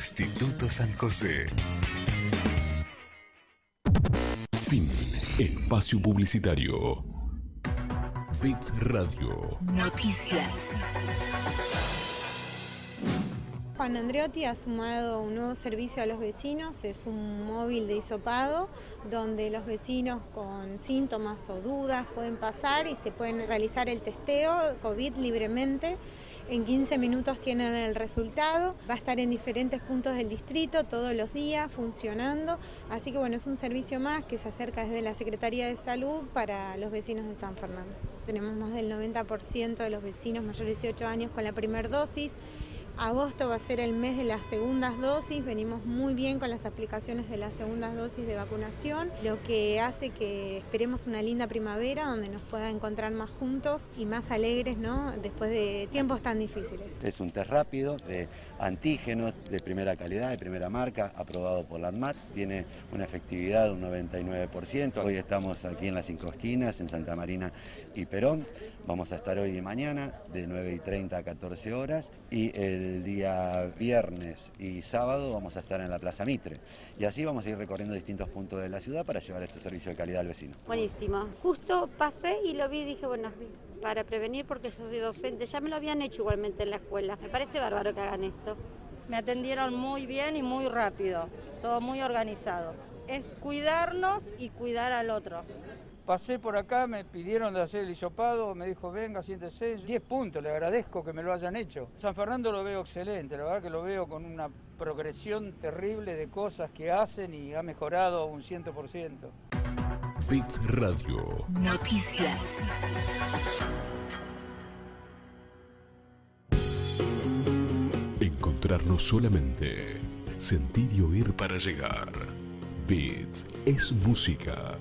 Instituto San José. Fin. Espacio Publicitario. Bits Radio. Noticias. Juan Andreotti ha sumado un nuevo servicio a los vecinos, es un móvil de hisopado donde los vecinos con síntomas o dudas pueden pasar y se pueden realizar el testeo COVID libremente. En 15 minutos tienen el resultado, va a estar en diferentes puntos del distrito todos los días funcionando, así que bueno, es un servicio más que se acerca desde la Secretaría de Salud para los vecinos de San Fernando. Tenemos más del 90% de los vecinos mayores de 18 años con la primera dosis. Agosto va a ser el mes de las segundas dosis, venimos muy bien con las aplicaciones de las segundas dosis de vacunación, lo que hace que esperemos una linda primavera donde nos pueda encontrar más juntos y más alegres, ¿no? Después de tiempos tan difíciles. Es un test rápido de antígenos de primera calidad, de primera marca, aprobado por la ANMAT, tiene una efectividad de un 99%. Hoy estamos aquí en las cinco esquinas, en Santa Marina y Perón. Vamos a estar hoy y mañana de 9 y 30 a 14 horas y el día viernes y sábado vamos a estar en la Plaza Mitre. Y así vamos a ir recorriendo distintos puntos de la ciudad para llevar este servicio de calidad al vecino. Buenísimo. Justo pasé y lo vi y dije, bueno, para prevenir porque yo soy docente, ya me lo habían hecho igualmente en la escuela. Me parece bárbaro que hagan esto. Me atendieron muy bien y muy rápido, todo muy organizado. Es cuidarnos y cuidar al otro. Pasé por acá, me pidieron de hacer el hisopado, me dijo, venga, siéntese. 10 puntos, le agradezco que me lo hayan hecho. San Fernando lo veo excelente, la verdad que lo veo con una progresión terrible de cosas que hacen y ha mejorado un 100%. Bits Radio. Noticias. Encontrarnos solamente. Sentir y oír para llegar. Bits es música.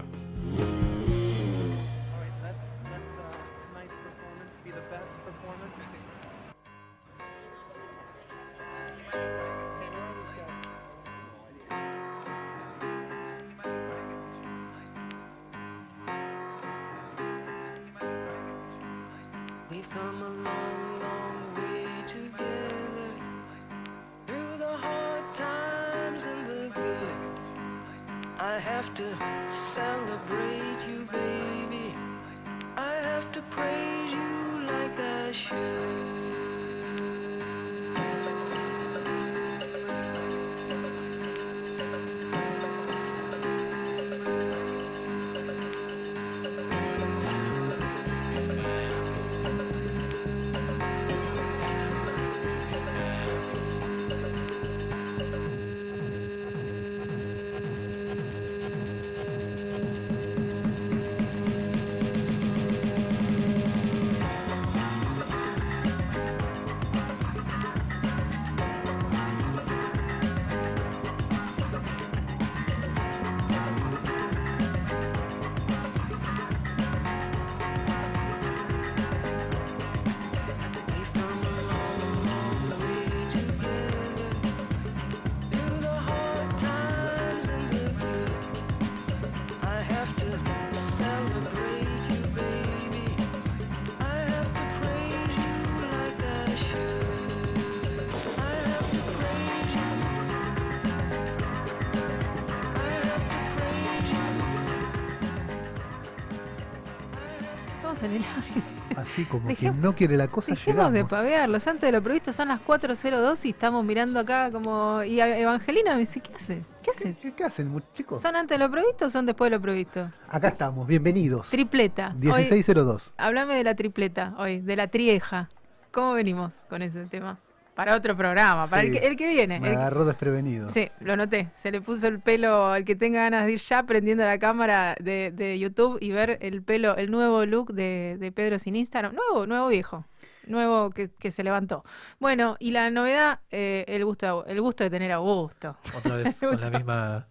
Estamos en el aire. Así como Dejemos- quien no quiere la cosa, Dejemos de llegamos. pavearlos. Antes de lo previsto son las 4.02 y estamos mirando acá como... Y Evangelina me dice, ¿qué hace? ¿Qué hace? ¿Qué, qué hacen, chicos? ¿Son antes de lo previsto o son después de lo previsto? Acá estamos, bienvenidos. Tripleta. Hoy- 1602. Háblame de la tripleta hoy, de la trieja. ¿Cómo venimos con ese tema? Para otro programa, para el, que, el que viene. Me el que- agarró desprevenido. Sí, lo noté. Se le puso el pelo al que tenga ganas de ir ya prendiendo la cámara de, de YouTube y ver el pelo, el nuevo look de, de Pedro sin Instagram. Nuevo, nuevo viejo. Nuevo que, que se levantó. Bueno, y la novedad, eh, el gusto el gusto de tener a Augusto. Otra vez con la misma.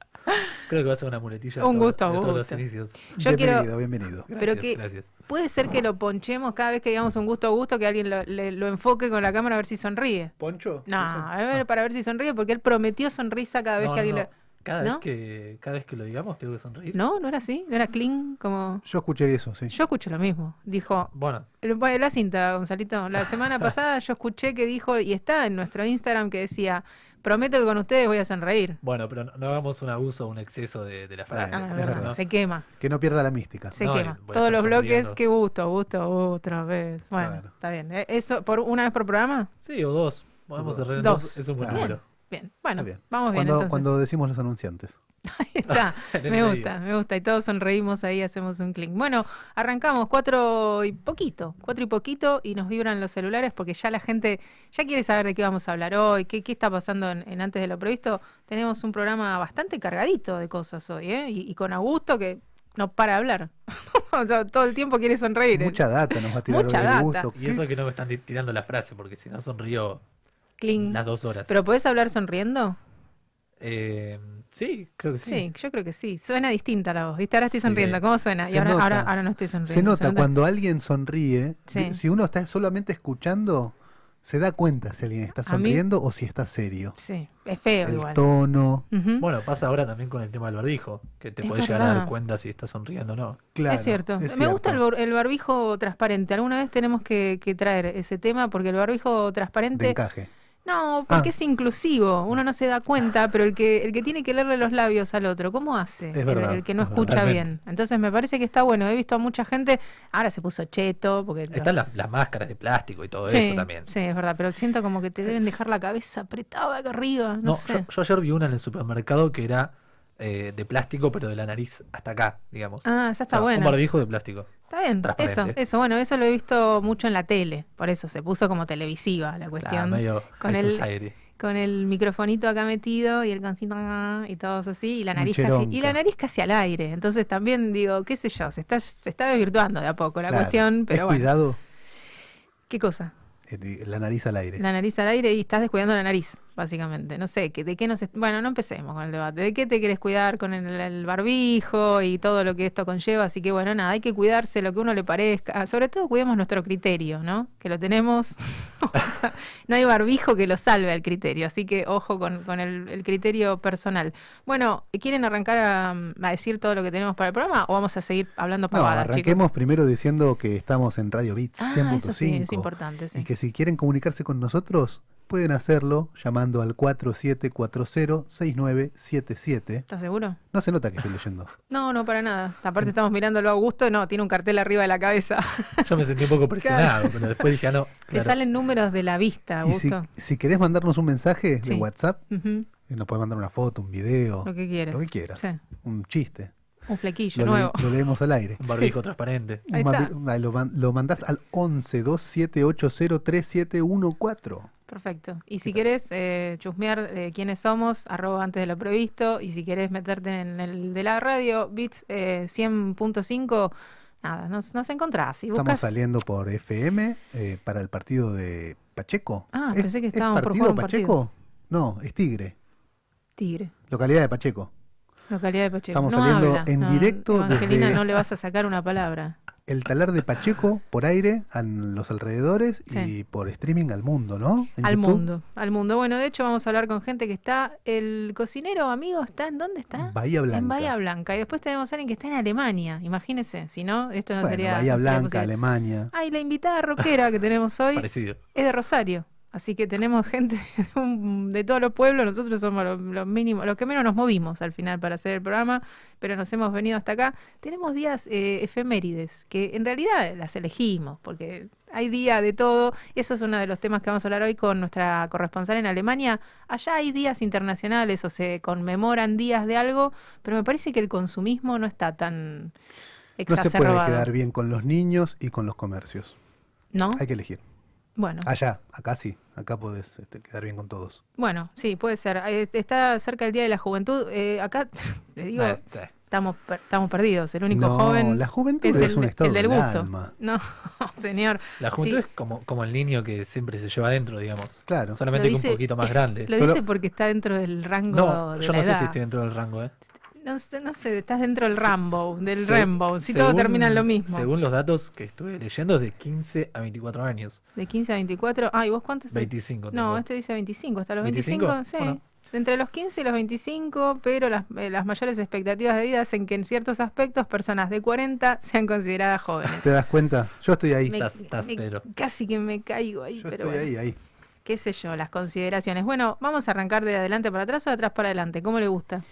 Creo que va a ser una muletilla. Un gusto, de todos los inicios. Yo bienvenido, quiero- bienvenido. Pero Gracias, que gracias. puede ser que lo ponchemos cada vez que digamos un gusto a gusto, que alguien lo, le- lo enfoque con la cámara a ver si sonríe. ¿Poncho? No, a ver, para ver si sonríe, porque él prometió sonrisa cada vez No, que no, alguien no. le... Cada, ¿No? vez que, cada vez que lo digamos tengo que sonreír. No, no era así, no era clean como... Yo escuché eso, sí. Yo escuché lo mismo. Dijo, Bueno, el- bueno, la cinta, Gonzalito. La semana pasada yo escuché que dijo, y está en nuestro Instagram, que decía, prometo que con ustedes voy a sonreír. bueno, pero no, no hagamos un abuso o un exceso de, de la frase. Ah, verdad, no- se quema, Que no pierda la mística. se No, quema. Todos los bloques, qué gusto, gusto, otra vez. Bueno, Claro. está bien. Eh, ¿Eso por una vez por programa? Sí, o dos. Podemos cerrar en Dos. dos. Es un buen Claro. número. Bien, bueno, bien. vamos bien Cuando, entonces. cuando decimos los anunciantes. Ahí está, me medio. gusta, me gusta. Y todos sonreímos ahí, hacemos un clic. Bueno, arrancamos cuatro y poquito, cuatro y poquito, y nos vibran los celulares porque ya la gente ya quiere saber de qué vamos a hablar hoy, qué, qué está pasando en, en antes de lo previsto. Tenemos un programa bastante cargadito de cosas hoy, ¿eh? Y, y con Augusto que no para de hablar. O sea, todo el tiempo quiere sonreír. Mucha data nos va a tirar Mucha data. gusto. Y eso que no me están ti- tirando la frase, porque si no sonrío Cling. las dos horas. ¿Pero podés hablar sonriendo? Eh, sí, creo que sí. Sí. yo creo que sí. Suena distinta la voz. ¿Viste? Ahora estoy Sí. sonriendo. ¿Cómo suena? Y ahora, nota. ahora, ahora no estoy sonriendo. Se nota cuando alguien sonríe, Sí. si uno está solamente escuchando, se da cuenta si alguien está sonriendo o si está serio. Sí, es feo El igual. tono. Bueno, pasa ahora también con el tema del barbijo, que te Es podés llegar a dar cuenta si estás sonriendo o no. Claro, es cierto. es Me gusta el, el barbijo transparente. Alguna vez tenemos que, que traer ese tema porque el barbijo De transparente. encaje. No, porque Ah. es inclusivo. Uno no se da cuenta, pero el que, el que tiene que leerle los labios al otro, ¿cómo hace? Es El- verdad, el, que no es escucha verdad. bien. Entonces me parece que está bueno. He visto a mucha gente. Ahora se puso cheto. porque Están las, las máscaras de plástico y todo sí, eso también. Sí, es verdad. Pero siento como que te deben dejar la cabeza apretada acá arriba. No, No, sé. yo, yo ayer vi una en el supermercado que era eh, de plástico, pero de la nariz hasta acá, digamos. Ah, esa está O sea, buena. Un barbijo de plástico. Está bien, eso, eso, bueno, eso lo he visto mucho en la tele, por eso se puso como televisiva la Claro, cuestión. medio con el- society. con el microfonito acá metido y el cancito y todos así, y la nariz casi, y la nariz casi al aire. Entonces también digo, qué sé yo, se está, se está desvirtuando de a poco la Claro. cuestión, Es pero bueno. cuidado ¿Qué cosa? eh, la nariz al aire. La nariz al aire y estás descuidando la nariz, básicamente. No sé, que- ¿de qué nos... Bueno, no empecemos con el debate. ¿De qué te quieres cuidar con el, el barbijo y todo lo que esto conlleva? Así que bueno, nada, hay que cuidarse lo que uno le parezca. Ah, Sobre todo cuidemos nuestro criterio, ¿no? Que lo tenemos... O sea, no hay barbijo que lo salve al criterio, así que ojo con, con el, el criterio personal. Bueno, ¿quieren arrancar a, a decir todo lo que tenemos para el programa o vamos a seguir hablando No, pavadas, chicos? arranquemos primero diciendo que estamos en Radio Bits Ah, 100.5. eso sí, es importante, sí. Y que si quieren comunicarse con nosotros, pueden hacerlo llamando al 4740-6977. ¿Estás seguro? No se nota que estoy leyendo. No, no, para nada. Aparte estamos mirándolo a Augusto, no, tiene un cartel arriba de la cabeza. Yo me sentí un poco presionado, pero después dije, ah, no. Te salen números de la vista, Y si, Augusto. si querés mandarnos un mensaje Sí. de WhatsApp, Ujú, eh, nos puedes mandar una foto, un video, Lo que quieras. lo que quieras. Sí. Un chiste. Un flequillo Lo, le- nuevo. lo leemos al aire. Un barbijo transparente. Ahí Un ah, lo, man- lo mandás al 11 2780 3714. Perfecto. Y si quieres eh, chusmear eh, quiénes somos, arroba antes de lo previsto. Y si quieres meterte en el de la radio, Bits eh, 100.5, nada, nos, nos encontrás. Si Estamos buscas. saliendo por FM eh, para el partido de Pacheco. Ah, ¿Es- pensé que es estábamos por partido jugar un Pacheco? No, es Tigre. Tigre. Localidad de Pacheco. Localidad de Pacheco. Estamos no saliendo habla, en no, directo Evangelina, desde- no le vas a sacar una palabra. El talar de Pacheco por aire a los alrededores Sí. y por streaming al mundo, ¿no? En Al YouTube. mundo, al mundo. Bueno, de hecho vamos a hablar con gente que está, el cocinero amigo está, ¿en dónde está? Bahía Blanca. En Bahía Blanca. Y después tenemos a alguien que está en Alemania, imagínese, si no, esto no Bueno, sería... Bahía no sería Blanca, posible. Alemania. Ah, y la invitada rockera que tenemos hoy Parecido. es de Rosario. Así que tenemos gente de, un- de todos los pueblos, nosotros somos los, los mínimos, los que menos nos movimos al final para hacer el programa, pero nos hemos venido hasta acá. Tenemos días eh, efemérides, que en realidad las elegimos, porque hay día de todo. Eso es uno de los temas que vamos a hablar hoy con nuestra corresponsal en Alemania. Allá hay días internacionales o se conmemoran días de algo, pero me parece que el consumismo no está tan No se puede exacerbado. quedar bien con los niños y con los comercios. ¿No? Hay que elegir. Bueno. Allá, acá sí. Acá podés este, quedar bien con todos. Bueno, sí, puede ser. Eh, Está cerca el Día de la Juventud. Eh, acá, le digo, eh. estamos, per- estamos perdidos. El único No, joven la juventud es, es el, un estado el del gusto. alma. No, señor. La juventud Sí, es como, como el niño que siempre se lleva adentro, digamos. Claro. Solamente que un dice- poquito más grande. Lo Solo- dice porque está dentro del rango No, de yo la no sé edad. si estoy dentro del rango, ¿eh? No sé, no sé, estás dentro del Rambo, del Se- Rainbow. Si todo según- termina en lo mismo. Según los datos que estuve leyendo, es de 15 a 24 años. De 15 a 24. Ah, ¿y vos cuántos? 25 No, tengo. este dice 25. Hasta los 25, 25, sí. bueno. Entre los 15 y los 25, pero las, eh, las mayores expectativas de vida hacen que en ciertos aspectos personas de 40 sean consideradas jóvenes. ¿Te das cuenta? Yo estoy ahí. Me- Estás- estás, me- Pedro. Casi que me caigo ahí, Yo pero estoy bueno. ahí, ahí. qué sé yo, las consideraciones. Bueno, vamos a arrancar de adelante para atrás o de atrás para adelante. ¿Cómo le gusta?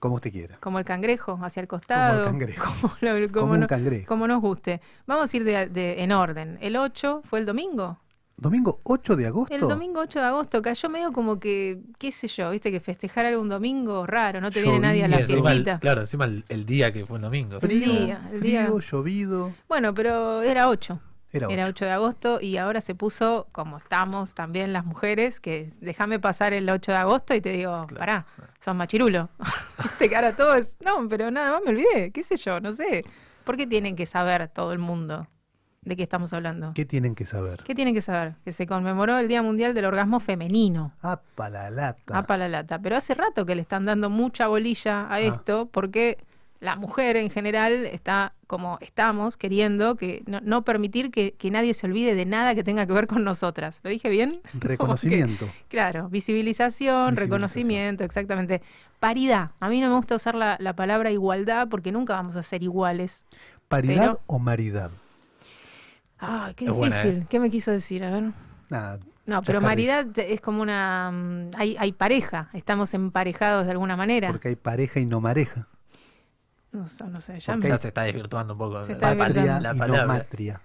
Como usted quiera. Como el cangrejo, hacia el costado. cangrejo. Como, lo- como Como un no- cangrejo. como nos guste. Vamos a ir de, de- en orden. El 8 fue el domingo. Domingo 8 de agosto. El domingo 8 de agosto cayó medio como que, qué sé yo, viste que festejar algún domingo raro, no te viene nadie a la encima el- fiestita. claro, encima el, el día que fue el domingo. Frío, El día, el día. frío, llovido. Bueno, pero era 8. Era 8. 8 de agosto y ahora se puso como estamos también las mujeres, que déjame pasar el 8 de agosto y te digo, pará, son machirulo. Te cara todo es, no, pero nada más me olvidé, qué sé yo, no sé. ¿Por qué tienen que saber todo el mundo de qué estamos hablando? ¿Qué tienen que saber? ¿Qué tienen que saber? Que se conmemoró el Día Mundial del Orgasmo Femenino. Apa la lata. Apa la lata. Pero hace rato que le están dando mucha bolilla Ah. a esto porque la mujer en general está como estamos queriendo que no, no permitir que, que nadie se olvide de nada que tenga que ver con nosotras. ¿Lo dije bien? Que- Reconocimiento. claro, visibilización, Visibilización. reconocimiento, exactamente. Paridad. A mí no me gusta usar la, la palabra igualdad porque nunca vamos a ser iguales. ¿Paridad Pero- o maridad? Ah, qué Es buena, difícil. ¿eh? ¿Qué me quiso decir? A ver. No, pero maridad es como una... mm, Hay, hay pareja, estamos emparejados de alguna manera. Porque hay pareja y no mareja. No, sé, no sé, ya Ya se está desvirtuando un poco Se la, está pal- desvirtuando. la y no palabra. matria.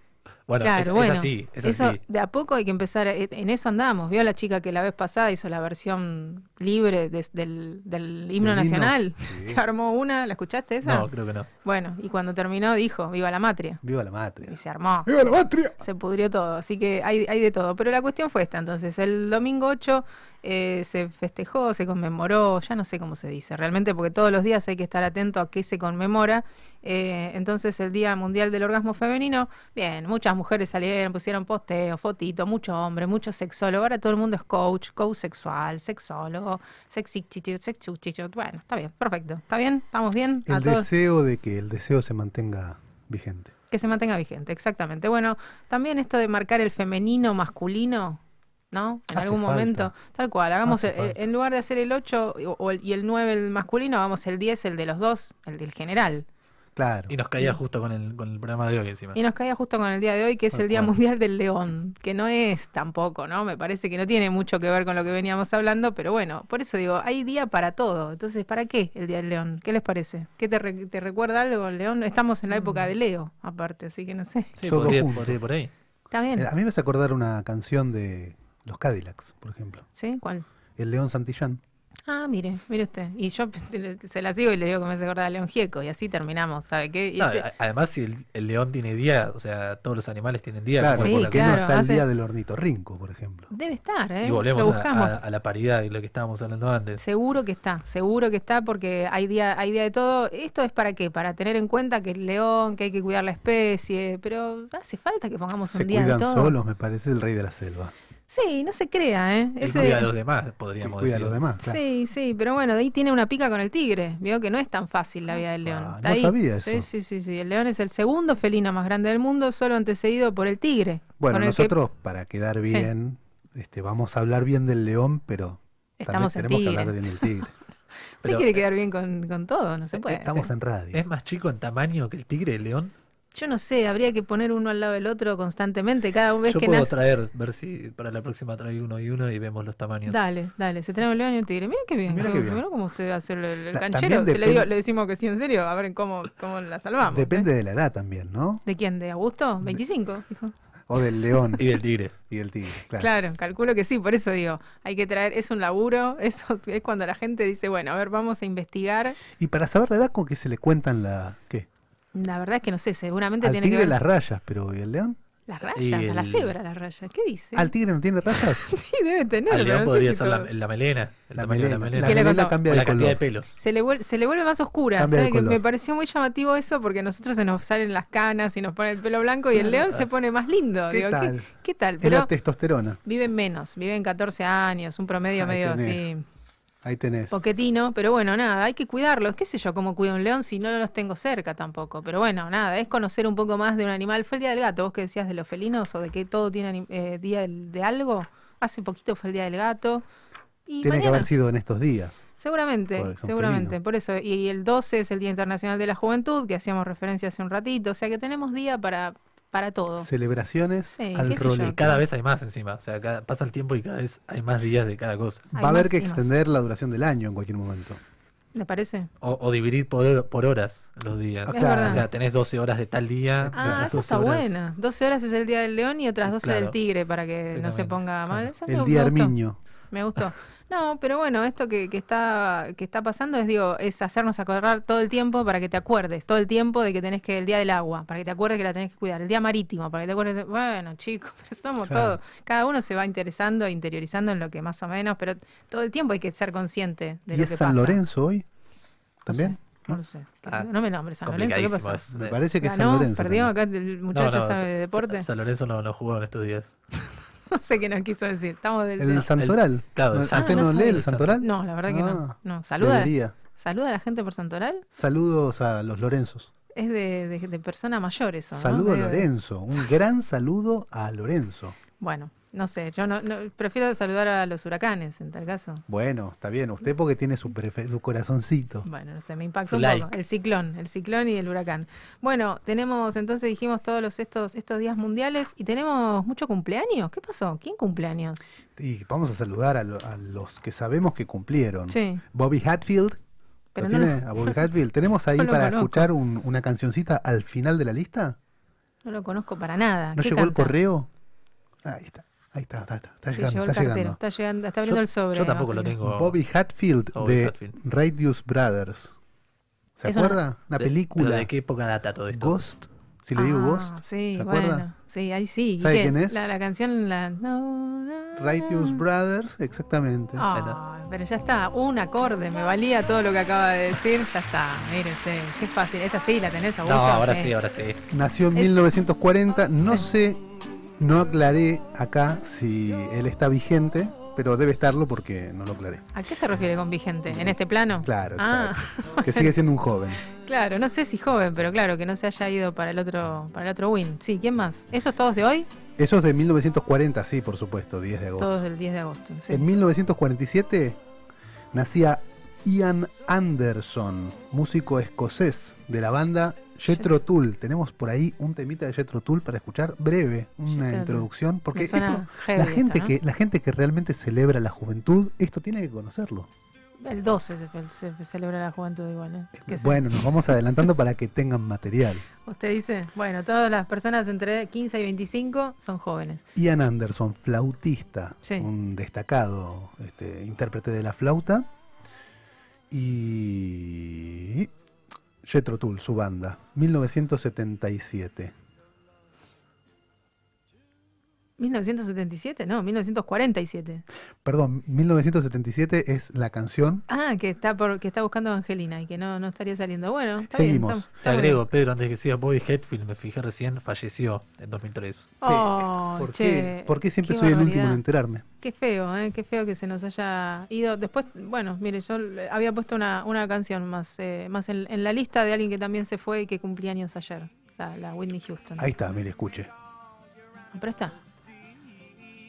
Bueno, claro, es, es bueno, así, es eso así. de a poco hay que empezar, a- en eso andamos. Vio la chica que la vez pasada hizo la versión libre del, del himno nacional. sí. Se armó una, ¿la escuchaste esa? No, creo que no. Bueno, y cuando terminó dijo, viva la matria. Viva la matria. Y se armó. ¡Viva la matria! Se pudrió todo, así que hay, hay de todo. Pero la cuestión fue esta, entonces, el domingo 8 eh, se festejó, se conmemoró, ya no sé cómo se dice realmente, porque todos los días hay que estar atento a qué se conmemora. Eh, entonces, el Día Mundial del Orgasmo Femenino, bien, muchas mujeres salieron, pusieron posteos, fotitos, mucho hombre, mucho sexólogo. Ahora todo el mundo es coach, coach sexual, sexólogo, sexictitude, sexuchitude. Bueno, está bien, perfecto. ¿Está bien? ¿Estamos bien? A El todos. deseo de que el deseo se mantenga vigente. Que se mantenga vigente, exactamente. Bueno, también esto de marcar el femenino masculino, ¿no? En Hace algún falta. momento, tal cual, hagamos, el- en lugar de hacer el 8 o- o el- y el 9 el masculino, hagamos el 10 el de los dos, el del general. Claro. Y nos caía justo con el, con el programa de hoy encima. Y nos caía justo con el día de hoy, que es Tal el Día. Mundial del León, que no es tampoco, ¿no? Me parece que no tiene mucho que ver con lo que veníamos hablando, pero bueno, por eso digo, hay día para todo. Entonces, ¿para qué el Día del León? ¿Qué les parece? ¿Qué te, re- te recuerda algo el León? Estamos en la época de Leo, aparte, así que no sé. Sí, Todo podría, podría ir por ahí. Está bien. Eh, A mí me hace acordar una canción de los Cadillacs, por ejemplo. ¿Sí? ¿Cuál? El León Santillán. Ah, mire, mire usted. Y yo se la sigo y le digo que me hace acordar a León Gieco y así terminamos, ¿sabe qué? No, este- además, si el, el león tiene día, o sea, todos los animales tienen día. Claro, Sí, claro, está hace- el día del ornitorrinco, por ejemplo. debe estar, ¿eh? Y volvemos a, buscamos. a- a la paridad y lo que estábamos hablando antes. Seguro que está, seguro que está porque hay día, hay día de todo. ¿Esto es para qué? Para tener en cuenta que el león, que hay que cuidar la especie, pero hace falta que pongamos un Se día de cuidan todo. solos, me parece, el rey de la selva. Sí, no se crea, ¿eh? Ese- cuida a los demás, podríamos cuida a decir. los demás, claro. Sí, sí, pero bueno, de ahí tiene una pica con el tigre. Vio que no es tan fácil la vida del león. Ah, Está no ahí. sabía Sí, eso. sí, sí, sí. El león es el segundo felino más grande del mundo, solo antecedido por el tigre. Bueno, con el que nosotros, para quedar bien, este, vamos a hablar bien del león, pero Estamos en también tenemos que hablar bien del tigre. Usted quiere eh, quedar bien con, con todo, no se puede. Estamos en radio. ¿Es más chico en tamaño que el tigre, el león? Yo no sé, habría que poner uno al lado del otro constantemente. Cada vez Yo que puedo nace. traer, ver si para la próxima traigo uno y uno y vemos los tamaños. Dale, dale, se trae un león y un tigre. Mira qué bien. Mira Mira qué bien. cómo se hace el, canchero. Se le, digo- le decimos que sí, en serio. A ver cómo, cómo la salvamos. Depende ¿eh? de la edad también, ¿no? ¿De quién? ¿De Augusto? ¿25? Dijo. O del león Y del tigre. y del tigre. Claro. Claro, calculo que sí, por eso digo, hay que traer, es un laburo, eso es cuando la gente dice, bueno, a ver, vamos a investigar. Y para saber la edad, ¿con qué se le cuentan la. ¿Qué? La verdad es que no sé, seguramente Al tiene que tigre ver las rayas, pero ¿y el león? las rayas, a la cebra las rayas. ¿Qué dice? ¿Al tigre no tiene rayas? Sí, debe tener, Al león no sé podría si ser la, la melena, el La tamaño de la melena. La ¿Qué le melena contó? cambia de la cantidad de color. pelos. Se le, vuel- se le vuelve más oscura. ¿sabe? Que me color. pareció muy llamativo eso porque a nosotros se nos salen las canas y nos pone el pelo blanco y el león se pone más lindo. ¿Qué Digo, tal? ¿qué, tal? Es la testosterona. viven menos, viven 14 años, un promedio Ahí medio tenés. así. Ahí tenés. Poquetino, pero bueno, nada, hay que cuidarlos. ¿Qué sé yo cómo cuido un león si no los tengo cerca tampoco? Pero bueno, nada, es conocer un poco más de un animal. ¿Fue el día del gato? ¿Vos que decías de los felinos o de que todo tiene eh, día de algo? Hace poquito fue el día del gato. Y Tiene que haber sido en estos días. Seguramente, seguramente. Por eso. Y el 12 es el Día Internacional de la Juventud, que hacíamos referencia hace un ratito. O sea que tenemos día para, para todo. Celebraciones Sí, al yo. Y cada vez hay más encima. O sea, cada- pasa el tiempo y cada vez hay más días de cada cosa. Hay Va a haber que más. extender la duración del año en cualquier momento. ¿Le parece? O, o dividir por, por horas los días. O Es sea, verdad. o sea, tenés 12 horas de tal día. Ah, eso 12 está horas- buena. 12 horas es el Día del León y otras 12 del Claro. Tigre para que no se ponga mal. El me día. Armiño. Me gustó. No, pero bueno, esto que, que está que está pasando es digo, es hacernos acordar todo el tiempo para que te acuerdes, todo el tiempo de que tenés que el día del agua, para que te acuerdes que la tenés que cuidar, el día marítimo, para que te acuerdes de, bueno, chicos, pero somos Claro. todos, cada uno se va interesando e interiorizando en lo que más o menos, pero todo el tiempo hay que ser consciente de ¿Y lo es que San pasa. Lorenzo hoy? No sé, ¿También? No lo sé. Ah, no me nombres San Lorenzo, ¿qué pasó? es. Me parece que es San. Lorenzo. ¿Perdió también. acá el No, muchacho no, sabe de deporte? Sa- San Lorenzo no, no jugó en estos días. No sé qué nos quiso decir. Estamos del, El Santoral. claro, ¿No- el San- ¿Usted Ah, no no, lee el Santoral? No, la verdad que no. Ah, No, saluda, Debería. saluda a la gente por Santoral. Saludos a los Lorenzos. Es de, de, de persona mayor eso. ¿no? Saludo a Lorenzo. Un gran saludo a Lorenzo. Bueno, no sé, yo no, no- prefiero saludar a los huracanes en tal caso. Bueno, está bien. Usted porque tiene su, prefe- su corazoncito. Bueno, no sé, me impactó Su un like. poco. El ciclón, el ciclón y el huracán. Bueno, tenemos, entonces dijimos todos los estos, estos días mundiales y tenemos mucho cumpleaños. ¿Qué pasó? ¿Quién cumpleaños? Y vamos a saludar a, lo- a los que sabemos que cumplieron. Sí. Bobby Hatfield. Pero ¿Lo no tiene lo- a Bobby Hatfield? ¿Tenemos ahí para conozco. escuchar un- una cancioncita al final de la lista? No lo conozco para nada. ¿No ¿Qué llegó el correo? Ahí está. Ahí está, está, está, está Sí, llegando, está cartero, llegando. está llegando, está abriendo Yo- el sobre. yo tampoco lo tengo. Bobby Hatfield Bobby de Hatfield. Radius Brothers. ¿Se Es acuerda? Una película. ¿pero ¿De qué época data todo esto? Ghost. Si le digo Ah, Ghost. Sí, ¿Se bueno. acuerda? Sí, ahí sí. ¿Y ¿Sabe qué? quién es? La, la canción, la... No, no, Radius Brothers, exactamente. Pero ya está, un acorde, me valía todo lo que acaba de decir, ya está, mire usted, qué fácil, esta sí la tenés, Augusto. No, ahora sí, ahora sí. Nació en Es- 1940. No Sí. sé, no aclaré acá si él está vigente, pero debe estarlo porque no lo aclaré. ¿A qué se refiere con vigente? ¿En este plano? Claro, Ah, exacto. Que sigue siendo un joven. claro, no sé si joven, pero claro, que no se haya ido para el otro, para el otro win. Sí, ¿quién más? ¿Esos todos de hoy? Eso es de 1940, sí, por supuesto, 10 de agosto. Todos del 10 de agosto. sí. En 1947 nacía Ian Anderson, músico escocés de la banda Jethro Tull. Tenemos por ahí un temita de Jethro Tull para escuchar breve, una Jethro introducción, porque esto, la esto, gente ¿no? que la gente que realmente celebra la juventud, esto tiene que conocerlo. El 12 se, celebra la juventud igual. ¿eh? Bueno, nos vamos adelantando para que tengan material. Usted dice, bueno, todas las personas entre 15 y 25 son jóvenes. Ian Anderson, flautista, Sí. un destacado este, intérprete de la flauta. Y Jethro Tull, su banda, 1977. 1977, no, 1947. Perdón, 1977 es la canción. Ah, que está por, que está buscando Angelina y que no, no estaría saliendo. Bueno, está Seguimos. bien. está- Te está agrego, Pedro, antes que siga Bobby Hetfield, me fijé recién, falleció en 2003. bien. Oh, ¿Por, che, qué, por qué siempre qué soy el último en enterarme? Qué feo, ¿eh? Qué feo que se nos haya ido. Después, bueno, mire, yo había puesto una, una canción más, eh, más en, en la lista de alguien que también se fue y que cumplía años ayer, la, la Whitney Houston. Ahí está, mire, escuche. Pero esta.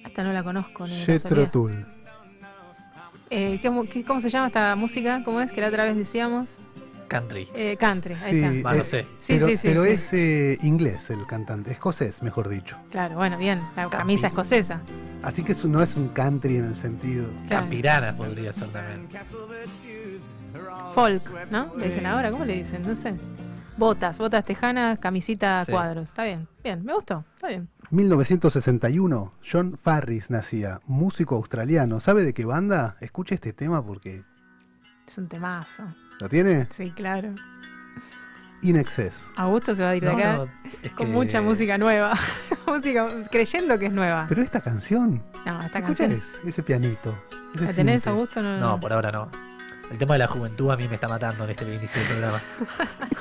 Esta no la conozco ni Jethro. Tull. Eh, ¿cómo, qué- ¿Cómo se llama esta música? ¿Cómo es? Que la otra vez decíamos. Country. Eh, country, ahí Sí, está. Va, no eh, sé. Sí, pero sí, sí, pero sí. es eh, inglés el cantante, escocés, mejor dicho. Claro, bueno, bien. La camisa escocesa. Así que eso no es un country en el sentido. Claro. Campirana podría ser también. Folk, ¿no? Le dicen ahora, ¿cómo le dicen? No sé. Botas, botas tejanas, camisita cuadros. Está bien, bien, me gustó, está bien. 1961, John Farris nacía, músico australiano. ¿Sabe de qué banda? Escuche este tema porque. Es un temazo. ¿Lo tiene? Sí, claro. In Excess. Augusto se va a ir de No, acá no, es con que- mucha música nueva. música, creyendo que es nueva. Pero esta canción. no, esta escucha canción. ese, ese pianito. ese ¿La tenés, simple. Augusto? No, No, por ahora no. El tema de la juventud a mí me está matando en este inicio del programa.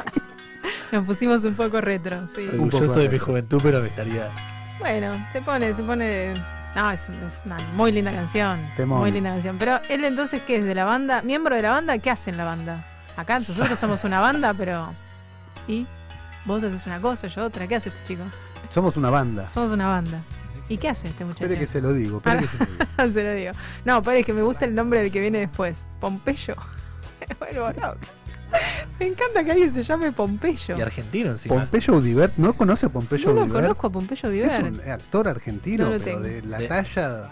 Nos pusimos un poco retro, sí. Un poco Orgulloso de mi juventud, pero me estaría. Bueno, se pone, se pone. No, es, es una muy linda canción. Temón. Muy linda canción. Pero él entonces, ¿qué es? ¿De la banda? ¿Miembro de la banda? ¿Qué hace en la banda? Acá nosotros somos una banda, pero. ¿Y? Vos haces una cosa, yo otra. ¿Qué hace este chico? Somos una banda. Somos una banda. ¿Y qué hace este muchacho? Espere que se lo digo, espere que se lo digo. se lo digo. No, pero es que me gusta el nombre del que viene después. Pompeyo. bueno, no. Me encanta que alguien se llame Pompeyo. Y argentino encima. Pompeyo Udibert, ¿no conoce a Pompeyo No lo conozco a Pompeyo Es Udibert. un actor argentino, No pero tengo. de la De- talla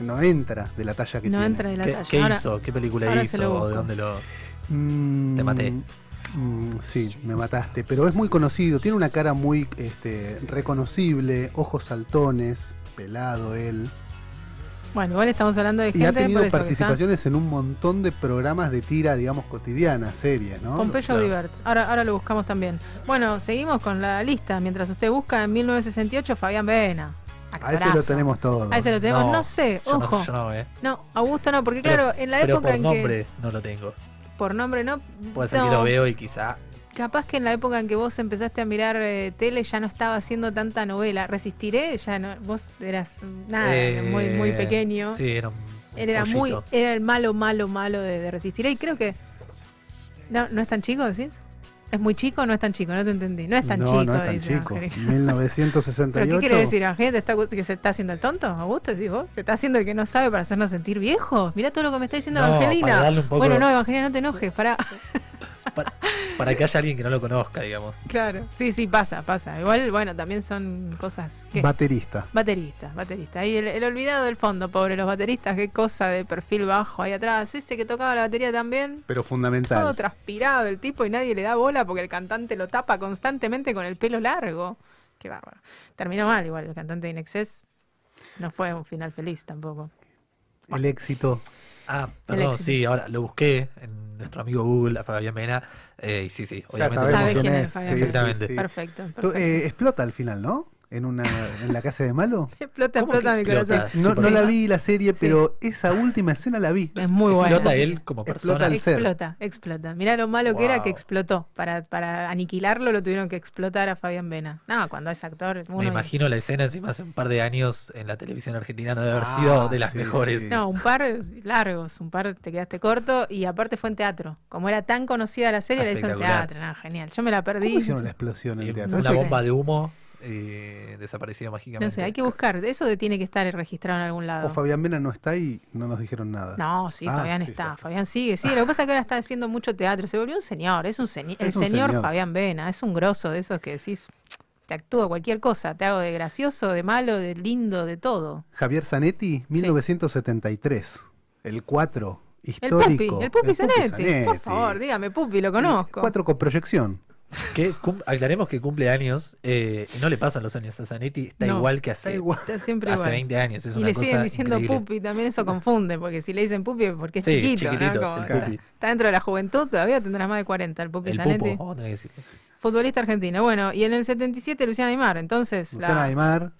no entra de la talla que No tiene. entra de la ¿Qué, talla. qué Ahora- hizo? ¿Qué película ahora se lo hizo? busco. ¿De dónde lo.? Mm, Te maté. mm, sí, me mataste. Pero es muy conocido. Tiene una cara muy este, reconocible, ojos saltones, pelado él. Bueno, igual estamos hablando de Y ha gente tenido por eso que está. participaciones en un montón de programas de tira, digamos, cotidiana, series, ¿no? Pompeyo Claro. Divert. Ahora, ahora lo buscamos también. Bueno, seguimos con la lista. Mientras usted busca, en 1968, Fabián Vena. A ese lo tenemos todo. A ese lo tenemos. No, sé, yo ojo. No, yo no, eh. No, Augusto no, porque Pero- claro, en la pero época por en nombre no lo tengo. que. Por nombre no. Puede ser no, que lo veo y quizá. Capaz que en la época en que vos empezaste a mirar eh, tele ya no estaba haciendo tanta novela. Resistiré, ya no. Vos eras nada, eh, muy, muy pequeño. Sí, era un. Él era muy, era el malo, malo, malo de, de Resistiré y creo que. No, ¿no es tan chico, decís? ¿Es muy chico o no es tan chico? No te entendí. No es tan no, chico, no es tan dice chico. Angelina. 1968. ¿Pero qué quiere decir? ¿Angelina te está, que se está haciendo el tonto? ¿Augusto decís vos? ¿Se está haciendo el que no sabe para hacernos sentir viejos? Mirá todo lo que me está diciendo No, Evangelina. para darle un poco- Bueno, no, Evangelina, no te enojes, pará. Para que haya alguien que no lo conozca, digamos. Claro, sí, sí, pasa, pasa. Igual, bueno, también son cosas que... Baterista. Baterista, baterista. Ahí el, el olvidado del fondo, pobre, los bateristas, qué cosa de perfil bajo ahí atrás. Ese que tocaba la batería también. Pero Todo fundamental. transpirado el tipo y nadie le da bola porque el cantante lo tapa constantemente con el pelo largo. Qué bárbaro. Terminó mal igual el cantante de Inexcess. No fue un final feliz tampoco. El éxito. Ah, perdón, éxito. sí, ahora lo busqué en nuestro amigo Google, a Fabián Mena. eh, y sí, sí, Ya obviamente. sabemos ¿Sabe quién quién es. es Fabián sí, Mena? Exactamente. sí. Perfecto. Tú, perfecto. eh, explota al final, ¿no? En una en la casa de malo. explota, ¿cómo que explota mi explota? corazón. No, no la vi la serie, Sí. pero esa última escena la vi. Es muy buena. Explota él como Explota persona. ser. Explota, explota. Mirá lo malo que era que explotó. Para, para aniquilarlo lo tuvieron que explotar a Fabián Vena. No, cuando es actor, uno Me imagino la escena encima hace un par de años en la televisión argentina no debe haber Ah, Ah, sido de las sí, mejores. sí. No, un par largos, un par te quedaste corto y aparte fue en teatro. Como era tan conocida la serie, la hizo en teatro. No, genial. Yo me la perdí. ¿Cómo hicieron no la explosión en teatro? una bomba de humo eh, desapareció mágicamente. No sé, hay que buscar. Eso de- tiene que estar registrado en algún O lado. Fabián Mena no está y no nos dijeron nada. No, sí, Ah, Fabián sí, está. está. Fabián sigue. Sí, lo que pasa es que ahora está haciendo mucho teatro. Se volvió un señor. Es un señor. El un señor, señor. Fabián Vena. Es un grosso de esos que decís, te actúa cualquier cosa. Te hago de gracioso, de malo, de lindo, de todo. Javier Zanetti, 1973. El 4, El histórico. Pupi, el Pupi Zanetti. Por favor, dígame, Pupi, lo conozco. 4 con proyección. Que cum- aclaremos que cumple años eh, y no le pasan los años a Zanetti, está No, igual que Está hace, igual. Está siempre hace igual. 20 años. Es y una le cosa siguen diciendo increíble. Pupi, también eso confunde, porque si le dicen Pupi, porque es Sí, chiquito, ¿no? chiquitito, Como el está, Pupi. está dentro de la juventud, todavía tendrá más de 40 el Pupi El Zanetti. pupo, vamos a tener que decirlo. Futbolista argentino. Bueno, y en el 77 Luciana Aymar, entonces, Luciana la Aymar.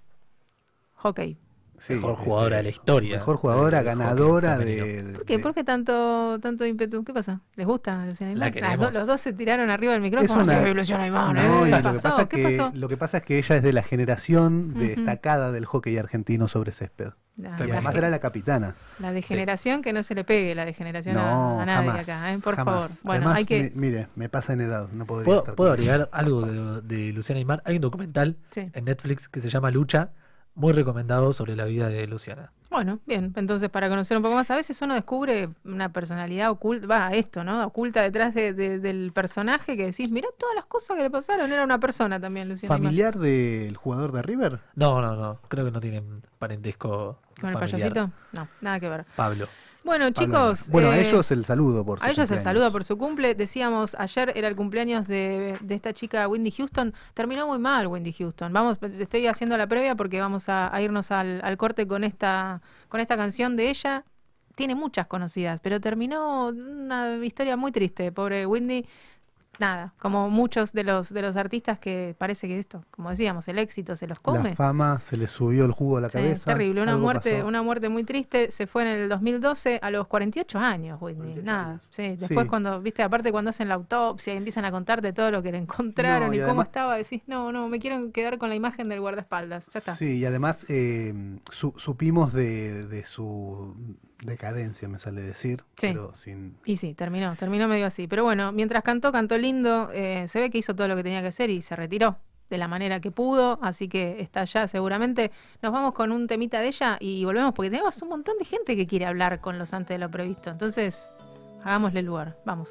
hockey. Sí, Mejor jugadora de la historia. Mejor jugadora, ganadora de, de- ¿Por qué? ¿Por qué tanto, tanto ímpetu? ¿Qué pasa? ¿Les gusta Luciana La queremos. do- los dos se tiraron arriba del micrófono. Es una- No, y ¿Qué lo, que pasó? pasa es ¿Qué que, pasó? lo que pasa es que ella es de la generación destacada del hockey argentino sobre césped. La, Y además la- era la capitana. la degeneración que no se le pegue, la degeneración a- No, a, nadie jamás, acá, ¿eh? por jamás. favor. Bueno, Además, hay que... mi- mire, me pasa en edad, no podría ¿Puedo, estar puedo agregar algo de, de Luciana Aymar? Hay un documental Sí. en Netflix que se llama Lucha, muy recomendado sobre la vida de Luciana. Bueno, bien, entonces para conocer un poco más, a veces uno descubre una personalidad oculta, va, esto, ¿no? Oculta detrás de- de- del personaje que decís, mirá todas las cosas que le pasaron, era una persona también, Luciana. ¿Familiar del jugador de River? No, no, no, creo que no tienen parentesco ¿Con el familiar. payasito? No, nada que ver. Pablo. Bueno, chicos. Bueno, a eh, ellos el saludo por su A ellos el cumpleaños. saludo por su cumple. Decíamos, ayer era el cumpleaños de, de esta chica Wendy Houston. Terminó muy mal Wendy Houston. Vamos, estoy haciendo la previa porque vamos a, a irnos al, al corte con esta, con esta canción de ella. Tiene muchas conocidas, pero terminó una historia muy triste, pobre Wendy. Nada, como muchos de los de los artistas que parece que esto, como decíamos, el éxito se los come. La fama se le subió el jugo a la Sí, cabeza. terrible, una muerte, pasó. una muerte muy triste. Se fue en el 2012 a los 48 años, Whitney. Nada, sí. Después Sí. cuando, viste, aparte cuando hacen la autopsia y empiezan a contarte todo lo que le encontraron No, y, y cómo estaba, decís, no, no, me quiero quedar con la imagen del guardaespaldas. Ya está. Sí, y además eh, su- supimos de, de su decadencia, me sale decir, Sí. pero sin... Y sí, terminó, terminó medio así. Pero bueno, mientras cantó, cantó lindo. eh, se ve que hizo todo lo que tenía que hacer y se retiró. de la manera que pudo, así que está allá seguramente. Nos vamos con un temita de ella y volvemos porque tenemos un montón de gente que quiere hablar con los antes de lo previsto. Entonces, hagámosle lugar. Vamos.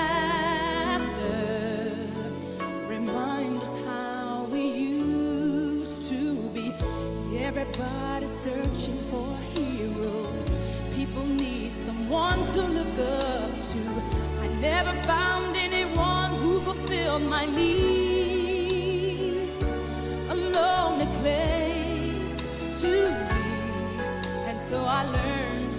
Everybody's searching for a hero. People need someone to look up to. I never found anyone who fulfilled my needs. A lonely place to be. And so I learned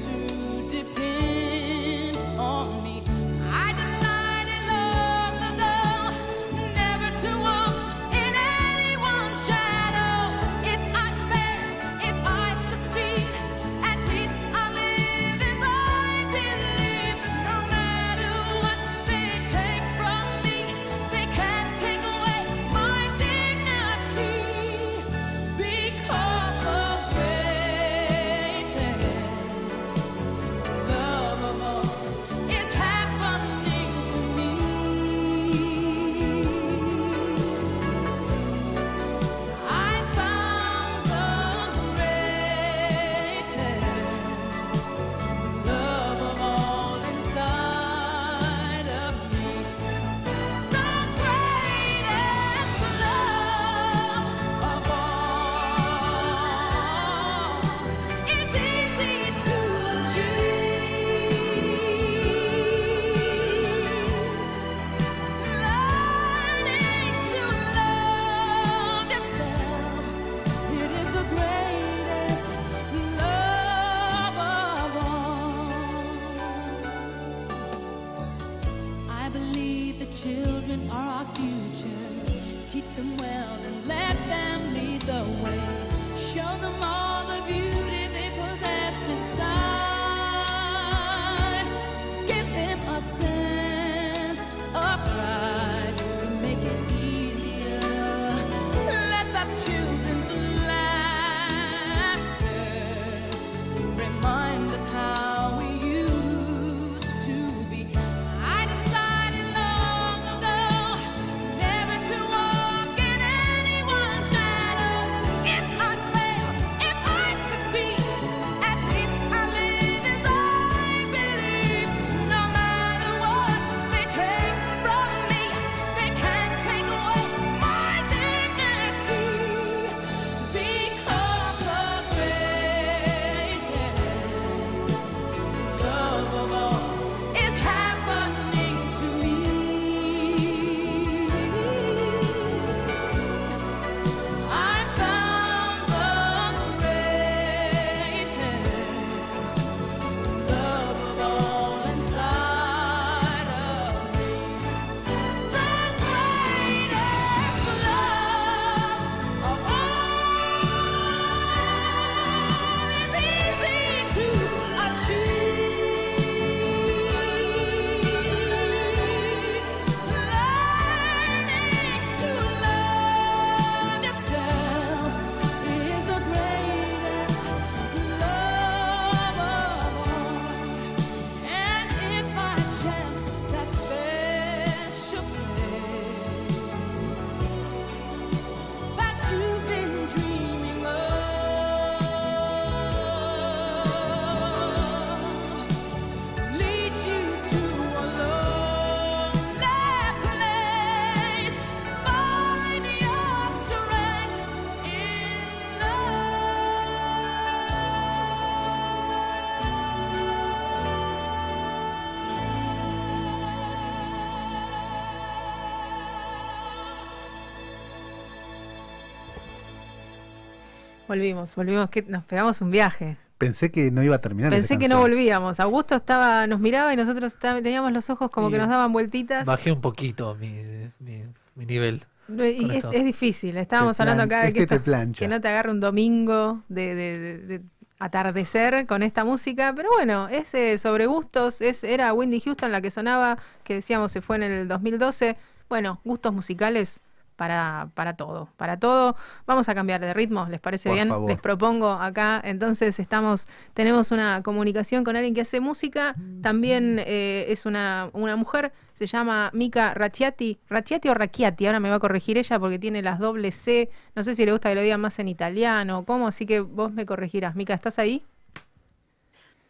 Volvimos, volvimos, que nos pegamos un viaje. Pensé que no iba a terminar. Pensé que no volvíamos. Augusto estaba, nos miraba y nosotros teníamos los ojos como Y que nos daban vueltitas. Bajé un poquito mi, mi, mi nivel. Y es, difícil, estábamos hablando acá de es que, que te esto- plancha. que no te agarre un domingo de, de- de- de atardecer con esta música, pero bueno, es eh, sobre gustos, es, era Wendy Houston la que sonaba, que decíamos se fue en el 2012, bueno, gustos musicales para, para todo, para todo. Vamos a cambiar de ritmo, ¿les parece Por bien? favor. Les propongo acá, entonces estamos, tenemos una comunicación con alguien que hace música, también eh, es una, una mujer, se llama Mika Racciati, Racciati o Racchiati, ahora me va a corregir ella porque tiene las doble C, no sé si le gusta que lo digan más en italiano o cómo, así que vos me corregirás. Mika, ¿estás ahí?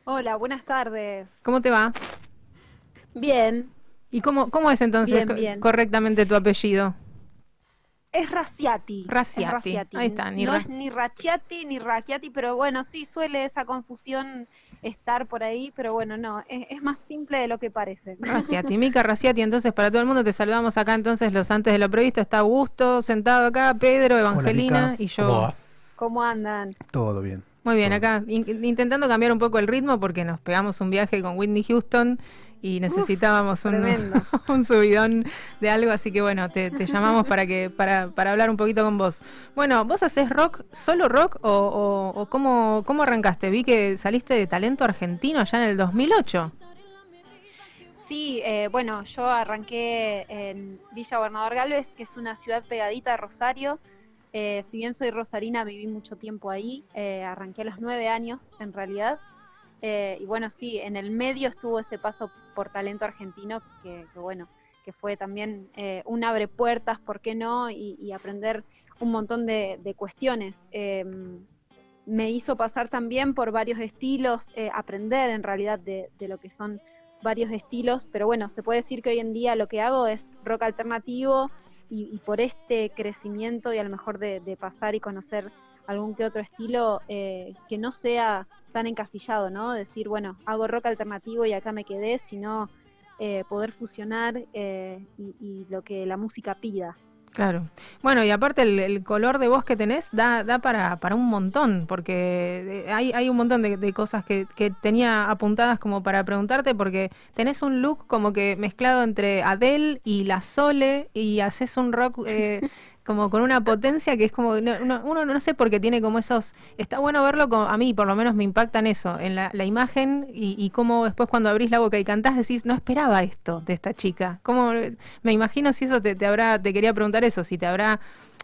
Hola, buenas tardes. ¿Cómo te va? Bien, ¿Y cómo, cómo es entonces Bien, co- bien. correctamente tu apellido? Es Raciati. Raciati, ahí está, ni no Ra- es ni Racciati ni Racchiati, pero bueno, sí suele esa confusión estar por ahí, pero bueno, no, es, es más simple de lo que parece. Raciati, Mica Raciati, entonces para todo el mundo te saludamos acá entonces los antes de lo previsto, está Augusto sentado acá, Pedro, Evangelina y ¿Cómo yo. va? ¿Cómo andan? Todo bien. Muy bien, acá in- intentando cambiar un poco el ritmo porque nos pegamos un viaje con Whitney Houston y necesitábamos un, subidón de algo, así que bueno, te, te llamamos para que para, para hablar un poquito con vos. Bueno, ¿vos haces rock, solo rock o, o, o cómo, cómo arrancaste? Vi que saliste de talento argentino allá en el 2008. Sí, eh, bueno, yo arranqué en Villa Gobernador Galvez, que es una ciudad pegadita a Rosario. Eh, si bien soy rosarina, viví mucho tiempo ahí. eh, arranqué a los nueve años, en realidad. Eh, y bueno, sí, en el medio estuvo ese paso por talento argentino, que, bueno, que fue también eh, un abre puertas, ¿por qué no? Y, y aprender un montón de, cuestiones. Eh, me hizo pasar también por varios estilos, eh, aprender en realidad de, lo que son varios estilos, pero bueno, se puede decir que hoy en día lo que hago es rock alternativo y, por este crecimiento y a lo mejor de pasar y conocer algún que otro estilo eh, que no sea tan encasillado, ¿no? Decir, bueno, hago rock alternativo y acá me quedé, sino eh, poder fusionar eh, y, y lo que la música pida. Claro. Bueno, y aparte el, el color de voz que tenés da, da para, para un montón, porque eh, hay, hay un montón de, de cosas que, que tenía apuntadas como para preguntarte, porque tenés un look como que mezclado entre Adele y La Sole, y haces un rock eh, como con una potencia que es como, no- no- uno no sé por qué tiene como esos, está bueno verlo, como, a mí por lo menos me impacta en eso, en la, imagen y, y cómo después cuando abrís la boca y cantás decís, no esperaba esto de esta chica. ¿Cómo, me imagino si eso te, te habrá, te quería preguntar eso, si te habrá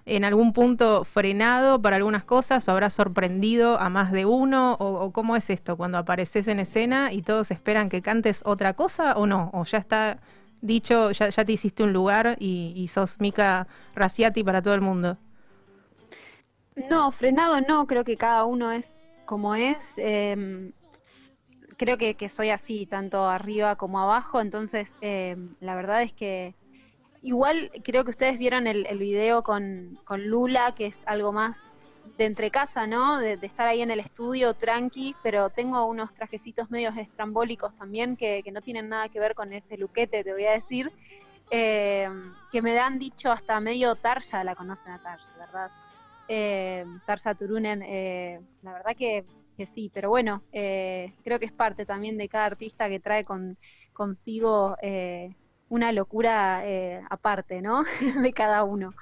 en algún punto frenado para algunas cosas o habrá sorprendido a más de uno o, o cómo es esto cuando apareces en escena y todos esperan que cantes otra cosa o no, o ya está dicho, ya, te hiciste un lugar y, sos Mika Raciati para todo el mundo. No, frenado no, creo que cada uno es como es. em, creo que, soy así, tanto arriba como abajo, entonces em, la verdad es que igual creo que ustedes vieron el, el video con, con Lula, que es algo más de entre casa, ¿no? De, estar ahí en el estudio tranqui, pero tengo unos trajecitos medios estrambólicos también que, que no tienen nada que ver con ese luquete, te voy a decir, em, que me han dicho hasta medio Tarja, la conocen a Tarja, ¿verdad? eh, Turunen, eh, la verdad que, que sí, pero bueno, eh, creo que es parte también de cada artista que trae con, consigo eh, una locura eh, aparte, ¿no? de cada uno.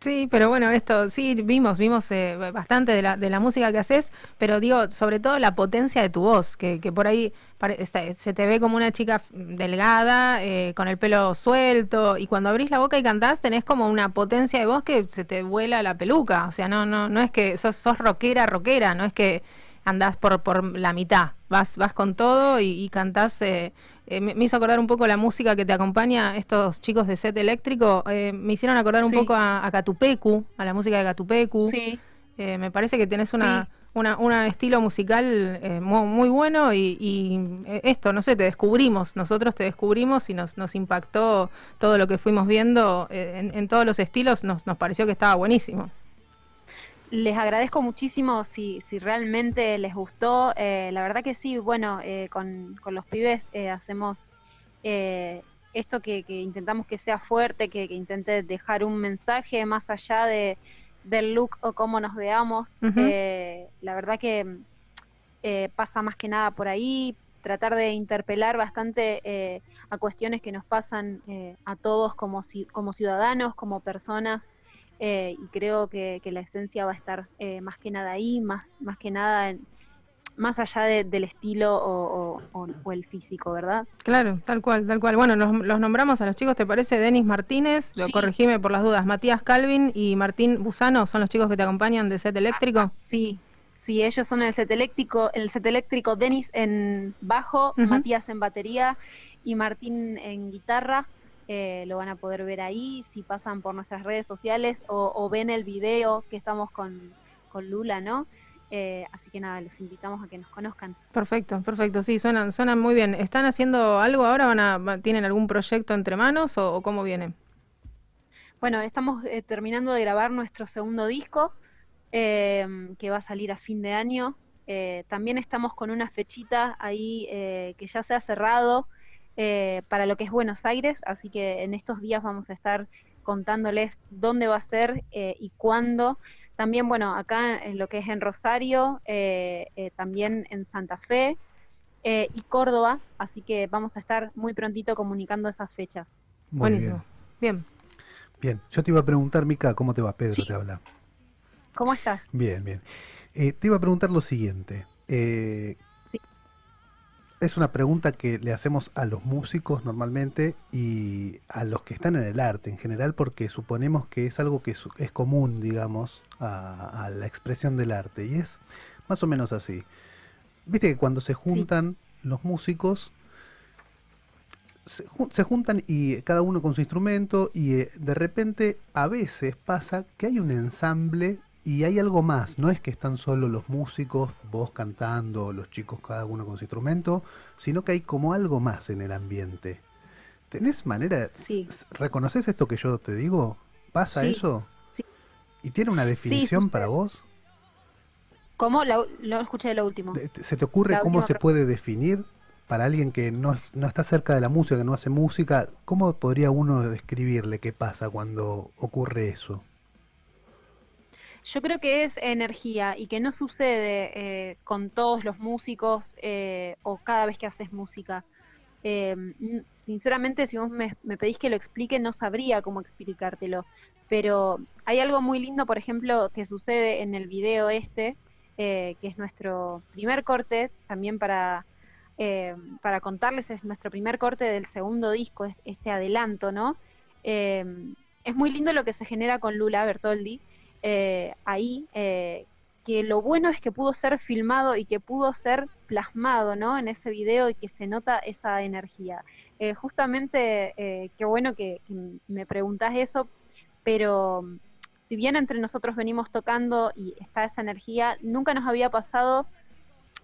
Sí, pero bueno, esto sí vimos, vimos eh, bastante de la, de la música que haces, pero digo, sobre todo la potencia de tu voz, que, que por ahí pare- está- se te ve como una chica delgada, eh, con el pelo suelto, y cuando abrís la boca y cantás tenés como una potencia de voz que se te vuela la peluca, o sea, no, no, no es que sos, sos rockera, rockera, no es que andás por, por la mitad, vas, vas con todo y, y cantás, eh, eh, me, me hizo acordar un poco la música que te acompaña, estos chicos de set eléctrico, eh, me hicieron acordar un poco a, a Catupecu, a la música de Catupecu. Sí. Eh, me parece que tenés una, una, una estilo musical eh, mu- muy, bueno y, y, esto, no sé, te descubrimos, nosotros te descubrimos y nos, nos impactó todo lo que fuimos viendo en, en todos los estilos, nos, nos pareció que estaba buenísimo. Les agradezco muchísimo si, si realmente les gustó. Eh, la verdad que sí, bueno, eh, con, con los pibes eh, hacemos eh, esto que, que intentamos que sea fuerte, que, que intente dejar un mensaje más allá de, del look o cómo nos veamos. Eh, la verdad que eh, pasa más que nada por ahí, tratar de interpelar bastante eh, a cuestiones que nos pasan eh, a todos como, ci- como ciudadanos, como personas, eh, y creo que, que la esencia va a estar eh, más que nada ahí, más, más que nada en- más allá de- del estilo o, o- el físico, ¿verdad? Claro, tal cual, tal cual. Bueno, los, los nombramos a los chicos, ¿te parece? Denis Martínez, lo Sí. corregime por las dudas. Matías Calvin y Martín Busano son los chicos que te acompañan de Set Eléctrico. Sí, sí, ellos son el set eléctrico, el set eléctrico Denis en bajo. Matías en batería y Martín en guitarra. Eh, lo van a poder ver ahí si pasan por nuestras redes sociales o, o ven el video que estamos con, con Lula, ¿no? Eh, así que nada, los invitamos a que nos conozcan. Perfecto, perfecto. Sí, suenan, suenan muy bien. ¿Están haciendo algo ahora? ¿Van a, ¿Tienen algún proyecto entre manos o, o cómo viene? Bueno, estamos eh, terminando de grabar nuestro segundo disco, eh, que va a salir a fin de año. Eh, también estamos con una fechita ahí eh, que ya se ha cerrado eh, para lo que es Buenos Aires, así que en estos días vamos a estar contándoles dónde va a ser eh, y cuándo. También, bueno, acá en lo que es en Rosario, eh, eh, también en Santa Fe eh, y Córdoba, así que vamos a estar muy prontito comunicando esas fechas. Muy Buenísimo. Bien. Bien, yo te iba a preguntar, Mica, ¿cómo te va? Pedro te habla. ¿Cómo estás? Bien, bien. Eh, te iba a preguntar lo siguiente. Eh. Es una pregunta que le hacemos a los músicos normalmente y a los que están en el arte en general porque suponemos que es algo que es, común, digamos, a, a la expresión del arte. Y es más o menos así. Viste que cuando se juntan los músicos, se, se juntan y cada uno con su instrumento y eh, de repente a veces pasa que hay un ensamble y hay algo más, no es que están solo los músicos, vos cantando, los chicos cada uno con su instrumento, sino que hay como algo más en el ambiente. ¿Tenés manera? Sí. ¿Reconoces esto que yo te digo? ¿Pasa Sí, eso? sí. ¿Y tiene una definición para vos? ¿Cómo? La, no escuché lo último. ¿Te- ¿Se te ocurre La cómo se puede definir para alguien que no, no está cerca de la música, que no hace música? ¿Cómo podría uno describirle qué pasa cuando ocurre eso? Yo creo que es energía y que no sucede eh, con todos los músicos eh, o cada vez que haces música. Eh, sinceramente, si vos me, me pedís que lo explique, no sabría cómo explicártelo. Pero hay algo muy lindo, por ejemplo, que sucede en el video este, eh, que es nuestro primer corte, también para, para contarles, es nuestro primer corte del segundo disco, es- este adelanto, ¿no? Es muy lindo lo que se genera con Lula Bertoldi eh, ahí, eh, que lo bueno es que pudo ser filmado y que pudo ser plasmado, ¿no? En ese video y que se nota esa energía. Eh, justamente, eh, qué bueno que, me preguntás eso, pero mm, si bien entre nosotros venimos tocando y está esa energía, nunca nos había pasado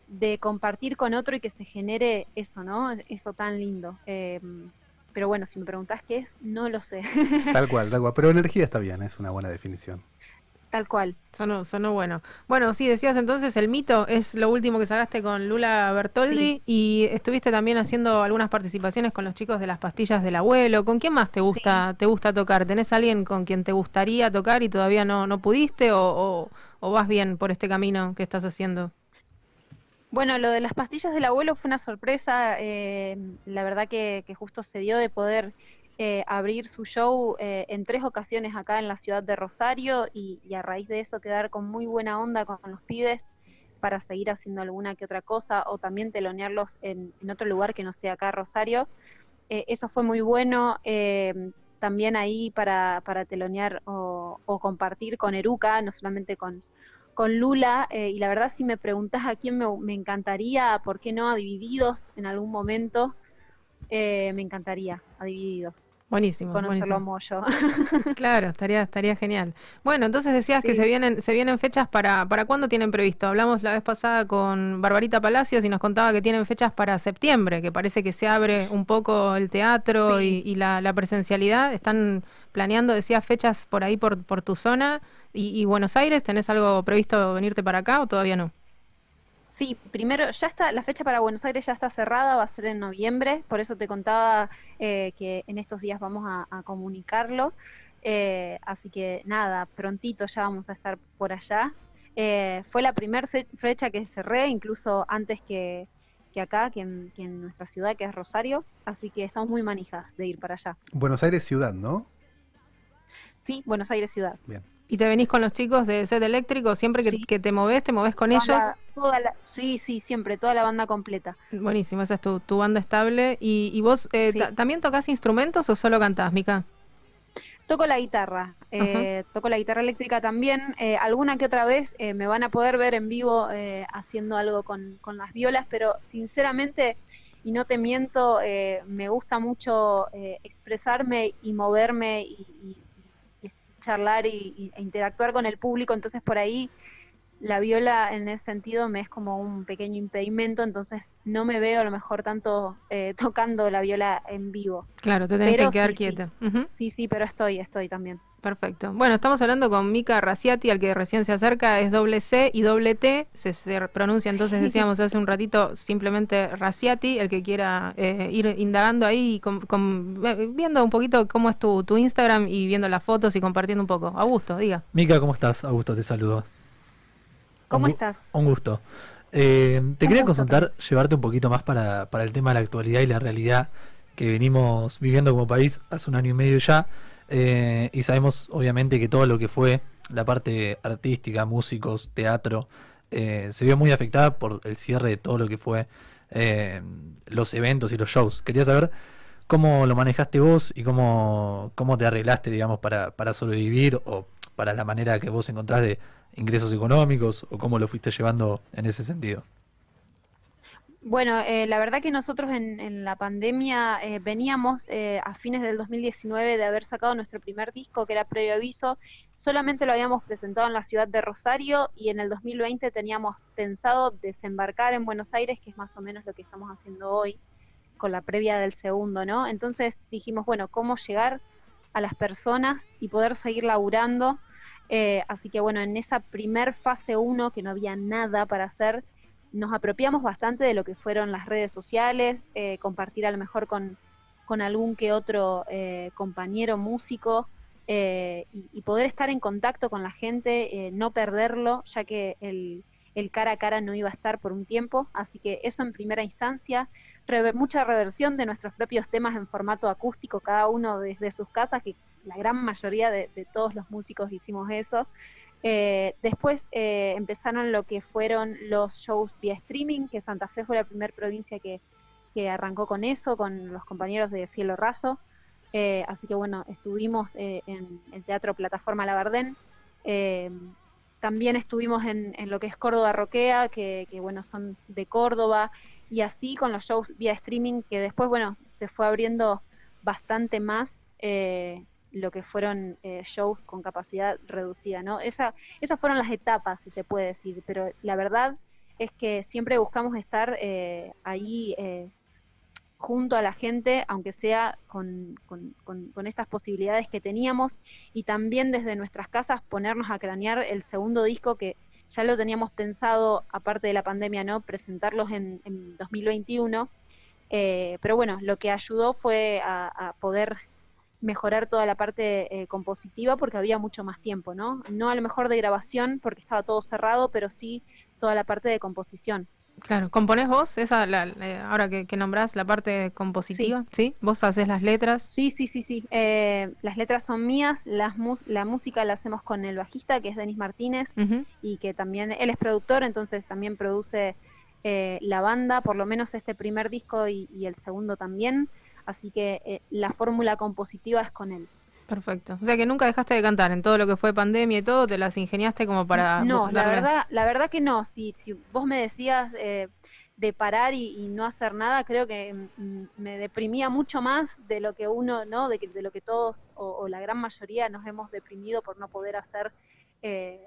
de compartir con otro y que se genere eso, ¿no? Eso tan lindo. Pero bueno, si me preguntás qué es, no lo sé. Tal cual, tal cual. Pero energía está bien, es una buena definición. Tal cual. Sonó, sonó bueno. Bueno, sí, decías entonces el mito es lo último que sacaste con Lula Bertoldi y estuviste también haciendo algunas participaciones con los chicos de las pastillas del abuelo. ¿Con quién más te gusta, te gusta tocar? ¿Tenés alguien con quien te gustaría tocar y todavía no, no pudiste o, o- o vas bien por este camino que estás haciendo? Bueno, lo de las pastillas del abuelo fue una sorpresa. eh, la verdad que, que justo se dio de poder eh, abrir su show eh, en tres ocasiones acá en la ciudad de Rosario y, y a raíz de eso quedar con muy buena onda con los pibes para seguir haciendo alguna que otra cosa o también telonearlos en, otro lugar que no sea acá Rosario. Eh, eso fue muy bueno. eh, también ahí para, para telonear o, o compartir con Eruca, no solamente con, con Lula, eh, y la verdad si me preguntas a quién me, me encantaría, ¿por qué no a Divididos en algún momento? Eh, me encantaría a Divididos. Buenísimo. Conocerlo a. Moyo. Claro, estaría, estaría genial. Bueno, entonces decías que se vienen, se vienen fechas para, ¿para cuándo tienen previsto? Hablamos la vez pasada con Barbarita Palacios y nos contaba que tienen fechas para septiembre, que parece que se abre un poco el teatro Sí. y, y la, la presencialidad. ¿Están planeando, decías, fechas por ahí, por, por tu zona? Y, y Buenos Aires? ¿Tenés algo previsto venirte para acá o todavía no? Sí, primero, ya está, la fecha para Buenos Aires ya está cerrada, va a ser en noviembre, por eso te contaba eh, que en estos días vamos a, a comunicarlo. Eh, así que nada, prontito ya vamos a estar por allá. Eh, fue la primera fecha que cerré, incluso antes que, que acá, que en, que en nuestra ciudad, que es Rosario. Así que estamos muy manijas de ir para allá. Buenos Aires ciudad, ¿no? Sí, Buenos Aires ciudad. ¿Y te venís con los chicos de Set Eléctrico? Siempre que, que te moves, te moves con ellos. la- toda la- sí, sí, siempre, toda la banda completa. Buenísimo, esa es tu, tu banda estable. ¿Y, y vos eh, Sí. también tocas instrumentos o solo cantás, Mica? Toco la guitarra, eh, toco la guitarra eléctrica también. eh, alguna que otra vez me van a poder ver en vivo haciendo algo con, con las violas, pero sinceramente, y no te miento, eh, me gusta mucho eh, expresarme y moverme y charlar y, e interactuar con el público, entonces por ahí la viola en ese sentido me es como un pequeño impedimento, entonces no me veo a lo mejor tanto eh, tocando la viola en vivo. Claro, te tenés Pero que quedar sí, sí. quieta. Sí, sí, pero estoy, estoy también. Perfecto. Bueno, estamos hablando con Mica Raciati, al que recién se acerca, es doble C y doble T, se, se pronuncia entonces, decíamos hace un ratito, simplemente Raciati, el que quiera eh, ir indagando ahí, con- con- viendo un poquito cómo es tu, tu Instagram y viendo las fotos y compartiendo un poco. Augusto, diga. Mica, ¿cómo estás? Augusto, te saludo. ¿Cómo Un estás? Un gusto. Eh, te Un quería gusto consultar, llevarte un poquito más para, para el tema de la actualidad y la realidad que venimos viviendo como país hace un año y medio ya. Eh, y sabemos, obviamente, que todo lo que fue la parte artística, músicos, teatro, eh, se vio muy afectada por el cierre de todo lo que fue eh, los eventos y los shows. Quería saber cómo lo manejaste vos y cómo, cómo te arreglaste, digamos, para, para sobrevivir o para la manera que vos encontrás de ingresos económicos o cómo lo fuiste llevando en ese sentido. Bueno, eh, la verdad que nosotros en, en la pandemia eh, veníamos eh, a fines del 2019 de haber sacado nuestro primer disco, que era Previo Aviso. Solamente lo habíamos presentado en la ciudad de Rosario y en el 2020 teníamos pensado desembarcar en Buenos Aires, que es más o menos lo que estamos haciendo hoy, con la previa del segundo, ¿no? Entonces dijimos, bueno, ¿cómo llegar a las personas y poder seguir laburando? Eh, así que bueno, en esa primer fase 1, que no había nada para hacer, nos apropiamos bastante de lo que fueron las redes sociales, eh, compartir a lo mejor con, con algún que otro eh, compañero músico eh, y, y poder estar en contacto con la gente, no perderlo, ya que el, el cara a cara no iba a estar por un tiempo. Así que eso en primera instancia, rever- mucha reversión de nuestros propios temas en formato acústico, cada uno desde sus casas, que la gran mayoría de, de todos los músicos hicimos eso. Eh, después eh, empezaron lo que fueron los shows vía streaming, que Santa Fe fue la primera provincia que, que arrancó con eso, con los compañeros de Cielo Raso. Eh, así que bueno, estuvimos en el Teatro Plataforma Labardén. También estuvimos en, lo que es Córdoba Roquea, que, que, bueno, son de Córdoba, y así con los shows vía streaming, que después, bueno, se fue abriendo bastante más lo que fueron eh, shows con capacidad reducida, ¿no? Esa, esas fueron las etapas, si se puede decir, pero la verdad es que siempre buscamos estar eh, ahí eh, junto a la gente, aunque sea con, con- con- con estas posibilidades que teníamos, y también desde nuestras casas ponernos a cranear el segundo disco que ya lo teníamos pensado, aparte de la pandemia, ¿no? Presentarlos en, en 2021. Eh, pero bueno, lo que ayudó fue a, a poder mejorar toda la parte eh, compositiva porque había mucho más tiempo, ¿no? No a lo mejor de grabación porque estaba todo cerrado, pero sí toda la parte de composición. Claro, ¿componés vos? Esa, la, la- ahora que, que nombrás la parte compositiva, ¿sí? ¿Vos haces las letras? Sí, sí, sí, sí. Eh, las letras son mías, las mus- la música la hacemos con el bajista, que es Denis Martínez, y que también, él es productor, entonces también produce eh, la banda, por lo menos este primer disco y, y el segundo también. Así que eh, la fórmula compositiva es con él. Perfecto. O sea que nunca dejaste de cantar en todo lo que fue pandemia y todo, te las ingeniaste como para... No, la verdad, la verdad que no. Si, si vos me decías eh, de parar y, y no hacer nada, creo que mm, me deprimía mucho más de lo que uno, ¿no? De, que, de lo que todos o, o la gran mayoría nos hemos deprimido por no poder hacer eh,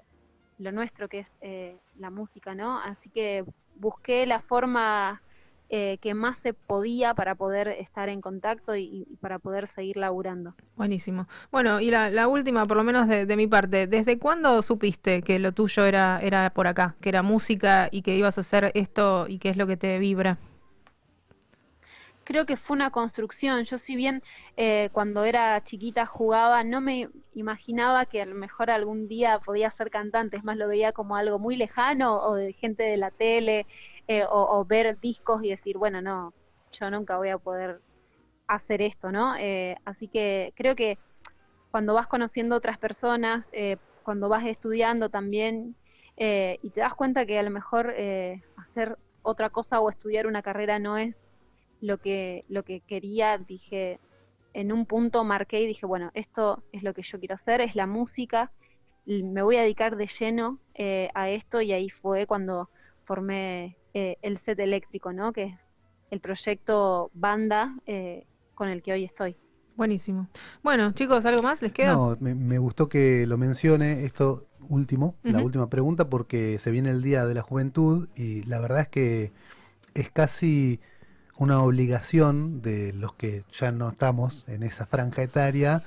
lo nuestro, que es eh, la música, ¿no? Así que busqué la forma eh, que más se podía para poder estar en contacto y, y para poder seguir laburando. Buenísimo. Bueno, y la, la última, por lo menos de, de mi parte, ¿desde cuándo supiste que lo tuyo era, era por acá, que era música y que ibas a hacer esto y qué es lo que te vibra? creo que fue una construcción. Yo si bien eh, cuando era chiquita jugaba, no me imaginaba que a lo mejor algún día podía ser cantante, es más lo veía como algo muy lejano o de gente de la tele eh, o, o ver discos y decir, bueno, no, yo nunca voy a poder hacer esto, ¿no? Eh, así que creo que cuando vas conociendo otras personas, eh, cuando vas estudiando también eh, y te das cuenta que a lo mejor hacer otra cosa o estudiar una carrera no es lo que, lo que quería, dije, en un punto marqué y dije, bueno, esto es lo que yo quiero hacer, es la música, me voy a dedicar de lleno a esto y ahí fue cuando formé eh, el set eléctrico, ¿no? Que es el proyecto banda eh, con el que hoy estoy. Buenísimo. Bueno, chicos, ¿algo más les queda? No, me, me gustó que lo mencione esto último, la última pregunta, porque se viene el Día de la Juventud y la verdad es que es casi una obligación de los que ya no estamos en esa franja etaria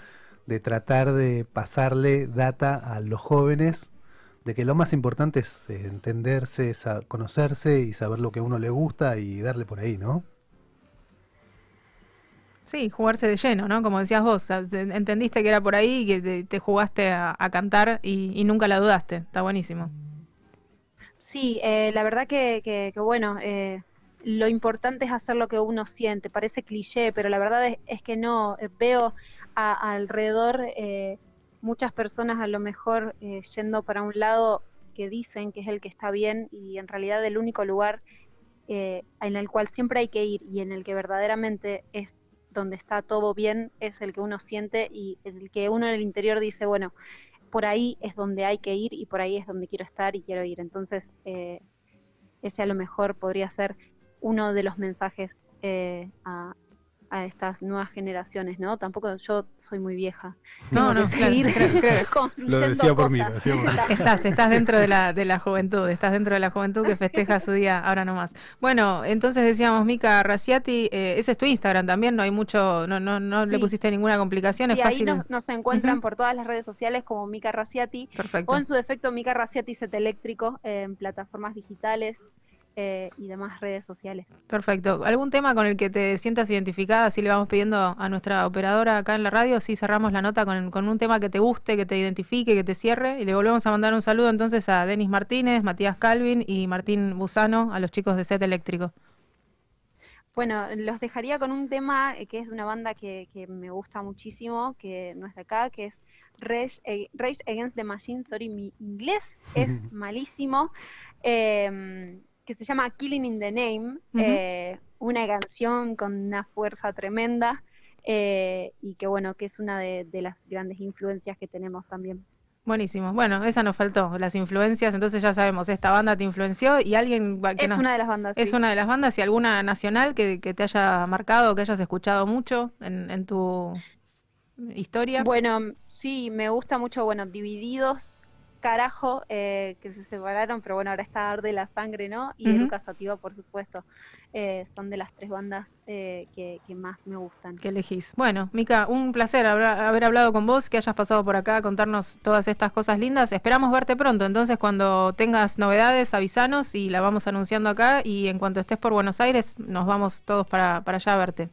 de tratar de pasarle data a los jóvenes de que lo más importante es eh, entenderse, conocerse y saber lo que a uno le gusta y darle por ahí, ¿no? Sí, jugarse de lleno, ¿no? Como decías vos, entendiste que era por ahí y que te, te jugaste a, a cantar y, y nunca la dudaste. Está buenísimo. Sí, eh, la verdad que, que- que bueno, eh, lo importante es hacer lo que uno siente. Parece cliché, pero la verdad es, es que no. Eh, veo a- alrededor eh, muchas personas a lo mejor eh, yendo para un lado que dicen que es el que está bien y en realidad el único lugar eh, en el cual siempre hay que ir y en el que verdaderamente es donde está todo bien es el que uno siente y el que uno en el interior dice, bueno, por ahí es donde hay que ir y por ahí es donde quiero estar y quiero ir. Entonces, eh, ese a lo mejor podría ser uno de los mensajes eh, a, a estas nuevas generaciones, ¿no? Tampoco yo soy muy vieja. No, no, claro, seguir creo- creo- construyendo Lo decía por mí, cosas. lo decía por mí. Estás, estás dentro de la, de la juventud, estás dentro de la juventud que festeja su día ahora nomás. Bueno, entonces decíamos, Mica Raciati, eh, ese es tu Instagram también, no hay mucho, no, no, no le pusiste ninguna complicación, Sí, es ahí fácil. nos, nos encuentran por todas las redes sociales como Mica Raciati Perfecto. o en su defecto Mica Raciati Set Eléctrico eh, en plataformas digitales eh, y demás redes sociales. Perfecto. ¿Algún tema con el que te sientas identificada? Así le vamos pidiendo a nuestra operadora acá en la radio, si cerramos la nota con, con un tema que te guste, que te identifique, que te cierre. Y le volvemos a mandar un saludo entonces a Denis Martínez, Matías Calvin y Martín Busano, a los chicos de Set Eléctrico. Bueno, los dejaría con un tema eh, que es de una banda que, que me gusta muchísimo, que no es de acá, que es Rage, eh, Rage Against the Machine. Sorry, mi inglés es malísimo. eh, que se llama Killing in the Name. Eh, una canción con una fuerza tremenda eh, y que bueno, que es una de, de las grandes influencias que tenemos también. Buenísimo. Bueno, esa nos faltó, las influencias. Entonces ya sabemos, esta banda te influenció y alguien que Es nos- una de las bandas. Es sí. una de las bandas y alguna nacional que, que te haya marcado, que hayas escuchado mucho en, en tu historia. Bueno, sí, me gusta mucho, bueno, Divididos, Carajo, eh, que se separaron, pero bueno, ahora está Arde la Sangre, ¿no? Y Ujú. Eruca Sativa, por supuesto. Eh, son de las tres bandas eh, que, que más me gustan. que elegís. Bueno, Mica, un placer haber hablado con vos, que hayas pasado por acá a contarnos todas estas cosas lindas. Esperamos verte pronto, entonces cuando tengas novedades, avisanos y la vamos anunciando acá y en cuanto estés por Buenos Aires, nos vamos todos para, para allá a verte.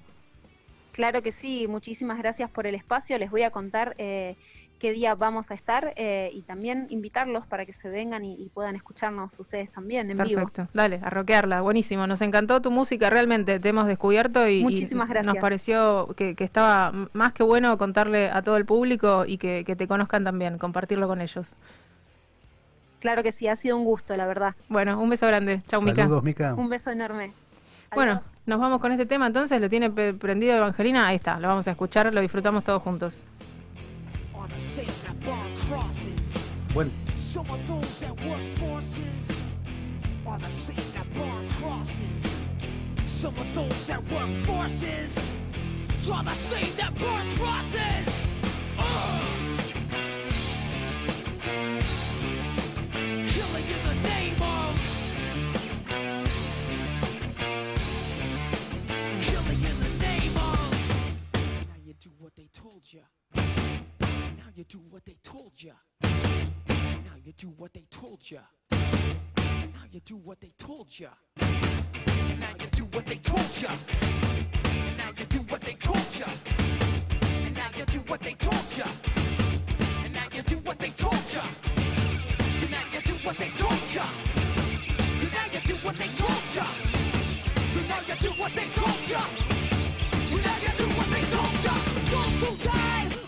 Claro que sí, muchísimas gracias por el espacio. Les voy a contar eh, qué día vamos a estar eh, y también invitarlos para que se vengan y, y puedan escucharnos ustedes también en vivo. Perfecto, dale, a buenísimo. Nos encantó tu música, realmente te hemos descubierto y, y Muchísimas gracias. nos pareció que, que estaba más que bueno contarle a todo el público y que, que te conozcan también, compartirlo con ellos. Claro que sí, ha sido un gusto, la verdad. Bueno, un beso grande. Chau, Mica. Saludos, Mica. Un beso enorme. Bueno, nos vamos con este tema entonces, lo tiene prendido Evangelina, ahí está, lo vamos a escuchar, lo disfrutamos todos juntos. On a saint that crosses. Bueno, Some of those that work forces are the same that burn crosses. Some of those that work forces draw the same that burn crosses. You do what they told you. Now you do what they told you. Now you do what they told you. Now you do what they told you. Now you do what they told ya. And now you do what they told ya. And now you do what they told ya. And now you do what they told ya. And now you do what they told ya. And now you do what they told ya. And now you do what they told ya. Those who died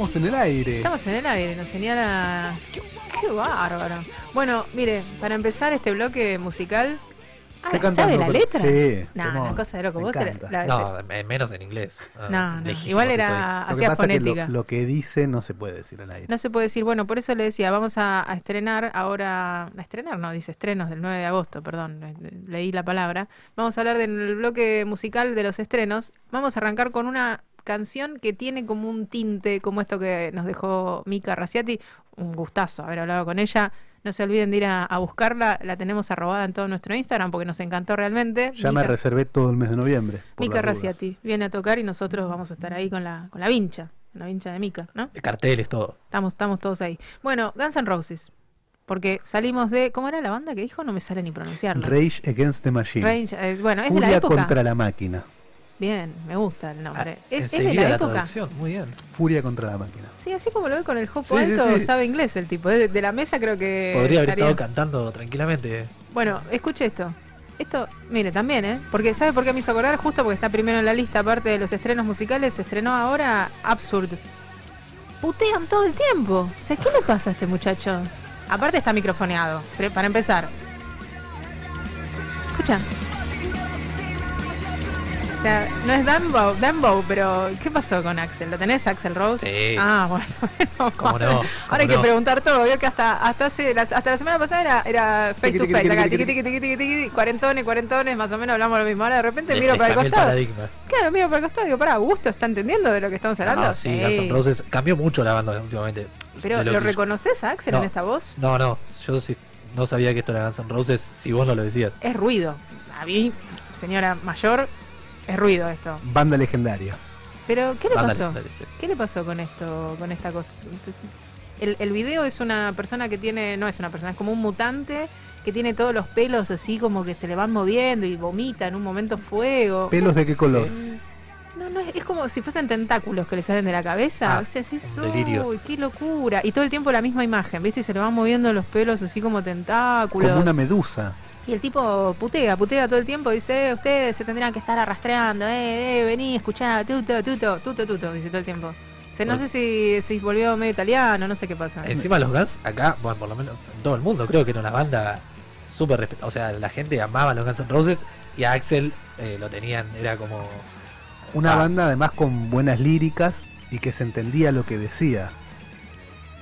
Estamos en el aire. Estamos en el aire, nos señala. Qué bárbaro. Bueno, mire, para empezar este bloque musical. Ah, ¿Sabe la letra? Sí, No, una cosa de loco. me Vos te la- la- No, menos en inglés. Ah, No, no, igual era- estoy. Lo que hacía que fonética. lo, lo que dice no se puede decir al aire. No se puede decir, bueno, por eso le decía, vamos a, a estrenar ahora, a estrenar, no, dice estrenos del 9 de agosto, perdón, leí la palabra. Vamos a hablar del bloque musical de los estrenos. Vamos a arrancar con una canción que tiene como un tinte, como esto que nos dejó Mika Raciati, un gustazo haber hablado con ella. No se olviden de ir a, a buscarla, la tenemos arrobada en todo nuestro Instagram porque nos encantó realmente. Ya me reservé todo el mes de noviembre. Mika. Raciati viene a tocar y nosotros vamos a estar ahí con la, con la vincha, la vincha de Mika, ¿no? De carteles, todo. Estamos, estamos todos ahí. Bueno, Guns N' Roses. Porque salimos de. ¿Cómo era la banda que dijo? No me sale ni pronunciarla. Rage Against the Machine. Rage, eh, bueno, es de la Furia época. contra la máquina. Bien, me gusta el nombre. Ah, es, es de la la época. traducción, muy bien. Furia contra la máquina. Sí, así como lo ve con el jopo Sí, alto, sí. sabe inglés el tipo. De, de la mesa creo que. Podría haber estaría- estado cantando tranquilamente. Bueno, escuche esto. Esto, mire, también, ¿eh? Porque, ¿sabe por qué me hizo acordar? Justo porque está primero en la lista, aparte de los estrenos musicales, se estrenó ahora Absurd. Putean todo el tiempo. O sea, ¿qué le pasa a este muchacho? Aparte está microfoneado, para empezar. Escucha. O sea, no es Dumbo, Dumbo, pero ¿qué pasó con Axel? ¿Lo tenés, Axel Rose? Sí. Ah, bueno. bueno, ¿Cómo no? Ahora hay ¿Cómo que no? preguntar todo. Vio que hasta, hasta, hace, hasta la semana pasada era, era face to face. Acá, tiqui, tiqui, tiqui, tiqui, cuarentones, cuarentones, más o menos hablamos lo mismo. Ahora de repente miro para el costado. Claro, miro para el costado digo, pará, Augusto, ¿está entendiendo de lo que estamos hablando? Ah, sí, Guns N' Roses cambió mucho la banda últimamente. Pero, ¿lo, reconoces a Axel No. en esta voz? No, no, yo sí no sabía que esto era Guns N' Roses si vos no lo decías. Es ruido. A mí, señora mayor, es ruido esto. Banda legendaria. Pero, ¿qué le Banda pasó? sí. ¿Qué le pasó con esto, con esta cosa? El, el video es una persona que tiene, no es una persona, es como un mutante que tiene todos los pelos así como que se le van moviendo y vomita en un momento fuego. ¿Pelos de qué color? No, no, es, es como si fuesen tentáculos que le salen de la cabeza. Ah, o sea, así, uy, qué locura. Y todo el tiempo la misma imagen, ¿viste? Y se le van moviendo los pelos así como tentáculos. Como una medusa. Y el tipo putea, putea todo el tiempo, dice, eh, ustedes se tendrían que estar arrastreando, eh, eh, vení, escuchá, tuto, tuto, tuto, tuto, dice todo el tiempo. O sea, no sé si, si volvió medio italiano, no sé qué pasa. Encima los Guns acá, bueno, por lo menos en todo el mundo, creo que era una banda súper respetada. O sea, la gente amaba a los Guns N' Roses y a Axel eh, lo tenían, era como... Una Ah. banda además con buenas líricas y que se entendía lo que decía.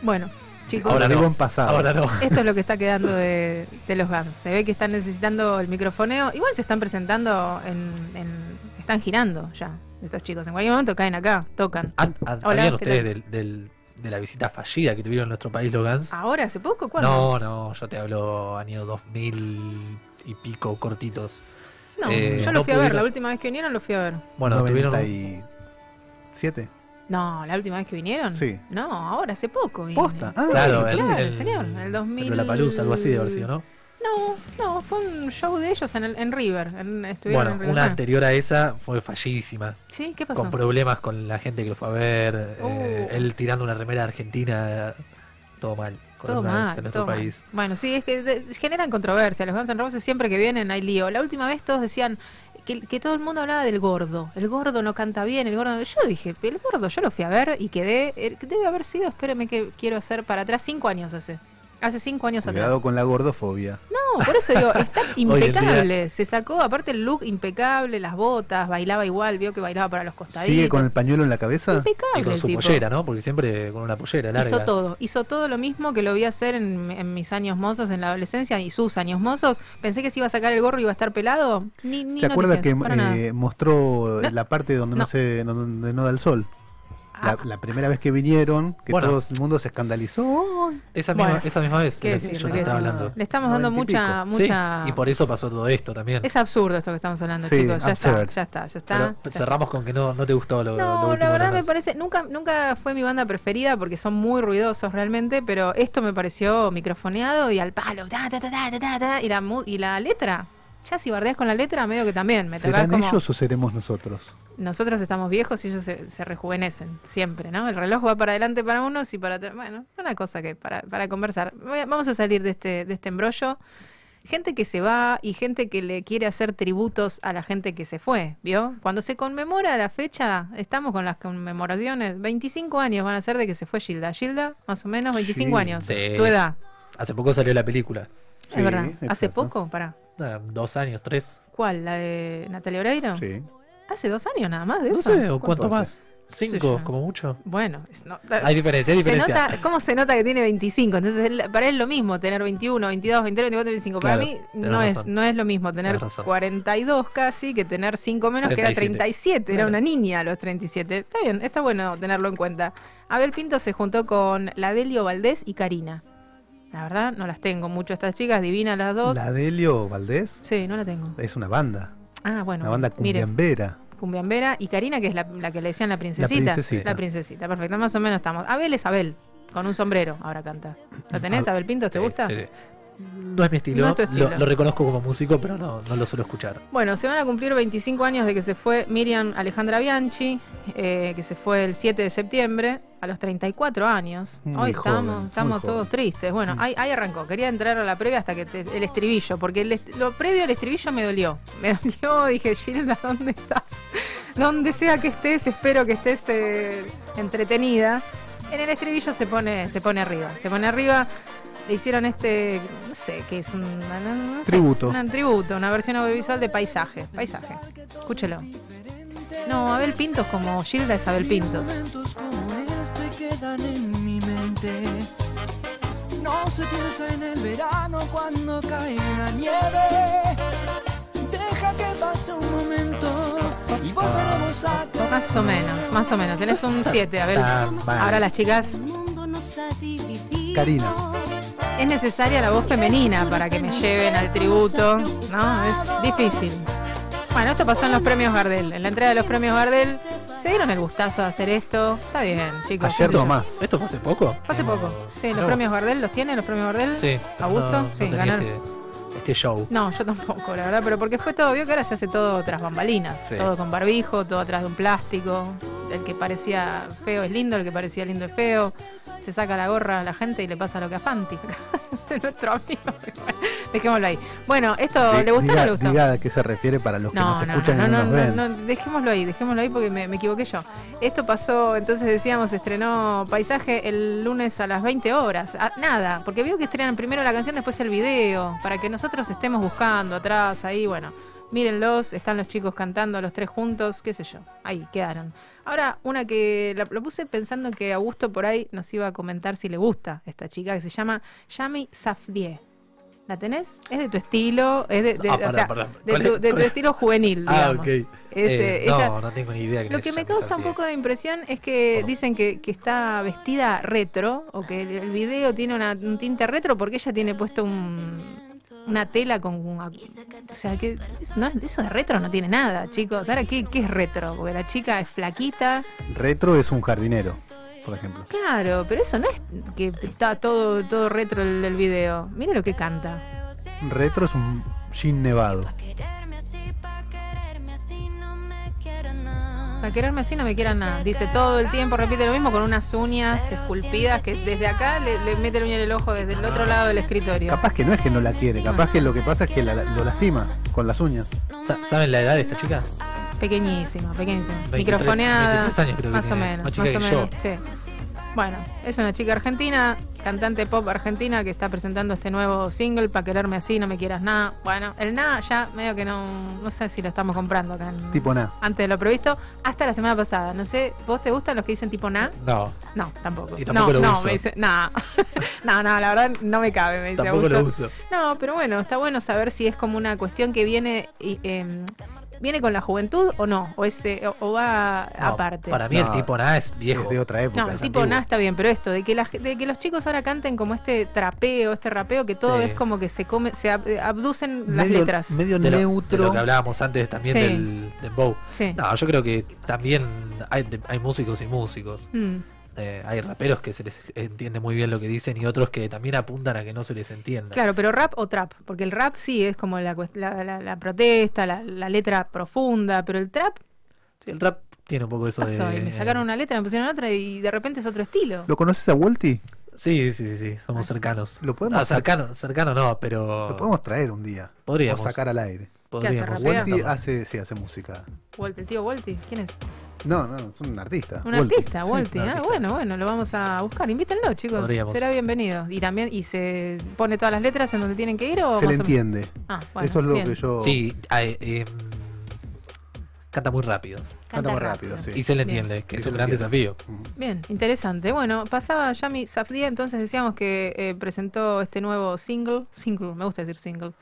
Bueno, chicos, Ahora digo en pasado. Ahora no. esto es lo que está quedando de, de los Guns. Se ve que están necesitando el microfoneo. Igual se están presentando en, en- están girando ya estos chicos. En cualquier momento caen acá, tocan. An- an- Hola, ¿Sabían ¿qué ustedes del, del- de la visita fallida que tuvieron en nuestro país los Guns? ¿Ahora? ¿Hace poco? ¿Cuándo? No, no, yo te hablo año 2000 y pico, cortitos. No, Eh, yo lo no fui a ver. La última vez que vinieron lo fui a ver. Bueno, tuvieron... 97. No, la última vez que vinieron. Sí. No, ahora hace poco. vine. Posta. Ah, Sí, Claro, el- claro, el- señor. El 2000. La Palusa, algo así de haber sido, ¿no? No, no, fue un show de ellos en, el, en River. en- estuvieron Bueno, en River. una anterior a esa fue fallidísima. Sí, ¿qué pasó? Con problemas con la gente que lo fue a ver, eh, Uh. él tirando una remera argentina, todo mal. con Todo mal, en nuestro todo mal. país. Bueno, sí, es que de- generan controversia. Los Guns N' Roses siempre que vienen hay lío. La última vez todos decían que, que todo el mundo hablaba del gordo. El gordo no canta bien, el gordo... Yo dije, el gordo yo lo fui a ver y quedé... eh, Debe haber sido, espérame que quiero hacer para atrás, cinco años hace. Hace cinco años atrás. Cuidado con la gordofobia. No, por eso digo, está impecable. Se sacó, aparte el look impecable, las botas, bailaba igual, vio que bailaba para los costaditos. ¿Sigue con el pañuelo en la cabeza? Impecable Y con su tipo. pollera, ¿no? Porque siempre con una pollera larga. Hizo todo, hizo todo lo mismo que lo vi hacer en, en mis años mozos en la adolescencia y sus años mozos. Pensé que se iba a sacar el gorro y iba a estar pelado. Ni, ni ¿Se acuerda noticias, que eh, mostró No. la parte donde no, No. se donde no da el sol? La, Ah. la primera vez que vinieron, que Bueno. todo el mundo se escandalizó. Esa misma, Bueno, esa misma vez ¿qué la que decirle, yo te estaba hablando. Le estamos dando y mucha. Sí, mucha... y por eso pasó todo esto también. Es absurdo esto que estamos hablando, Sí, chicos. Ya está, ya está, ya está. Pero ya cerramos con que no, no te gustó lo, lo No, último la verdad me parece, nunca, nunca fue mi banda preferida porque son muy ruidosos realmente, pero esto me pareció microfoneado y al palo, ta, ta, ta, ta, ta, ta, ta, y la mu- y la letra, ya si bardeas con la letra, medio que también, me ¿Serán como ellos o seremos nosotros? Nosotros estamos viejos y ellos se, se rejuvenecen siempre, ¿no? El reloj va para adelante para unos y para bueno, una cosa que para, para conversar. Voy a- Vamos a salir de este, de este embrollo. Gente que se va y gente que le quiere hacer tributos a la gente que se fue, ¿vio? Cuando se conmemora la fecha, estamos con las conmemoraciones, 25 años van a ser de que se fue Gilda. Gilda, más o menos 25 Sí. años, Sí. tu edad. Hace poco salió la película. es Sí, verdad. ¿Hace exacto. poco? Para. Ah, dos años, tres. ¿Cuál? ¿La de Natalia Oreiro? Sí. Hace dos años nada más de No eso. sé, o ¿Cuánto más. Cinco, como mucho. Bueno, es- no- Hay diferencia, hay Se diferencia. nota, ¿Cómo se nota que tiene 25? Entonces, él- para él es lo mismo tener 21, 22, 23, 24, 25. Para Claro, mí no es, no es lo mismo tener Tenés razón. 42 casi que tener 5 menos, que era 37. 37. Era Claro. una niña a los 37. Está bien, está bueno tenerlo en cuenta. Abel Pinto se juntó con la Delio Valdés y Karina. La verdad, no las tengo mucho estas chicas, divinas las dos. La Delio Valdés Sí, no la tengo. es una banda. Ah, bueno. una banda mire, cumbiambera. Cumbiambera y Karina, que es la, la que le decían la princesita. princesita. La princesita, perfecto. Más o menos estamos. Abel es Abel, con un sombrero, ahora canta. ¿Lo tenés, Ab- Abel Pinto? ¿Te Sí, gusta? sí, sí. No es mi estilo. No es tu estilo. Lo, lo reconozco como músico, pero no, no lo suelo escuchar. Bueno, se van a cumplir 25 años de que se fue Miriam Alejandra Bianchi, eh, que se fue el 7 de septiembre, a los 34 años. Muy Hoy joven, estamos, estamos joven. todos tristes. Bueno, ahí, ahí arrancó. Quería entrar a la previa hasta que te- el estribillo, porque el est- lo previo al estribillo me dolió. Me dolió, dije, Gilda, ¿dónde estás? Donde sea que estés, espero que estés eh, entretenida. En el estribillo se pone, se pone arriba. Se pone arriba. Le hicieron este, no sé, qué es un no sé, Tributo. Un tributo, una versión audiovisual de paisaje. Paisaje. Escúchelo. No, Abel Pintos como Gilda es Abel Pintos. Este. No se piensa en el verano cuando cae la nieve. Deja que pase un momento y volveremos a Más o menos, más o menos. Tenés un 7, Abel. Mal. Ahora las chicas, Karina. Es necesaria la voz femenina para que me lleven al tributo. No, es difícil. Bueno, esto pasó en los premios Gardel. En la entrega de los premios Gardel se dieron el gustazo de hacer esto. Está bien, chicos. Ayer nomás. ¿Esto fue hace poco? Fue hace poco. Sí, los premios Gardel, ¿los tiene los premios Gardel? Sí. ¿Augusto? No, no sí, ganaron. este- este show. No, yo tampoco, la verdad, pero porque fue todo, vio que ahora se hace todo tras bambalinas, Sí. todo con barbijo, todo atrás de un plástico, el que parecía feo es lindo, el que parecía lindo es feo, se saca la gorra a la gente y le pasa lo que a Fanti, de nuestro amigo. Dejémoslo ahí. Bueno, ¿esto le gustó o no le gustó? diga a qué se refiere para los que No, nos no, escuchan no, y no, no, nos no, ven. no, dejémoslo ahí, dejémoslo ahí porque me, me equivoqué yo. Esto pasó, entonces decíamos, estrenó Paisaje el lunes a las 20 horas. Ah, nada, porque veo que estrenan primero la canción, después el video, para que nosotros estemos buscando atrás, ahí, bueno. Mírenlos, están los chicos cantando los tres juntos, qué sé yo, ahí quedaron. Ahora, una que la, lo puse pensando que Augusto por ahí nos iba a comentar si le gusta esta chica, que se llama Yami Safdie. ¿La tenés? Es de tu estilo, es de, de- Ah, o sea, de ¿Cuál tu, de tu estilo juvenil, Ah, digamos. ok. Es, Eh, eh, no, no tengo ni idea. quién lo que me causa un poco de impresión es que dicen que, que está vestida retro o que el, el video tiene una- un tinte retro porque ella tiene puesto un- una tela con... una- o sea, que no, eso de retro no tiene nada, chicos. Ahora, ¿qué, qué es retro? Porque la chica es flaquita. Retro es un jardinero, por ejemplo. Claro, pero eso no es que está todo, todo retro el, el video. Mira lo que canta. Retro es un jean nevado. Para quererme así no me quieran nada. Dice todo el tiempo, repite lo mismo con unas uñas esculpidas que desde acá le, le mete el uña en el ojo desde el otro lado del escritorio. Capaz que no es que no la quiere, capaz que lo que pasa es que la- lo lastima con las uñas. Sa- ¿Saben la edad de esta chica? Pequeñísima, pequeñísima. 23, Microfoneada. 23 años creo que más o menos. más chica más o que yo. menos, sí. Bueno, es una chica argentina, cantante pop argentina que está presentando este nuevo single, Pa' quererme así, no me quieras nada. Bueno, el nada ya medio que no, no sé si lo estamos comprando acá en- Tipo nada. antes de lo previsto, hasta la semana pasada. No sé, ¿vos te gustan los que dicen tipo na? No. No, tampoco. Y tampoco no, lo no, uso. me dice, no, no, no, la verdad no me cabe, me dice Tampoco lo uso. No, pero bueno, está bueno saber si es como una cuestión que viene y, em, viene con la juventud o no, o ese o, o va No, aparte. Para mí el tipo nada es viejo. Es de otra época. No, el tipo nada está bien, pero esto, de que, la- de que los chicos ahora canten como este trapeo, este rapeo, que todo Sí. es como que se come, se ab- eh, abducen las letras. medio de lo, de neutro. lo que hablábamos antes también Sí. del dembow. Sí. No, yo creo que también hay, hay músicos y músicos. Mm. Eh, hay raperos que se les entiende muy bien lo que dicen y otros que también apuntan a que no se les entienda. Claro, pero rap o trap, porque el rap sí es como la, la, la- la protesta, la, la letra profunda, pero el trap Sí, el trap tiene un poco eso pasó de... y me sacaron una letra, me pusieron otra y de repente es otro estilo. ¿Lo conoces a Wolti? Sí, sí, sí, sí, somos cercanos. Lo podemos Ah, cercano, cercano no, pero... Lo podemos traer un día. Podríamos. O sacar al aire. Podríamos. ¿Qué hace, intentarlo. hace, sí, hace música. Walti, el tío Walti, ¿quién es? No, no, es un artista. Un artista, Sí, Walti. un Ah, artista. bueno, bueno, lo vamos a buscar. Invítenlo, chicos. Podríamos. Será bienvenido. Y también, y se pone todas las letras en donde tienen que ir o Se le entiende. Ah, bueno, Eso es lo bien. que yo. Sí, ay, em, canta muy rápido. Canta muy rápido, sí. Y se le Bien. entiende, que es un gran desafío. Bien, interesante. Bueno, pasaba Yami Safdie, entonces decíamos que eh, presentó este nuevo single. Single, me gusta decir single.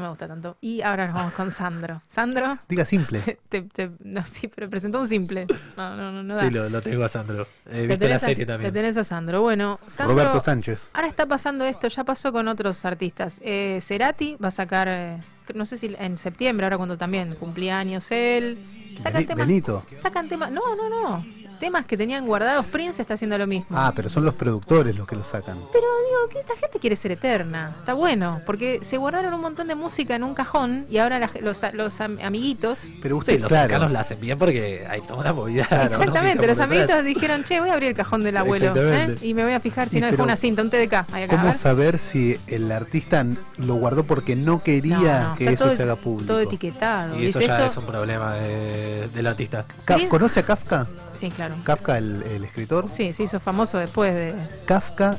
No me gusta tanto. Y ahora nos vamos con Sandro. Sandro, Diga simple. te, te- no, sí, pero presentó un simple. No, no, no, no da. Sí, lo, lo tengo a Sandro. He Lo visto la a- serie Lo también. tenés a Sandro. Bueno, Sandro. Roberto Sánchez. Ahora está pasando esto, ya pasó con otros artistas. Eh, Cerati va a sacar, eh, no sé si en septiembre, ahora cuando también cumplía años él. Sacan temas. Sacan temas. No, no, no. Temas que tenían guardados. Prince está haciendo lo mismo. Ah, pero son los productores los que lo sacan. Pero digo que esta gente quiere ser eterna. Está bueno, porque se guardaron un montón de música en un cajón y ahora la- los, los am- amiguitos. Pero Sí, usted, los claro. cercanos la hacen bien porque hay toda una movida. Claro. Exactamente, los amiguitos dijeron, che, voy a abrir el cajón del abuelo. ¿eh? y me voy a fijar si Sí, no dejó una cinta, un TDK. Acá, ¿Cómo ver. saber si el artista lo guardó porque no quería No, no, que eso todo- se haga público? Todo etiquetado. Y eso ya esto- es un problema de- del artista. ¿Conoce a Kafka? Sí, claro. Kafka, el, el escritor. Sí, se hizo famoso después de. Kafka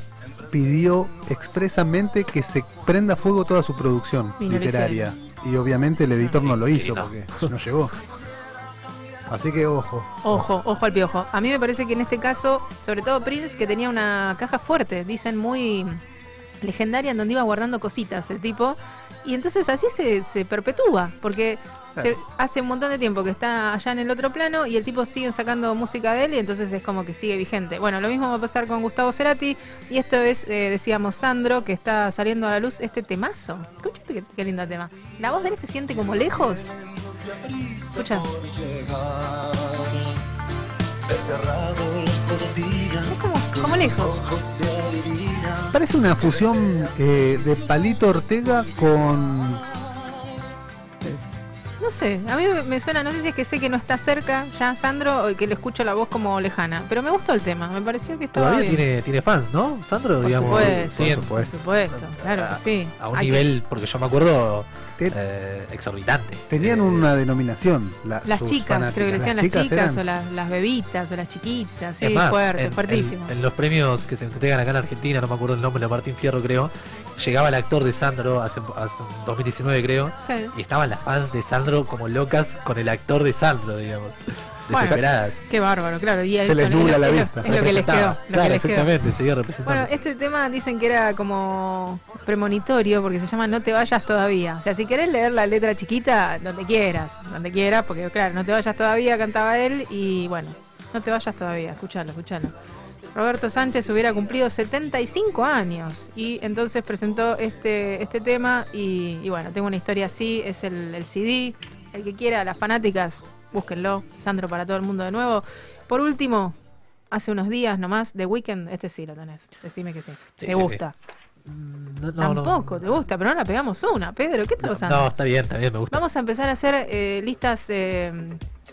pidió expresamente que se prenda fuego toda su producción Y no lo literaria. Y obviamente el editor no lo hizo porque no llegó. Así que ojo. Ojo, ojo al piojo. A mí me parece que en este caso, sobre todo Prince, que tenía una caja fuerte, dicen muy legendaria, en donde iba guardando cositas el tipo. Y entonces así se, se perpetúa, porque se- hace un montón de tiempo que está allá en el otro plano y el tipo sigue sacando música de él y entonces es como que sigue vigente. Bueno, lo mismo va a pasar con Gustavo Cerati y esto es, eh, decíamos, Sandro, que está saliendo a la luz este temazo. Escuchaste qué, qué lindo tema. La voz de él se siente como lejos. Escucha. Es como- como lejos. Parece una fusión eh, de Palito Ortega con. No sé, a mí me- suena, no sé si es que sé que no está cerca ya Sandro o que le escucho la voz como lejana, pero me gustó el tema, me pareció que estaba Todavía bien. tiene, tiene fans, ¿no? Sandro, Por digamos. supuesto, siguen- por supuesto, claro que sí. A un nivel, porque yo me acuerdo, eh, exorbitante. Tenían una denominación. la- Las chicas, creo que le decían las chicas, eran- o las, las bebitas o las chiquitas, sí, es más, fuerte, en, fuertísimo. en- en los premios que se entregan acá en Argentina, no me acuerdo el nombre, de Martín Fierro creo, llegaba el actor de Sandro hace, hace un 2019 creo, Sí. y estaban las fans de Sandro como locas con el actor de Sandro, digamos. Bueno, Desesperadas. Qué bárbaro, claro. Y Se les nubla la vista. Es lo que les quedó. Claro, les quedó. exactamente, seguía representando. Bueno, este tema dicen que era como premonitorio porque se llama No te vayas todavía. O sea, si querés leer la letra chiquita, donde quieras, donde quieras, porque claro, No te vayas todavía cantaba él y bueno, No te vayas todavía, escuchalo, escuchalo. Roberto Sánchez hubiera cumplido 75 años y entonces presentó este, este tema y, y bueno, tengo una historia así, es el, el CD, el que quiera, las fanáticas, búsquenlo, Sandro para todo el mundo de nuevo. Por último, hace unos días nomás, The Weeknd, este sí lo tenés, decime que sí. Sí, ¿Te sí, gusta? No, no, no. Tampoco te gusta, pero no la pegamos una, Pedro, ¿qué está pasando? No, está bien, está bien, me gusta. Vamos a empezar a hacer eh, listas, eh,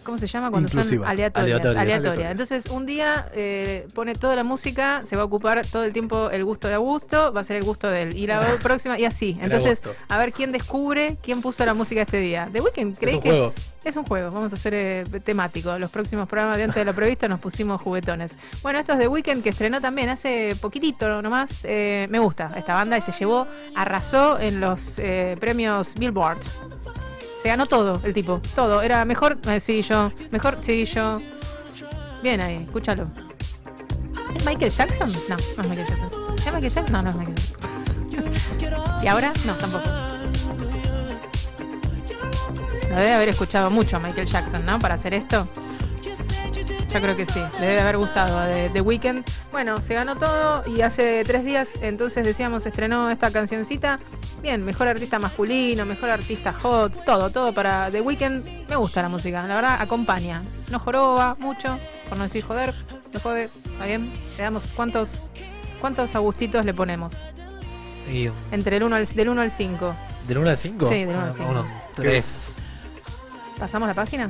¿cómo se llama? Cuando Inclusivas. son aleatorias. Aleatorias. aleatorias. Entonces, un día eh, pone toda la música, se va a ocupar todo el tiempo el gusto de Augusto, va a ser el gusto de él. Y la próxima, y así. Entonces, a ver quién descubre quién puso la música este día. The Weeknd, ¿crees un que juego. es un juego? Vamos a hacer eh, temático. Los próximos programas de antes de lo previsto nos pusimos juguetones. Bueno, esto es The Weeknd que estrenó también hace poquitito nomás. Eh, me gusta esta banda y se llevó, arrasó en los eh, premios Billboard. Se ganó todo el tipo, todo. Era mejor, eh, sí, yo. Mejor, sí, yo. Bien ahí, escúchalo. ¿Es Michael Jackson? No, no es Michael Jackson. ¿Es Michael Jackson? No, no es Michael Jackson. ¿Y ahora? No, tampoco. Debe haber escuchado mucho a Michael Jackson, ¿no? Para hacer esto. Yo creo que sí, le debe haber gustado de The Weeknd. Bueno, se ganó todo y hace tres días entonces decíamos estrenó esta cancioncita. Bien, mejor artista masculino, mejor artista hot, todo, todo para The Weeknd. Me gusta la música, la verdad acompaña. No joroba mucho, por no decir joder, no jode, está bien. Le damos cuántos, cuántos agustitos le ponemos. Y, um, Entre el 1 al, del 1 al 5. ¿Del 1 al 5? Sí, del 1 al 5. 3. ¿Pasamos la página?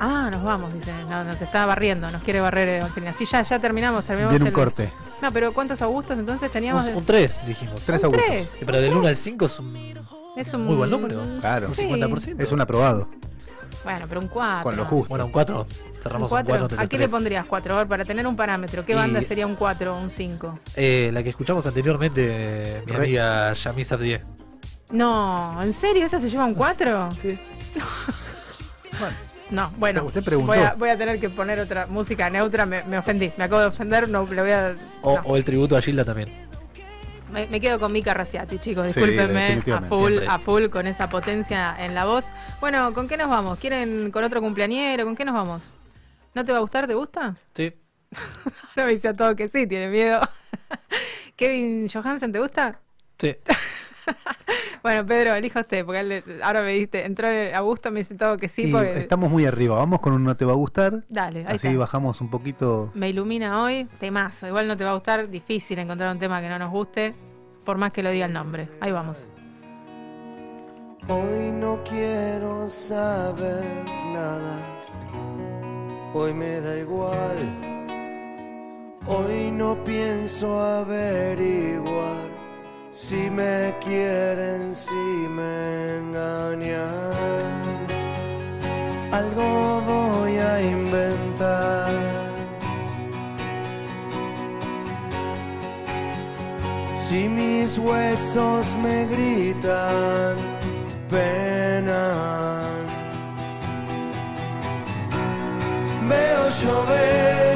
Ah, nos vamos, dice. No, nos está barriendo, nos quiere barrer Evangelina. Sí, ya, ya terminamos, terminamos. Viene un el- corte. No, pero ¿cuántos Augustos entonces teníamos? Un 3, dijimos. Tres Un Augustos. tres. Sí, Pero del 1 al 5 es un Es un muy buen número. Claro. Un Sí. 50%. Es un aprobado. Bueno, pero un 4. Con lo justo. Bueno, un 4. ¿Un Cerramos un cuatro? 4 entre ¿A qué le pondrías 4? A ver, para tener un parámetro. ¿Qué Y- banda sería un 4 o un 5? Eh, la que escuchamos anteriormente, mi Re- amiga Yamis Abdié. No, ¿en serio? ¿Esa se lleva un 4? Sí. No, bueno, Usted preguntó. voy a, voy a tener que poner otra música neutra. Me, me ofendí, me acabo de ofender. No, le voy a. O, no. o el tributo a Gilda también. Me, me quedo con Mika Raciati, chicos. Sí, Discúlpenme. a full, siempre. a full con esa potencia en la voz. Bueno, ¿con qué nos vamos? ¿Quieren con otro cumpleañero? ¿Con qué nos vamos? ¿No te va a gustar? ¿Te gusta? Sí. Ahora me dice a todo que sí, tiene miedo. Kevin Johansen, ¿te gusta? Sí. Bueno, Pedro, elija usted, porque le- ahora me diste, entró a gusto, me dice todo que sí, Y porque estamos muy arriba. Vamos con un no te va a gustar. Dale, ahí Así está. bajamos un poquito. me ilumina hoy, temazo. Igual no te va a gustar, difícil encontrar un tema que no nos guste, por más que lo diga el nombre. Ahí vamos. Hoy no quiero saber nada, hoy me da igual. Hoy no pienso averiguar si me quieren, si me engañan. Algo voy a inventar. Si mis huesos me gritan, penan. Veo llover,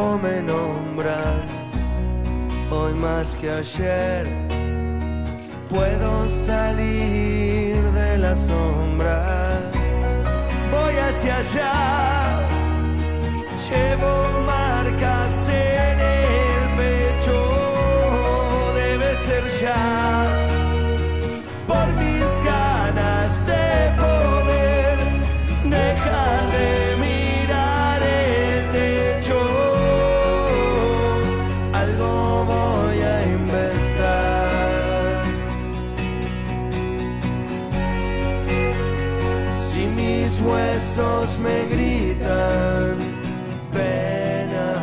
o me nombran, hoy más que ayer, puedo salir de las sombras. Voy hacia allá, llevo marcas en el pecho, debe ser ya huesos me gritan pena,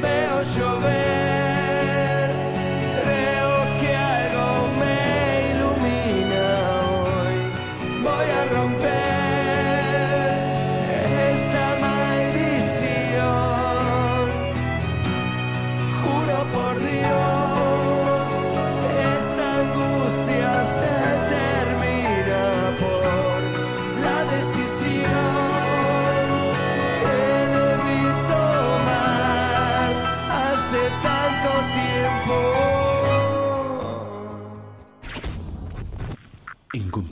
veo llover.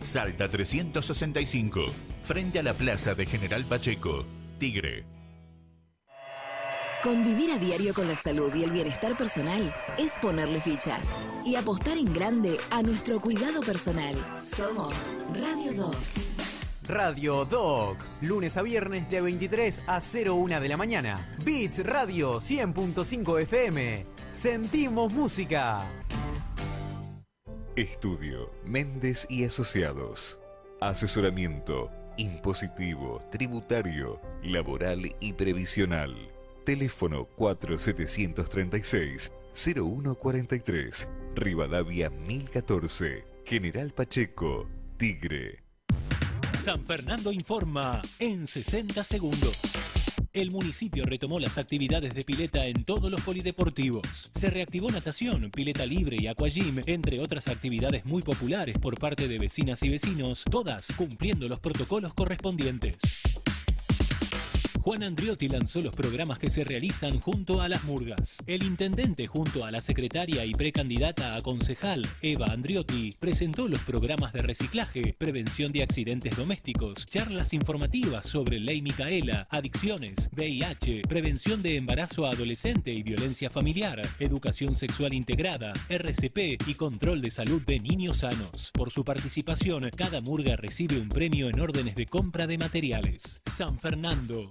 Salta 365. Frente a la plaza de General Pacheco. Tigre. Convivir a diario con la salud y el bienestar personal es ponerle fichas y apostar en grande a nuestro cuidado personal. Somos Radio Doc. Radio Doc, lunes a viernes de 23 a 01 de la mañana. Beats Radio 100.5 FM. Sentimos música. Estudio Méndez y Asociados. Asesoramiento impositivo, tributario, laboral y previsional. Teléfono 4736-0143. Rivadavia 1014. General Pacheco, Tigre. San Fernando informa en 60 segundos. El municipio retomó las actividades de pileta en todos los polideportivos. Se reactivó natación, pileta libre y aquagym, entre otras actividades muy populares por parte de vecinas y vecinos, todas cumpliendo los protocolos correspondientes. Juan Andriotti lanzó los programas que se realizan junto a las murgas. El intendente junto a la secretaria y precandidata a concejal, Eva Andriotti, presentó los programas de reciclaje, prevención de accidentes domésticos, charlas informativas sobre ley Micaela, adicciones, VIH, prevención de embarazo adolescente y violencia familiar, educación sexual integrada, RCP y control de salud de niños sanos. Por su participación, cada murga recibe un premio en órdenes de compra de materiales. San Fernando,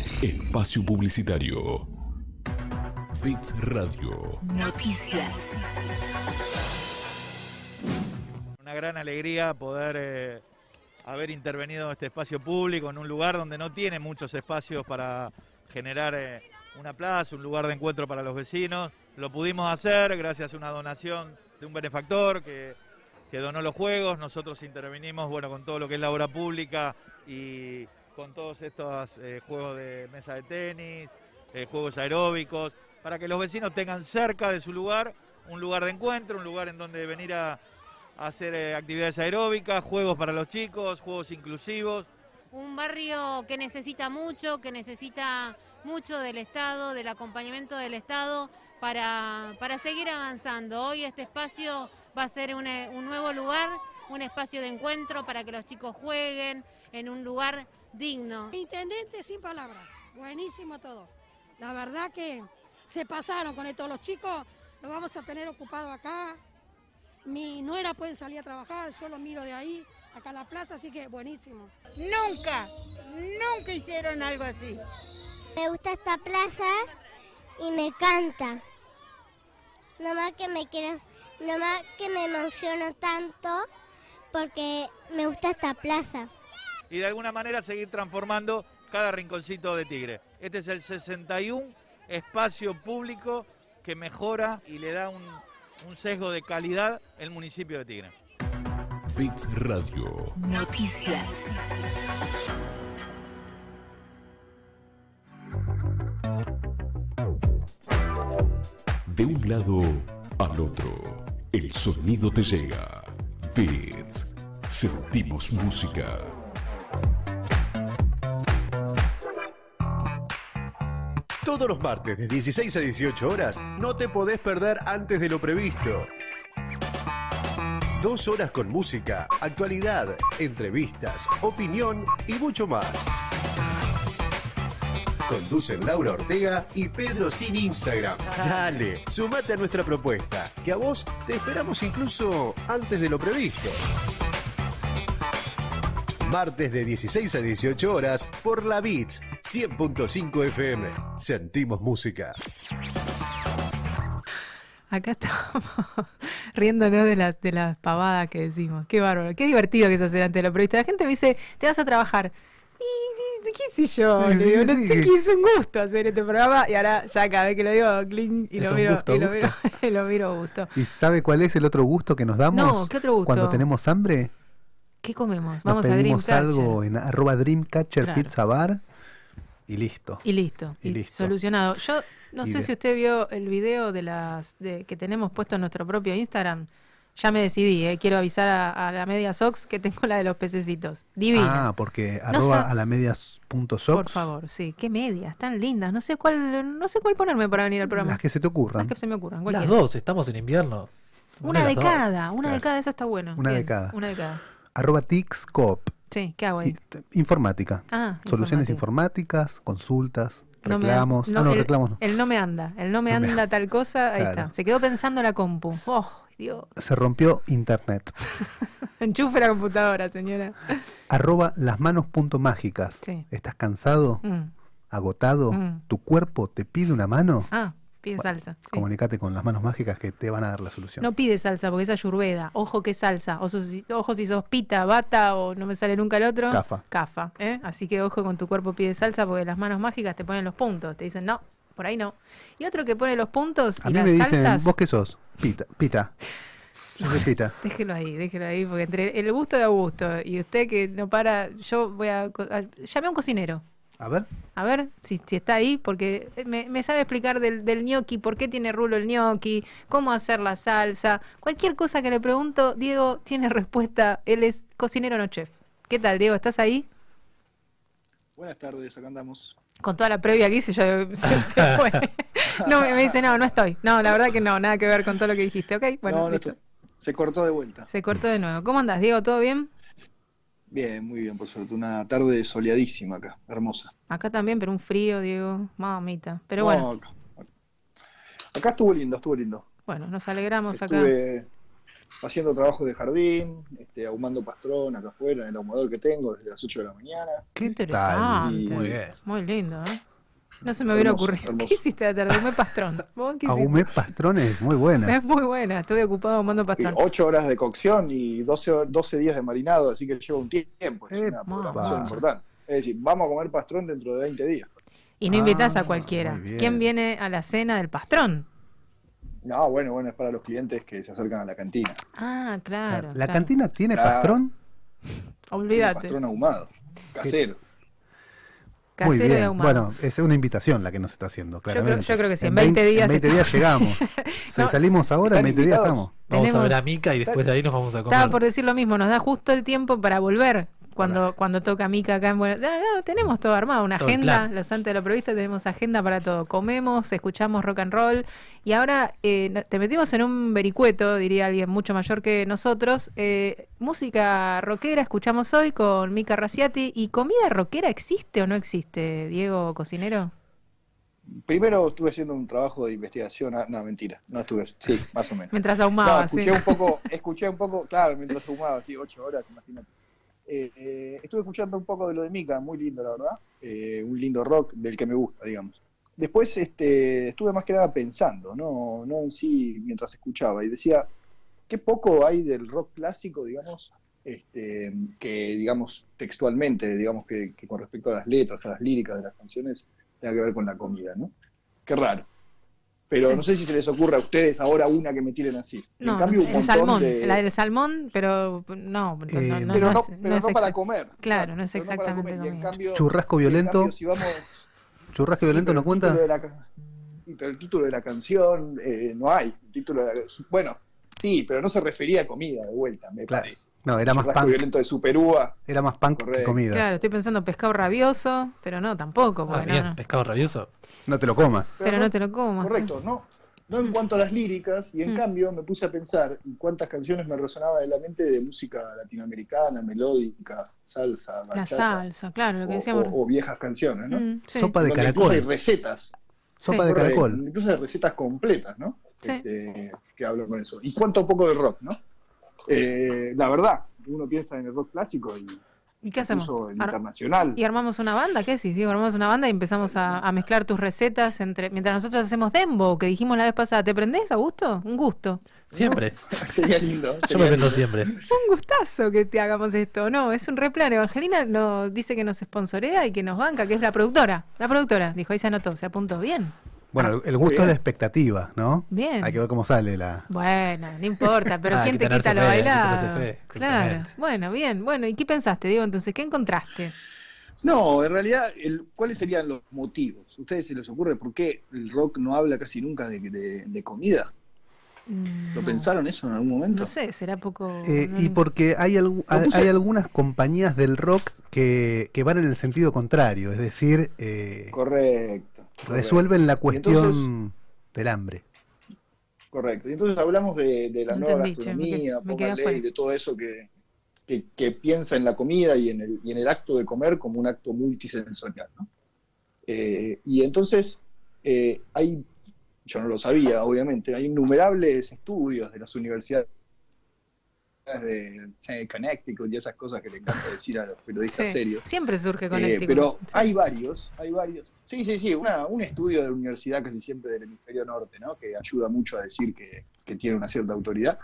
Espacio publicitario. Bits Radio. Noticias. Una gran alegría poder eh, haber intervenido en este espacio público, en un lugar donde no tiene muchos espacios para generar eh, una plaza, un lugar de encuentro para los vecinos. Lo pudimos hacer gracias a una donación de un benefactor que, que donó los juegos. Nosotros intervenimos bueno, con todo lo que es la obra pública y con todos estos eh, juegos de mesa de tenis, eh, juegos aeróbicos, para que los vecinos tengan cerca de su lugar un lugar de encuentro, un lugar en donde venir a, hacer eh, actividades aeróbicas, juegos para los chicos, juegos inclusivos. Un barrio que necesita mucho, que necesita mucho del Estado, del acompañamiento del Estado para, para seguir avanzando. Hoy este espacio va a ser un nuevo lugar, un espacio de encuentro para que los chicos jueguen en un lugar digno. Intendente sin palabras, buenísimo todo. La verdad que se pasaron con esto. Los chicos los vamos a tener ocupados acá. Mi nuera puede salir a trabajar, yo lo miro de ahí, acá a la plaza, así que buenísimo. Nunca, nunca hicieron algo así. Me gusta esta plaza y me encanta. Nomás que me quiero, nomás que me emociono tanto porque me gusta esta plaza. Y de alguna manera seguir transformando cada rinconcito de Tigre. Este es el 61 espacio público que mejora y le da un, un sesgo de calidad el municipio de Tigre. Fix Radio. Noticias. De un lado al otro, el sonido te llega. Beats. Sentimos música. Todos los martes de 16 a 18 horas no te podés perder antes de lo previsto. Dos horas con música, actualidad, entrevistas, opinión y mucho más. Conducen Laura Ortega y Pedro Sin Instagram. Dale, sumate a nuestra propuesta, que a vos te esperamos incluso antes de lo previsto. Martes de 16 a 18 horas por la Beats 100.5 FM. Sentimos música. Acá estamos riéndonos de las de las pavadas que decimos. Qué bárbaro, qué divertido que es hacer ante lo previsto. La gente me dice, te vas a trabajar. Y, y, ¿Qué sé yo? Sí, sí, no sí. sé qué es un gusto hacer este programa. Y ahora ya cada vez que lo digo, cling, y Es lo un miro, gusto, y lo miro, y lo miro gusto. ¿Y sabe cuál es el otro gusto que nos damos? No, ¿qué otro gusto? Cuando tenemos hambre, ¿Qué comemos? nos Vamos a pedimos Dreamcatcher. algo en arroba Dreamcatcher Claro. Pizza Bar y listo. Y listo, Y y listo. solucionado. Yo no Y sé de- si usted vio el video de las de, que tenemos puesto en nuestro propio Instagram. Ya me decidí, eh, quiero avisar a, a la media Sox que tengo la de los pececitos. Divina. Ah, porque No arroba sa- a la medias punto sox, Por favor, sí. Qué medias, tan lindas. No sé cuál, no sé cuál ponerme para venir al programa. las que se te ocurran. Las que se me ocurran. Las dos, estamos en invierno. Una de de cada, una de Claro. cada, eso está bueno. Una de cada. Una de cada. Arroba Tixcoop. Sí, ¿qué hago ahí? Informática. Ah, Soluciones informática. informáticas, consultas, No me- reclamos. no, ah, no, el, reclamos no. el no me anda, el no me No me anda tal cosa, ahí Claro. está. Se quedó pensando la compu. Oh, Dios. Se rompió internet. Enchufe la computadora, señora. Arroba las manos punto mágicas. Sí. ¿Estás cansado? Mm. ¿Agotado? Mm. ¿Tu cuerpo te pide una mano? Ah, pide salsa. sí. Comunicate con las manos mágicas que te van a dar la solución. No pide salsa porque es ayurveda. Ojo que salsa. O sos- ojo si sos pita, bata o no me sale nunca el otro. Cafa. Cafa. ¿eh? Así que ojo con tu cuerpo pide salsa porque las manos mágicas te ponen los puntos. Te dicen, no, por ahí no. Y otro que pone los puntos A y mí las me dicen, salsas. ¿vos qué sos? Pita. Pita. Yo soy pita. Déjelo ahí, déjelo ahí, porque entre el gusto de Augusto y usted que no para, yo voy a... a- llame a un cocinero. A ver. A ver si, si está ahí, porque me, me sabe explicar del, del gnocchi, por qué tiene rulo el gnocchi, cómo hacer la salsa. Cualquier cosa que le pregunto, Diego tiene respuesta. Él es cocinero, no chef. ¿Qué tal, Diego? ¿Estás ahí? Buenas tardes, acá andamos. Con toda la previa que hice, ya se, se fue. no, me, me dice, no, no estoy. No, la verdad que no, nada que ver con todo lo que dijiste. Ok, bueno, no, no listo. estoy- se cortó de vuelta. Se cortó de nuevo. ¿Cómo andas, Diego? ¿Todo bien? Bien, muy bien, por suerte. Una tarde soleadísima acá, hermosa. Acá también, pero un frío, Diego. Mamita. Pero No, bueno, acá, acá estuvo lindo, estuvo lindo. bueno, nos alegramos acá. Estuve haciendo trabajos de jardín, este, ahumando pastrón acá afuera en el ahumador que tengo desde las 8 de la mañana. Qué interesante. Y- Muy bien. Muy lindo, ¿eh? No se me hubiera Hermoso, ocurrido. hermoso. ¿Qué hiciste de tarde? Ahumé pastrón. Ahumé patrones, muy buena. Es muy buena. Estuve ocupado ahumando Y pastrón. 8 horas de cocción y 12, hor- 12 días de marinado, así que lleva un tiempo. Es una programación importante. Es decir, vamos a comer pastrón dentro de 20 días. Y no invitás Ah, a cualquiera. muy bien. ¿Quién viene a la cena del pastrón? No, bueno, bueno, es para los clientes que se acercan a la cantina. Ah, claro. ¿La claro. cantina tiene Claro. pastrón? Olvídate. Pastrón ahumado, casero. Muy Casero y bien. ahumado. Bueno, es una invitación la que nos está haciendo, creo- claramente. yo creo que sí, en 20 días En 20 días llegamos. Si No, salimos ahora, en 20 días estamos. Vamos a Tenemos- ver a Mica y después de ahí nos vamos a comer. Estaba por decir lo mismo. Nos da justo el tiempo para volver. Cuando, cuando toca Mica acá en Buenos Aires. No, no, tenemos todo armado, una Todo agenda, los antes de lo previsto tenemos agenda para todo. Comemos, escuchamos rock and roll y ahora eh, no- te metimos en un vericueto, diría alguien mucho mayor que nosotros. Eh, música rockera escuchamos hoy con Mica Raciati. ¿Y comida rockera existe o no existe, Diego Cocinero? Primero estuve haciendo un trabajo de investigación, ah, no, mentira, no estuve, sí, más o menos. Mientras No, ahumaba, escuché sí. un poco, escuché un poco, claro, mientras ahumaba, así, ocho horas, imagínate. Eh, estuve escuchando un poco de lo de Mika, muy lindo, la verdad. Eh, un lindo rock del que me gusta, digamos. Después este, estuve más que nada pensando, no, no en sí mientras escuchaba, y decía, qué poco hay del rock clásico, digamos, este, que, digamos, textualmente, digamos, que, que con respecto a las letras, a las líricas de las canciones, tenga que ver con la comida, ¿no? Qué raro. Pero Sí. no sé si se les ocurre a ustedes ahora una que me tiren así. No, en cambio, un el montón salmón, de... la del salmón, pero no, no, Eh, no, pero no, pero es no para comer. Claro, no es exactamente comer. En cambio, Churrasco en violento. cambio, si vamos, Churrasco violento no cuenta. la y pero el título de la canción eh, no hay. El título de la- bueno, sí, pero no se refería a comida de vuelta, me Claro. parece. No, era más punk. violento de Superúa. Era más punk que comida. Claro, estoy pensando pescado rabioso, pero no, tampoco. Ah, no, bien, no. pescado rabioso. No te lo comas. Pero no te lo comas. Correcto, no, no en cuanto a las líricas, y en Mm. cambio me puse a pensar y cuántas canciones me resonaban en la mente de música latinoamericana, melódica, salsa, La bachata, salsa, claro, lo que decíamos. o- o viejas canciones, ¿no? Mm, sí. Sopa de Donde incluso caracol. hay recetas. Sopa de caracol. Incluso hay recetas completas, ¿no? Sí. Este, que hablan con eso. Y cuánto poco del rock, ¿no? Eh, la verdad, uno piensa en el rock clásico y ¿Y qué hacemos? el Ar- internacional. ¿Y armamos una banda? ¿Qué decís? Digo, armamos una banda y empezamos a, a mezclar tus recetas entre mientras nosotros hacemos dembo, que dijimos la vez pasada. ¿Te prendés, Augusto? Un gusto. Siempre. Sería lindo. Yo me prendo siempre. Un gustazo que te hagamos esto. No, es un replan. Evangelina nos dice que nos sponsorea y que nos banca, que es la productora. La productora, dijo, ahí se anotó, se apuntó. Bien. Bueno, el Muy gusto es la expectativa, ¿no? Bien. Hay que ver cómo sale la. Bueno, no importa, pero Ah, ¿quién te quita lo bailado? Claro. Bueno, bien. Bueno, ¿y qué pensaste, Diego? Entonces, ¿qué encontraste? No, en realidad, el- ¿cuáles serían los motivos? ¿A ustedes se les ocurre por qué el rock no habla casi nunca de, de- de comida? Mm, ¿Lo no. pensaron eso en algún momento? No sé, será poco. Eh, no y porque hay, algunas compañías del rock que, que van en el sentido contrario, es decir, eh, Correcto. Resuelven la cuestión entonces- del hambre. Correcto. Y entonces hablamos de, de la No nueva entendí, me gastronomía, me quedé póngale, afuera. y de todo eso que, que, que piensa en la comida y en, el, y en el acto de comer como un acto multisensorial. ¿no? Eh, y entonces eh, hay, yo no lo sabía, obviamente, hay innumerables estudios de las universidades de eh, Connecticut y esas cosas que le encanta decir a los periodistas Sí, serios. Siempre surge Eh, el pero hay varios, hay varios. Sí, sí, sí, una- un estudio de la universidad casi siempre del hemisferio norte, ¿no? Que ayuda mucho a decir que, que tiene una cierta autoridad.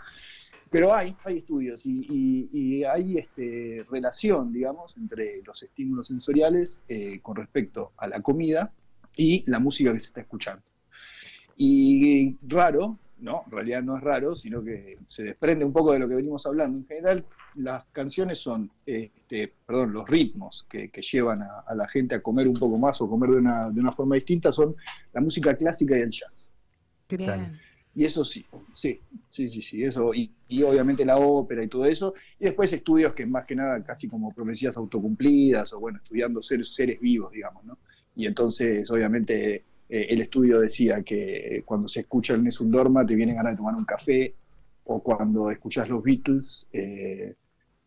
Pero hay, hay estudios y, y- y hay este, relación, digamos, entre los estímulos sensoriales eh, con respecto a la comida y la música que se está escuchando. Y raro, no, en realidad no es raro, sino que se desprende un poco de lo que venimos hablando. En general, las canciones son, este, perdón, los ritmos que, que llevan a, a la gente a comer un poco más o comer de una, de una forma distinta son la música clásica y el jazz. ¿Qué Bien. tal? Y eso sí, sí, sí, sí, sí, eso, y, y obviamente la ópera y todo eso, y después estudios que más que nada casi como profecías autocumplidas, o bueno, estudiando seres, seres vivos, digamos, ¿no? Y entonces, obviamente, eh, el estudio decía que cuando se escucha el Nessun Dorma te vienen ganas de tomar un café, o cuando escuchas los Beatles, eh,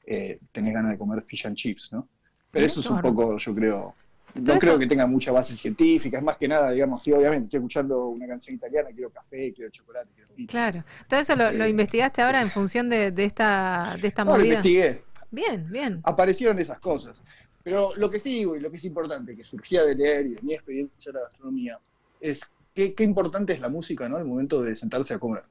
eh, tenés ganas de comer fish and chips, ¿no? Pero eso es un poco, yo creo, no creo que tenga mucha base científica, es más que nada, digamos, sí, obviamente, estoy escuchando una canción italiana, quiero café, quiero chocolate, quiero pizza. Claro. Todo eso lo, lo Eh, investigaste ahora en función de, de esta, de esta No, lo movida. investigué, Bien, bien. aparecieron esas cosas. Pero lo que sí digo y lo que es importante, que surgía de leer y de mi experiencia en la gastronomía, es qué, qué importante es la música, ¿no? Al momento de sentarse a comer.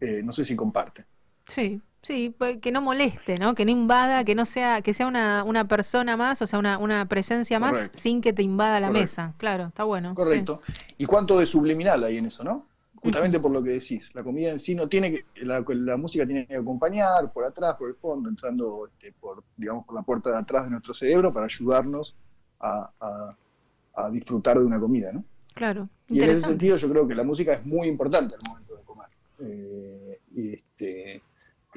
Eh, no sé si comparte. Sí, sí, pues, que no moleste, ¿no? Que no invada, que no sea, que sea una, una persona más, o sea, una, una presencia más Correcto. sin que te invada la Correcto. mesa. Claro, está bueno. sí. Correcto. ¿Y cuánto de subliminal hay en eso, no? Justamente por lo que decís. La comida en sí no tiene que, la, la música tiene que acompañar por atrás, por el fondo, entrando este, por, digamos, por la puerta de atrás de nuestro cerebro para ayudarnos a, a- a disfrutar de una comida, ¿no? Claro, Y en ese sentido yo creo que la música es muy importante al momento de comer. Eh, y este,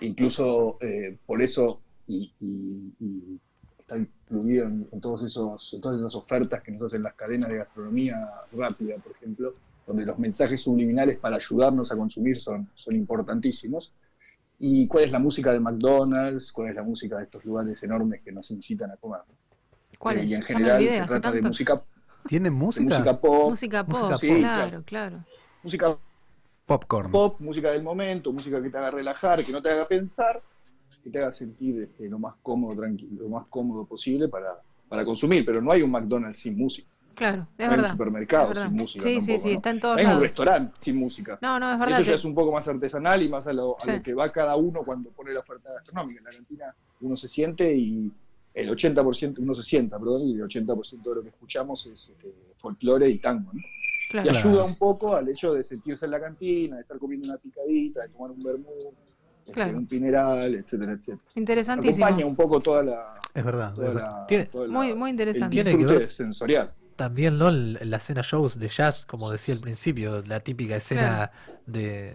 incluso eh, por eso, y, y- y está distribuido en, en todos esos, en todas esas ofertas que nos hacen las cadenas de gastronomía rápida, por ejemplo, donde los mensajes subliminales para ayudarnos a consumir son, son importantísimos. Y cuál es la música de McDonald's, cuál es la música de estos lugares enormes que nos incitan a comer. ¿Cuál Eh, y en general se trata de tanto. música, ¿Tienen de música? música pop, Música pop, Música Sí, claro, claro. música Popcorn. pop, música del momento, música que te haga relajar, que no te haga pensar, que te haga sentir este, lo más cómodo, tranquilo, lo más cómodo posible para, para consumir. Pero no hay un McDonald's sin música. Claro, es no hay verdad. un supermercado es verdad. sin música. Sí, sí, tampoco, sí, ¿no? está en todos Hay un lados. restaurante sin música. No, no, es Y verdad. Eso ya es un poco más artesanal y más a lo, a lo que va cada uno cuando pone la oferta gastronómica. En la Argentina uno se siente y el 80%, uno se sienta, perdón, y el 80% de lo que escuchamos es este, folclore y tango. ¿no? Claro. Y ayuda un poco al hecho de sentirse en la cantina, de estar comiendo una picadita, de tomar un vermú, este, Claro. un pineral, etcétera, etcétera. Interesantísimo. Acompaña un poco toda la, Es verdad. toda es verdad. la, Tiene- toda la- Muy, muy el interesante. Tiene que ver- sensorial. También, ¿no? El- La escena shows de jazz, como decía al principio, la típica escena de,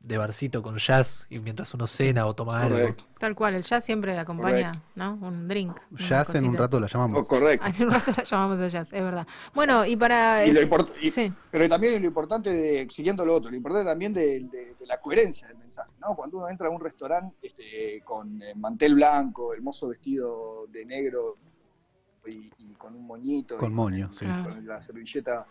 de barcito con jazz y mientras uno cena o toma algo. Correcto. Tal cual, el jazz siempre acompaña, ¿no? Un drink. Jazz en un rato la llamamos. Oh, correcto. Ah, En un rato la llamamos de jazz, es verdad. Bueno, y para... Y lo import- y- Sí. Pero también lo importante de, siguiendo lo otro, lo importante también de, de- de la coherencia del mensaje, ¿no? Cuando uno entra a un restaurante este, con eh, mantel blanco, el mozo vestido de negro y, y con un moñito, Con y moño, sí. con la servilleta,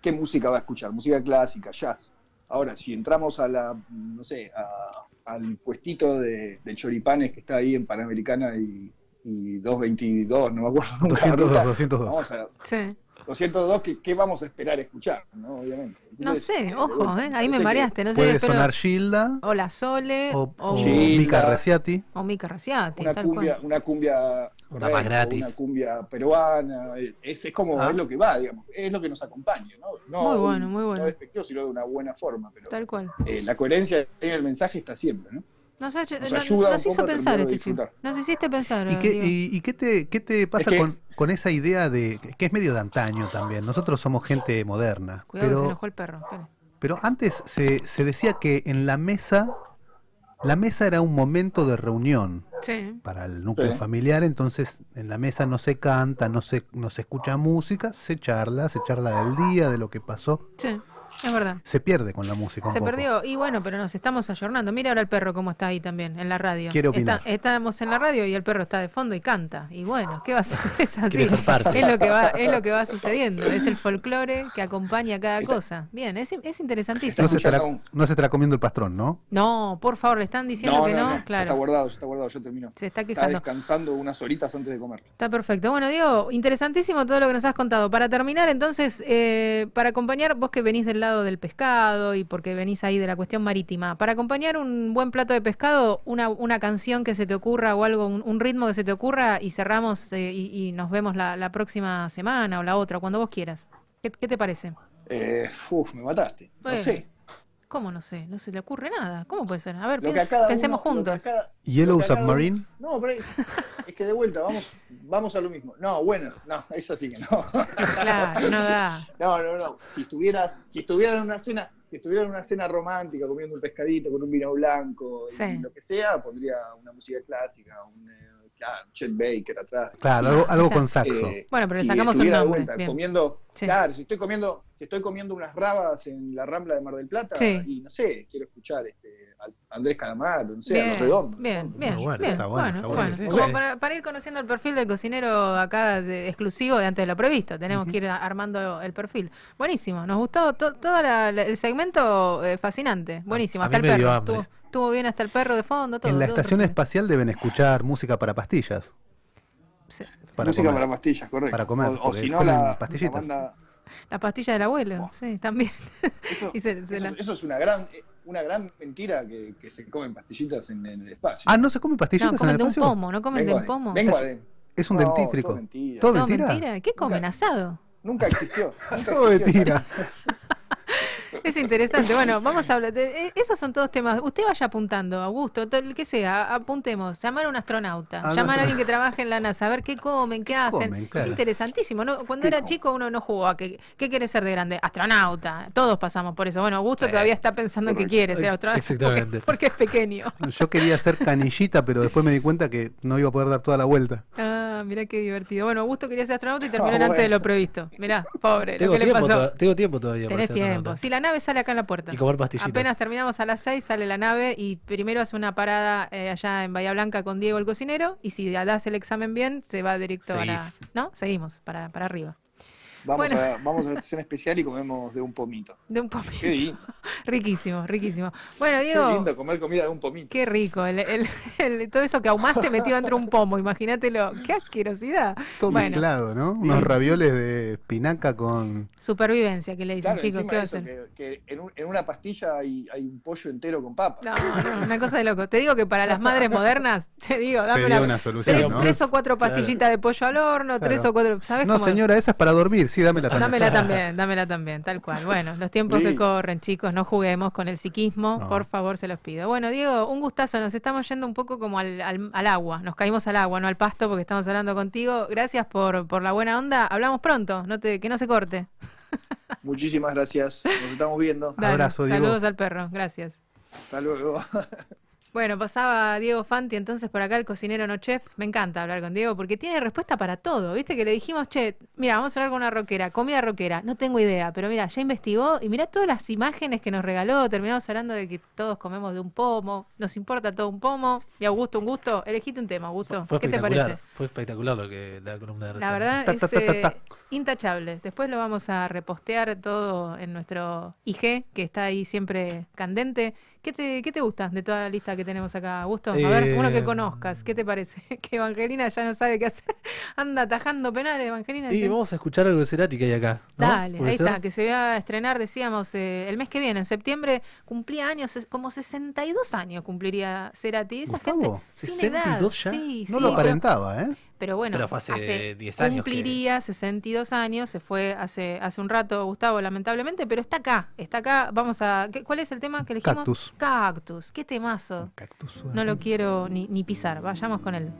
¿qué música va a escuchar? Música clásica, jazz. Ahora, si entramos a la, no sé, a- al puestito de, de choripanes que está ahí en Panamericana y, y 222, no me acuerdo nunca. la 202, ruta, 202. Vamos a, Sí. 202, ¿qué, qué vamos a esperar escuchar? ¿no? Obviamente. No sé, ojo, ¿eh? ahí me mareaste, no sé, Puede pero... sonar Gilda O la Sole, o, o, o Gilda. Mica Reciati. o Mica Raciati, Una tal cumbia, cual. una cumbia Una más gratis. una cumbia peruana, es, es como Ah. es lo que va, digamos, es lo que nos acompaña, ¿no? No Muy bueno, muy bueno. No despectivo, sino de una buena forma, pero Tal cual. eh, la coherencia en el mensaje está siempre, ¿no? Nos, ha- Nos no- ayuda nos un hizo poco a pensar este chico. disfrutar. Nos hiciste pensar. ¿Y qué, Diego. y, y qué te, qué te pasa que- con, con esa idea de que es medio de antaño también? Nosotros somos gente moderna, Cuidado que se pero, enojó el perro. pero antes se, se decía que en la mesa, la mesa era un momento de reunión Sí. para el núcleo Sí. familiar, entonces en la mesa no se canta, no se, no se escucha música, se charla, se charla del día, de lo que pasó, Sí, es verdad. se pierde con la música un Se poco. perdió. Y bueno, pero nos estamos ayornando. Mira ahora el perro cómo está ahí también, en la radio. Quiere opinar. Está- estamos en la radio y el perro está de fondo y canta. Y bueno, ¿qué va a ser? Es así. Quiere ser parte. Es lo que va, es lo que va sucediendo. Es el folclore que acompaña cada cosa. Bien, es, es interesantísimo. No se, estará, escuchando un- no se estará comiendo el pastrón, ¿no? No, por favor, le están diciendo No, que no, claro. está guardado, ya está guardado, ya terminó. Se está descansando unas horitas antes de comer. Está perfecto. Bueno, Diego, interesantísimo todo lo que nos has contado. Para terminar, entonces, eh, para acompañar, vos que venís del lado del pescado y porque venís ahí de la cuestión marítima, para acompañar un buen plato de pescado, una, una canción que se te ocurra o algo, un, un ritmo que se te ocurra y cerramos eh, y, y nos vemos la, la próxima semana o la otra, cuando vos quieras. ¿Qué, qué te parece? Eh, uf, me mataste. No sé. ¿Cómo no sé? No se le ocurre nada. ¿Cómo puede ser? A ver, pensemos uno- juntos. cada- Yellow cada uno- Submarine. No, pero es que de vuelta, vamos, vamos a lo mismo. No, bueno, no, es así que no. Claro, no da. No, no, no. Si estuvieras, si estuvieras en una cena, si estuviera en una cena romántica, comiendo un pescadito con un vino blanco, y lo que sea, pondría una música clásica, un, eh, claro, Chet Baker atrás. Claro, algo, con saxo. Eh, Bueno, pero le si sacamos un de nombre, vuelta comiendo, Sí. claro, si estoy comiendo, si estoy comiendo unas rabas en la Rambla de Mar del Plata Sí. y no sé, quiero escuchar este a Andrés Calamaro, no sé, a los redondos. bien, bien, Está bueno, bien, está bueno, bueno, está bueno. bueno. Sí, sí, Como para, para ir conociendo el perfil del cocinero acá de- exclusivo de antes de lo previsto, tenemos que ir armando el perfil. Buenísimo, nos gustó to- todo la- la- el segmento eh, fascinante, buenísimo, a hasta el perro, estuvo, estuvo bien hasta el perro de fondo, todo. en la todo estación espacial deben escuchar música para pastillas. Sí. Para Música comer. para pastillas, correcto. Para comer, O, o si no, la, la pastillitas. banda. La pastilla del abuelo, sí, también. Eso, Y se- se eso- la- eso es una gran, eh, una gran mentira que, que se comen pastillitas en, en el espacio. Ah, ¿no se come pastillitas No, en comen el de un espacio? pomo, no comen de un de, pomo. vengo Es- Es un No, dentífrico. todo mentira. ¿Todo ¿Todo mentira? ¿Qué comen? ¿Asado? Nunca existió. Nunca Todo existió mentira. Es interesante. Bueno, vamos a hablar. de- eh, esos son todos temas. Usted vaya apuntando, Augusto, todo el que sea, apuntemos. Llamar a un astronauta, Ah, llamar a alguien que trabaje en la NASA, a ver qué comen, qué hacen. comen? Es interesantísimo. ¿no? Cuando era chico uno no jugó a que, ¿qué quiere ser de grande? Astronauta. Todos pasamos por eso. Bueno, Augusto todavía está pensando en que quiere ser astronauta. Exactamente. Porque, porque es pequeño. Yo quería hacer canillita, pero después me di cuenta que no iba a poder dar toda la vuelta. Ah, mirá qué divertido. Bueno, Augusto quería ser astronauta y terminó Ah, antes de lo previsto. Mirá, pobre, lo Tengo que le tiempo, pasó. tengo tiempo todavía para Tenés ser tiempo. Si la nave sale acá en la puerta. Y comer pastillitas. Apenas terminamos a las 6, sale la nave y primero hace una parada eh, allá en Bahía Blanca con Diego el cocinero. Y si das el examen bien, se va directo a la. ¿No? Seguimos, para, para arriba. Vamos, Bueno. a, vamos a la estación especial y comemos de un pomito. De un pomito. Qué lindo, Riquísimo, riquísimo. Bueno, qué Diego. lindo comer comida de un pomito. Qué rico, el, el- el- todo eso que ahumaste metido dentro de un pomo, imagínatelo, qué asquerosidad. Todo bueno, mezclado, ¿no? Unos ravioles de espinaca con... supervivencia que le dicen, Claro, chicos, ¿qué eso, hacen? que, que en, un- en una pastilla hay, hay un pollo entero con papas. No, no, una cosa de loco. Te digo que para las madres modernas, te digo, dame Sería una, una solución, tres, ¿no? tres o cuatro Claro. pastillitas de pollo al horno, tres o cuatro, ¿sabes No, cómo? señora, esa es para dormir. Sí, dámela también. Dámela también, dámela también, tal cual. Bueno, los tiempos que corren, chicos, no juguemos con el psiquismo, No. por favor, se los pido. Bueno, Diego, un gustazo, nos estamos yendo un poco como al, al- al agua, nos caímos al agua, no al pasto, porque estamos hablando contigo. Gracias por, por la buena onda, hablamos pronto, no te, que no se corte. Muchísimas gracias. Nos estamos viendo. Dale, Saludos al perro, gracias. Hasta luego. Bueno, pasaba Diego Fanti entonces por acá, el cocinero no chef. Me encanta hablar con Diego porque tiene respuesta para todo. Viste que le dijimos, che, mira, vamos a hablar con una rockera, comida rockera. No tengo idea, pero mira, ya investigó y mira todas las imágenes que nos regaló. Terminamos hablando de que todos comemos de un pomo, nos importa todo un pomo. Y Augusto, un gusto. Elegiste un tema, Augusto. Fue ¿Qué te parece? fue espectacular lo que la columna de La recién. verdad Ta, es ta, ta, ta, eh, ta. intachable. Después lo vamos a repostear todo en nuestro IG, que está ahí siempre candente. ¿Qué te, qué te gusta de toda la lista que tenemos acá, Augusto? A ver, uno que Eh, conozcas. ¿Qué te parece? Que Evangelina ya no sabe qué hacer. Anda atajando penales, Evangelina. Y sí. vamos a escuchar algo de Cerati que hay acá. ¿no? Dale, ¿Puede ahí ser? está, que se va a estrenar, decíamos, eh, el mes que viene, en septiembre, cumplía años, como 62 años cumpliría Cerati. Esa gente Gustavo, sin edad. 62 ya. Sí, No sí, lo aparentaba, ¿eh? Pero bueno, Pero fue hace 10 años que- Cumpliría 62 años, se fue hace, hace un rato Gustavo, lamentablemente, pero está acá, está acá. Vamos a. ¿qué- ¿Cuál es el tema que elegimos? Cactus. Cactus, qué temazo. No lo quiero ni, ni pisar, vayamos con él.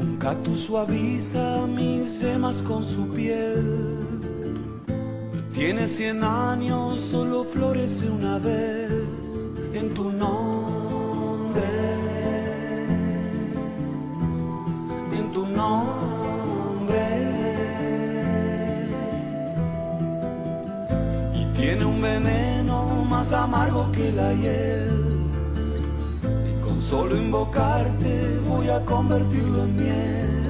Un cactus suaviza mis yemas con su piel. Tiene cien años, solo florece una vez en tu nombre. En tu nombre. Y tiene un veneno más amargo que la hiel. Y con solo invocarte voy a convertirlo en miel.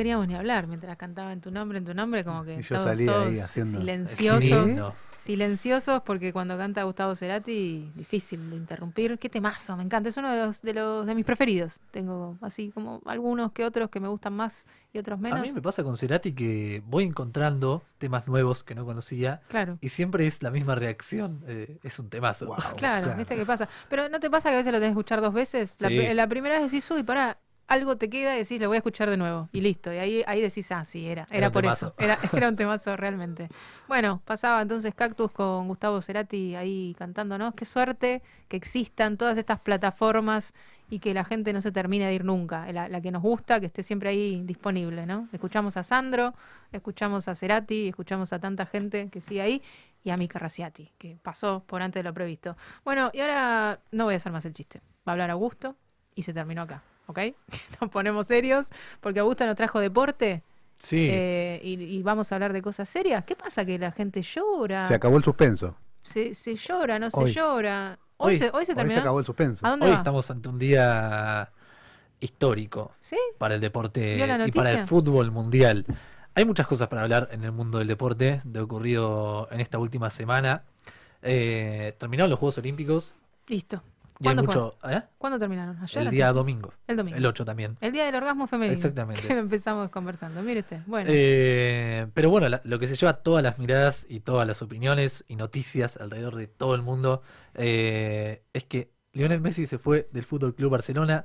Queríamos ni hablar mientras cantaba en tu nombre, en tu nombre, como que Y yo todos, salía ahí todos haciendo- silenciosos. Sí. Silenciosos porque cuando canta Gustavo Cerati, difícil de interrumpir. Qué temazo, me encanta. Es uno de los de, los, de mis preferidos. Tengo así como algunos que otros que me gustan más y otros A menos. mí me pasa con Cerati que voy encontrando temas nuevos que no conocía Claro. y siempre es la misma reacción. eh, es un temazo. Claro, ¿viste qué pasa? Pero ¿no te pasa que a veces lo tenés que escuchar dos veces? Sí. la primera vez decís, uy, pará, algo te queda y decís, lo voy a escuchar de nuevo. Y listo. Y ahí, ahí decís, ah, sí, era, Era por temazo. eso. Era, era un temazo realmente. Bueno, pasaba entonces Cactus con Gustavo Cerati ahí cantándonos. Qué suerte que existan todas estas plataformas y que la gente no se termine de ir nunca. La, la que nos gusta, que esté siempre ahí disponible, ¿no? Escuchamos a Sandro, escuchamos a Cerati, escuchamos a tanta gente que sigue ahí y a Mika Raciati, que pasó por antes de lo previsto. Bueno, y ahora no voy a hacer más el chiste. Va a hablar Augusto y se terminó acá, ¿ok? Nos ponemos serios porque Augusto nos trajo deporte. Sí. eh, y, y vamos a hablar de cosas serias. ¿Qué pasa? Que la gente llora. Se acabó el suspenso. Se, se llora, no Hoy. se llora. Hoy, Hoy. se, hoy se Hoy terminó. se acabó el suspenso. ¿A dónde Hoy va? estamos ante un día histórico ¿Sí? para el deporte ¿Vio la y para el fútbol mundial. Hay muchas cosas para hablar en el mundo del deporte de ocurrido en esta última semana. Eh, terminaron los Juegos Olímpicos Listo. Y hay ¿Cuándo mucho. ¿eh? ¿Cuándo terminaron? ¿Ayer? El día domingo. El domingo. El 8 también. El día del orgasmo femenino. Exactamente. Que empezamos conversando. Mire usted. Bueno. Eh, pero bueno, la- lo que se lleva todas las miradas y todas las opiniones y noticias alrededor de todo el mundo eh, es que Lionel Messi se fue del Fútbol Club Barcelona,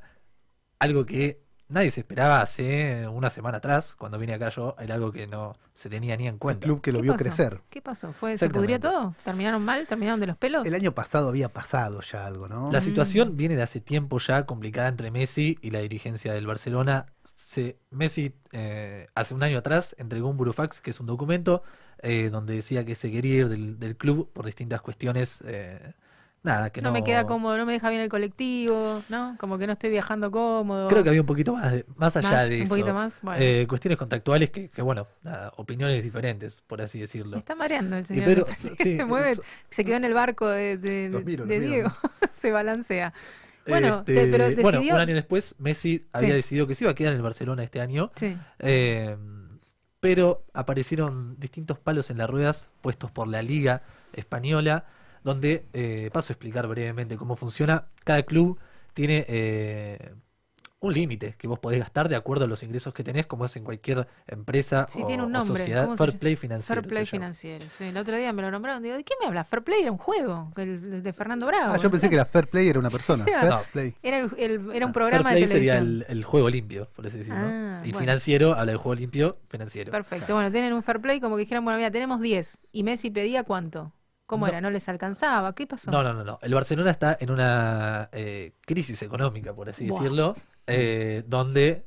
algo que nadie se esperaba hace una semana atrás, cuando vine acá yo, era algo que no se tenía ni en cuenta. club que lo ¿Qué vio pasó? crecer. ¿Qué pasó? ¿Fue, ¿Se pudrió todo? ¿Terminaron mal? ¿Terminaron de los pelos? El año pasado había pasado ya algo, ¿no? La situación viene de hace tiempo ya complicada entre Messi y la dirigencia del Barcelona. Se, Messi eh, hace un año atrás entregó un burofax, que es un documento, eh, donde decía que se quería ir del, del club por distintas cuestiones. eh, nada, que no, no, me queda cómodo, no me deja bien el colectivo, ¿no? Como que no estoy viajando cómodo. Creo que había un poquito más, de- más allá Más, de un eso. poquito más, bueno. Eh, cuestiones contractuales que, que, bueno, nada, opiniones diferentes, por así decirlo. Me está mareando el Y señor. pero- que sí, se mueve, eso- se quedó en el barco de, miro, Diego. se balancea. Bueno, Este, te- pero bueno, un año después Messi había Sí. decidido que se iba a quedar en el Barcelona este año. Sí. Eh, pero aparecieron distintos palos en las ruedas puestos por la Liga Española, donde eh, paso a explicar brevemente cómo funciona. Cada club tiene eh, un límite que vos podés gastar de acuerdo a los ingresos que tenés, como es en cualquier empresa Sí, o, tiene un o nombre. sociedad. ¿cómo se Fair? Play financiero. Fair Play financiero. Sí, el otro día me lo nombraron. Digo, ¿de qué me habla? Fair Play era un juego el de Fernando Bravo. Ah, yo pensé sé. que era Fair Play era una persona. Era- Fair No. Play. Era, el- el- era un Ah, programa Fair de Play sería televisión. el, el juego limpio, por así decirlo. Ah, y bueno. financiero habla de juego limpio, financiero. Perfecto. Bueno, tienen un fair play como que dijeron, bueno, mira, tenemos 10. Y Messi pedía cuánto. ¿Cómo No. era? ¿No les alcanzaba? ¿Qué pasó? No, no, no, no. El Barcelona está en una eh, crisis económica, por así Buah. decirlo, eh, donde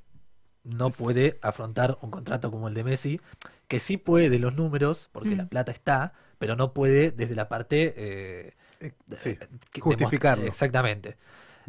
no puede afrontar un contrato como el de Messi, que sí puede de los números, porque Mm. la plata está, pero no puede desde la parte... eh, sí, que- justificarlo. Exactamente.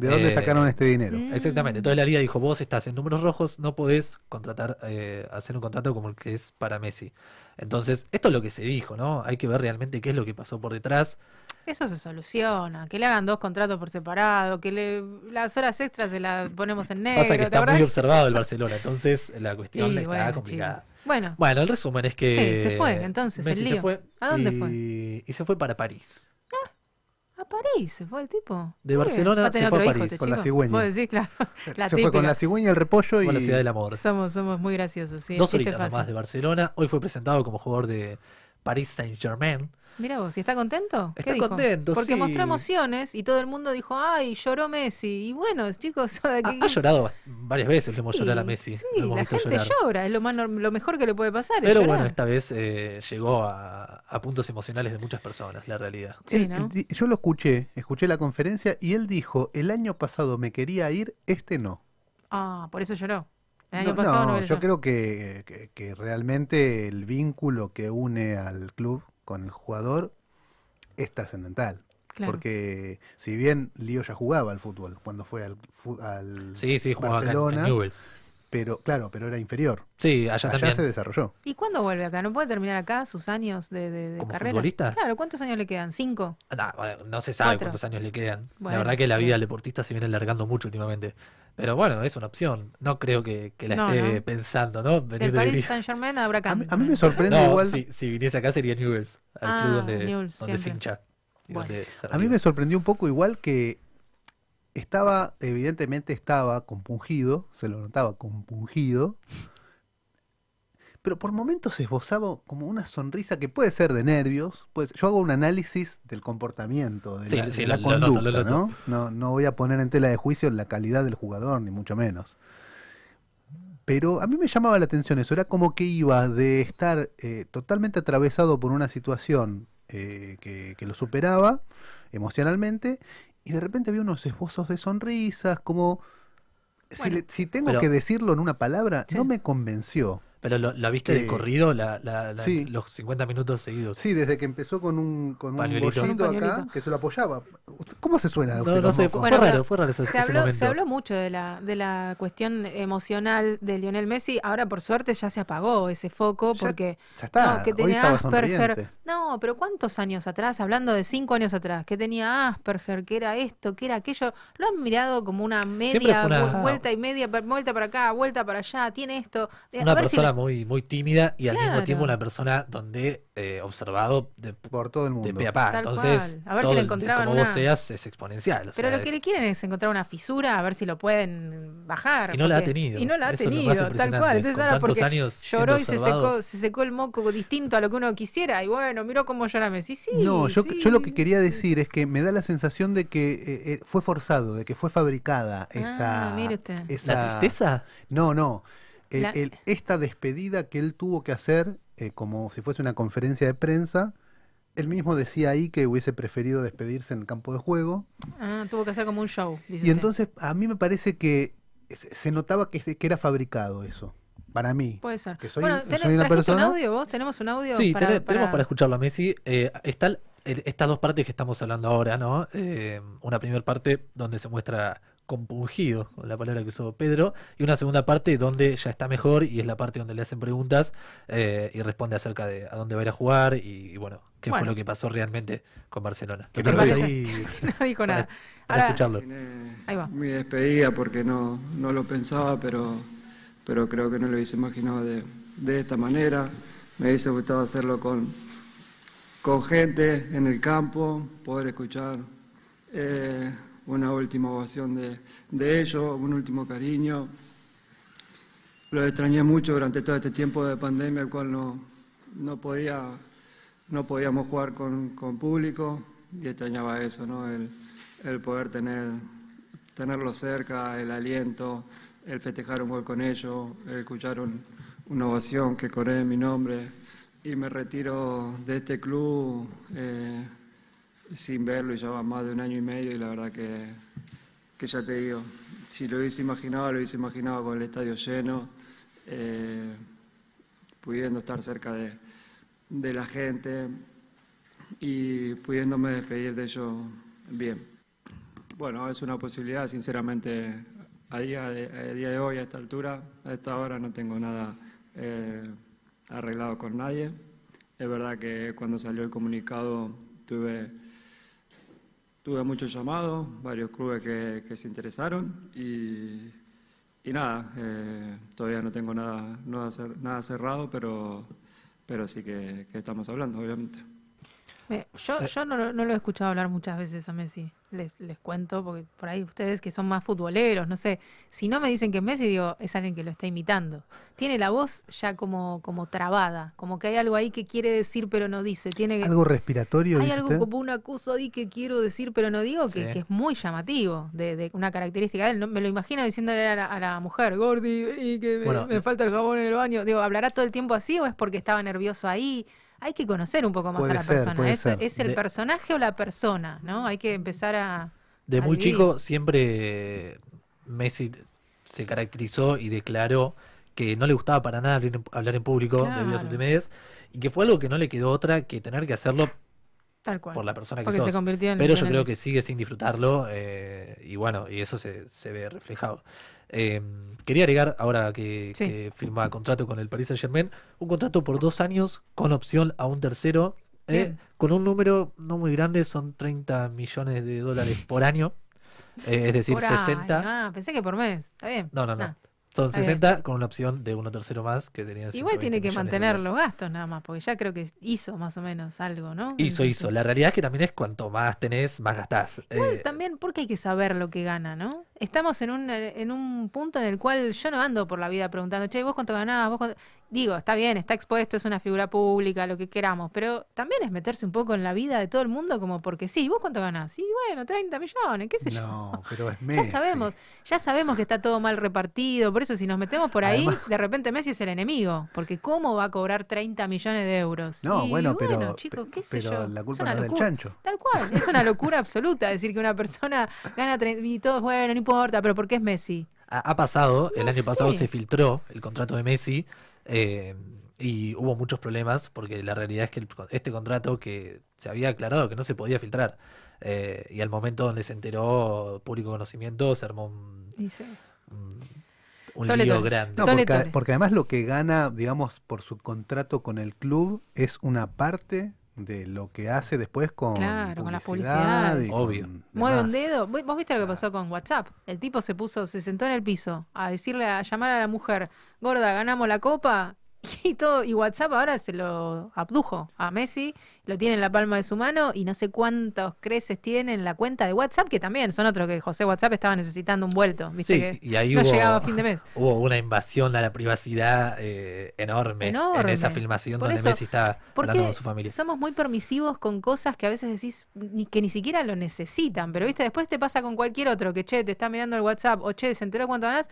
¿De dónde Eh, sacaron este dinero? Exactamente. Entonces la liga dijo, vos estás en números rojos, no podés contratar, eh, hacer un contrato como el que es para Messi. Entonces, esto es lo que se dijo, ¿no? Hay que ver realmente qué es lo que pasó por detrás. Eso se soluciona. Que le hagan dos contratos por separado. Que le, las horas extras se las ponemos en negro. Pasa que ¿te está muy observado el Barcelona, entonces la cuestión Sí, está bueno, complicada. chico. Bueno. Bueno, el resumen es que Sí, se fue, entonces, el Messi se fue ¿A dónde y, fue? y se fue para París. ¿A París se fue el tipo. De. Barcelona se fue a hijo París. este Con la chico. cigüeña. Vos decís, claro. La Se fue con la cigüeña, el repollo y... A la ciudad del amor. Somos, somos muy graciosos, sí. Dos chiste horitas nomás de Barcelona. Hoy fue presentado como jugador de Paris Saint-Germain. Mira vos, ¿y está contento? ¿Qué Está dijo? contento, Porque sí. mostró emociones y todo el mundo dijo, ay, lloró Messi. Y bueno, chicos, ¿sabe Ha, ha llorado varias veces, le hemos Sí, llorado a Messi. Sí, lo hemos la visto gente llorar. llora, es lo, más, norm- lo mejor que le puede pasar. Pero bueno, esta vez eh, llegó a, a puntos emocionales de muchas personas, la realidad. Él- él di- yo lo escuché, escuché la conferencia y él dijo, el año pasado me quería ir, este no. Ah, por eso lloró. El año No, pasado no, no, yo creo que, que- que realmente el vínculo que une al club con el jugador es trascendental. Claro. Porque si bien Lío ya jugaba al fútbol cuando fue al, al Sí, sí, jugaba acá en- en Barcelona, Newell's. pero claro, pero era inferior. Sí, allá también. se desarrolló. ¿Y cuándo vuelve acá? ¿No puede terminar acá sus años de, de- de ¿Como carrera? futbolista? Claro, ¿cuántos años le quedan? ¿Cinco? No, bueno, no se sabe Cuatro. cuántos años le quedan. Bueno, la verdad que la sí. vida del deportista se viene alargando mucho últimamente. Pero bueno, es una opción. No creo que, que la No, esté no. pensando, ¿no? Venir Del de Paris Saint Germain a Huracán. A mí me sorprende No, igual. Si, si viniese acá sería Newell's, al Ah, club donde, Newell's, donde se hincha. y Bueno. donde se A mí me sorprendió un poco igual que estaba, evidentemente estaba compungido, se lo notaba compungido, pero por momentos esbozaba como una sonrisa que puede ser de nervios. Pues yo hago un análisis del comportamiento, de Sí, la, sí, de lo- la lo conducta, lo. ¿no? ¿no? No voy a poner en tela de juicio la calidad del jugador, ni mucho menos. Pero a mí me llamaba la atención eso, era como que iba de estar eh, totalmente atravesado por una situación eh, que, que lo superaba emocionalmente y de repente había unos esbozos de sonrisas, como... si, Bueno. le- si tengo Pero- que decirlo en una palabra, Sí. no me convenció. Pero lo, la viste de Eh, corrido la, la- la- sí. los 50 minutos seguidos. Sí, desde que empezó con un, con un bollito acá, que se lo apoyaba. ¿Cómo se suena? a No, usted no sé, fue raro, fue raro ese, Se habló, se habló mucho de la, de la cuestión emocional de Lionel Messi. Ahora, por suerte, ya se apagó ese foco Ya- porque ya está, no, que tenía Asperger. No, pero ¿cuántos años atrás? Hablando de cinco años atrás, que tenía Asperger, que era esto, que era aquello. Lo han mirado como una media una- vuelta y media, vuelta para acá, vuelta para allá. Tiene esto. Eh, Una a ver si persona muy, muy tímida y al mismo tiempo una persona donde eh, observado de, por todo el mundo. De pe a pa. Entonces, cual. A ver si todo le encontraban como vos seas es exponencial. o Pero sea, lo que le quieren es encontrar una fisura, a ver si lo pueden bajar. Y no la ha tenido. Y no la ha Eso tenido, tal cual. Entonces Con ahora tantos porque años lloró y se secó, se secó el moco distinto a lo que uno quisiera. Y bueno, miró cómo llora Messi. Sí, No, yo, sí. yo lo que quería decir es que me da la sensación de que eh, eh, fue forzado, de que fue fabricada esa... Ah, mire usted. esa- ¿La tristeza? No, no. El- La- el- esta despedida que él tuvo que hacer, eh, como si fuese una conferencia de prensa, él mismo decía ahí que hubiese preferido despedirse en el campo de juego. Ah, tuvo que hacer como un show. dice Y usted. entonces a mí me parece que se- notaba que, que era fabricado eso, para mí. Puede ser. que soy- bueno, soy ¿tenés- una ¿trajiste un persona- audio vos? ¿Tenemos un audio? Sí, para- tenemos para- escucharlo a Messi. Eh, está el- el- estas dos partes que estamos hablando ahora, ¿no? Eh, una primera parte donde se muestra compungido, con la palabra que usó Pedro, y una segunda parte donde ya está mejor y es la parte donde le hacen preguntas eh, y responde acerca de a dónde va a ir a jugar y, y bueno, qué Bueno. fue lo que pasó realmente con Barcelona. ¿Qué ahí No dijo para- nada. para Ahora- escucharlo. Ahí va. Mi despedida porque no, no lo pensaba, pero, pero creo que no lo hubiese imaginado de, de esta manera. Me hubiese gustado hacerlo con, con gente en el campo, poder escuchar eh, una última ovación de, de ellos, un último cariño. Lo extrañé mucho durante todo este tiempo de pandemia, el cual no, no, podía, no podíamos jugar con, con público y extrañaba eso, ¿no? El, el poder tener, tenerlo cerca, el aliento, el festejar un gol con ellos, el escuchar un- una ovación que corre mi nombre y me retiro de este club eh, sin verlo y ya va más de un año y medio y la verdad que, que ya te digo, si lo hubiese imaginado, lo hubiese imaginado con el estadio lleno, eh, pudiendo estar cerca de, de la gente y pudiéndome despedir de ellos bien. Bueno, es una posibilidad, sinceramente, a día de, día de hoy, a esta altura, a esta hora, no tengo nada eh, arreglado con nadie. Es verdad que cuando salió el comunicado tuve, tuve muchos llamados, varios clubes que, se interesaron y, y nada, eh, todavía no tengo nada, nada, cer- nada cerrado, pero, pero sí que estamos hablando, obviamente. Me- yo Eh. yo no, lo- no lo he escuchado hablar muchas veces a Messi. Les, les cuento, porque por ahí ustedes que son más futboleros, no sé. Si no me dicen que es Messi, digo, es alguien que lo está imitando. Tiene la voz ya como, como trabada, como que hay algo ahí que quiere decir pero no dice. Tiene Algo respiratorio, Hay algo usted? como una cosa ahí que quiero decir pero no digo, que, Sí. que es muy llamativo, de, de una característica de él. No, me lo imagino diciéndole a la, a la mujer, Gordi, vení que me, Bueno, me falta el jabón en el baño. Digo, ¿hablará todo el tiempo así o es porque estaba nervioso ahí? Hay que conocer un poco más Puede a la ser, persona. ¿Es, el De- personaje o la persona? ¿no? Hay que empezar a... De a muy chico siempre Messi se caracterizó y declaró que no le gustaba para nada hablar en, público debido a su Claro. timidez y que fue algo que no le quedó otra que tener que hacerlo Tal cual. por la persona que Porque sos. se convirtió en Pero yo creo que sigue sin disfrutarlo eh, y bueno, y eso se, se ve reflejado. Eh, quería agregar, ahora que, Sí. que firma contrato con el Paris Saint Germain, un contrato por dos años con opción a un tercero, eh, con un número no muy grande, son 30 millones de dólares por año, eh, es decir, Por año. 60. Ah, pensé que por mes. Está bien. No, no, no. Son está bien. 60 con una opción de uno tercero más, que serían Igual 120 tiene que mantener los gastos nada más, porque ya creo que hizo más o menos algo, ¿no? Hizo, Entonces- hizo. La realidad es que también es cuanto más tenés, más gastás. Igual Eh, también porque hay que saber lo que gana, ¿no? Estamos en un, eh, en un punto en el cual yo no ando por la vida preguntando, che, ¿vos cuánto ganás? ¿Vos cuánto-?". Digo, está bien, está expuesto, es una figura pública, lo que queramos, pero también es meterse un poco en la vida de todo el mundo como porque sí, ¿vos cuánto ganás? Sí, bueno, 30 millones, qué sé yo. No, pero es Ya Messi. sabemos, ya sabemos que está todo mal repartido, por eso si nos metemos por ahí, Además- de repente Messi es el enemigo, porque ¿cómo va a cobrar 30 millones de euros? No, Y bueno, pero, chicos, pe- qué sé yo. la es culpa una no es del locura. chancho. Tal cual, es una locura absoluta decir que una persona gana 30 y todo, bueno, no importa, pero ¿por qué es Messi? Ha, ha pasado, el año pasado se filtró el contrato de Messi eh, y hubo muchos problemas porque la realidad es que el- este contrato que se había aclarado que no se podía filtrar eh, y al momento donde se enteró público conocimiento se armó un, un Tole, lío tole. grande. No, porque, porque además lo que gana, digamos, por su contrato con el club es una parte de lo que hace después con Claro, con las publicidades. Obvio. Mueve un dedo. ¿Vos vos viste lo que pasó con WhatsApp? El tipo se puso, se sentó en el piso a decirle, a llamar a la mujer, gorda, ganamos la copa. Y todo, y WhatsApp ahora se lo abdujo a Messi, lo tiene en la palma de su mano y no sé cuántos creces tiene en la cuenta de WhatsApp, que también son otros que José WhatsApp estaba necesitando un vuelto, viste Sí, que y ahí no hubo, llegaba a fin de mes. hubo una invasión a la privacidad eh, enorme, en esa filmación Por donde eso, Messi estaba hablando con su familia. somos muy permisivos con cosas que a veces decís ni, que ni siquiera lo necesitan, pero viste, después te pasa con cualquier otro que che, te está mirando el WhatsApp o che, se enteró cuánto ganás,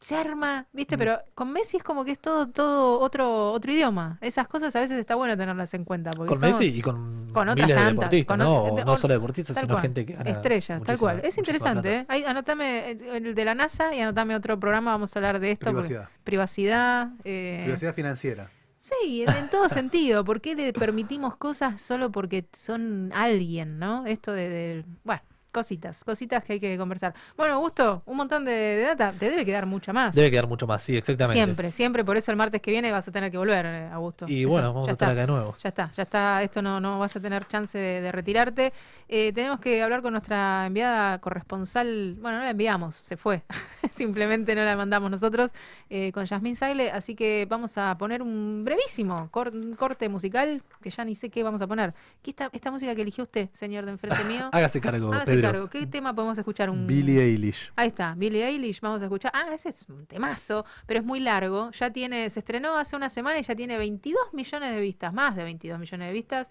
se arma, viste, Mm. pero con Messi es como que es todo, todo otro, otro idioma. Esas cosas a veces está bueno tenerlas en cuenta. Porque Con Messi y con, con otras miles de deportistas, con ¿no? no solo deportistas, sino cual. gente que gana Estrellas, tal cual. Es interesante. ¿eh? Ahí, anotame eh, el de la NASA y anotame otro programa, vamos a hablar de esto. porque- Privacidad. privacidad. eh, Privacidad financiera. Sí, en, en todo sentido. ¿Por qué le permitimos cosas solo porque son alguien, no? Esto de, de- bueno, cositas, cositas que hay que conversar. Bueno, Augusto, un montón de, de data. Te debe quedar mucha más. Debe quedar mucho más, sí, exactamente. Siempre, siempre. Por eso el martes que viene vas a tener que volver, eh, Augusto. Y Eso, bueno, vamos a estar acá de nuevo. Ya está, ya está. Esto no, no vas a tener chance de, de retirarte. Eh, tenemos que hablar con nuestra enviada corresponsal. Bueno, no la enviamos, se fue. Simplemente no la mandamos nosotros eh, con Yasmín Sagle. Así que vamos a poner un brevísimo cor- corte musical que ya ni sé qué vamos a poner. ¿Qué esta, esta música que eligió usted, señor de enfrente mío? Hágase cargo, Hágase Pedro. cargo. ¿Qué tema podemos escuchar? Un... Billie Eilish. Ahí está, Billie Eilish, vamos a escuchar. Ah, ese es un temazo, pero es muy largo. Ya tiene, se estrenó hace una semana y ya tiene 22 millones de vistas, más de 22 millones de vistas.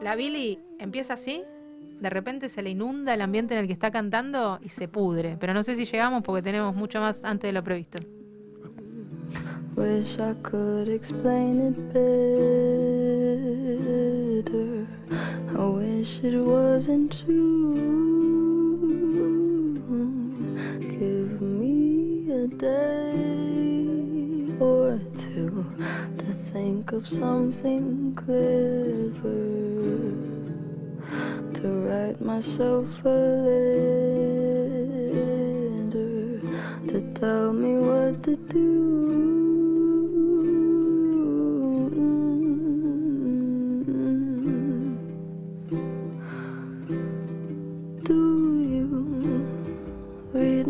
La Billie empieza así, de repente se le inunda el ambiente en el que está cantando y se pudre. Pero no sé si llegamos porque tenemos mucho más antes de lo previsto. Wish I could explain it better. I wish it wasn't true. Give me a day or two to think of something clever. To write myself a letter to tell me what to do.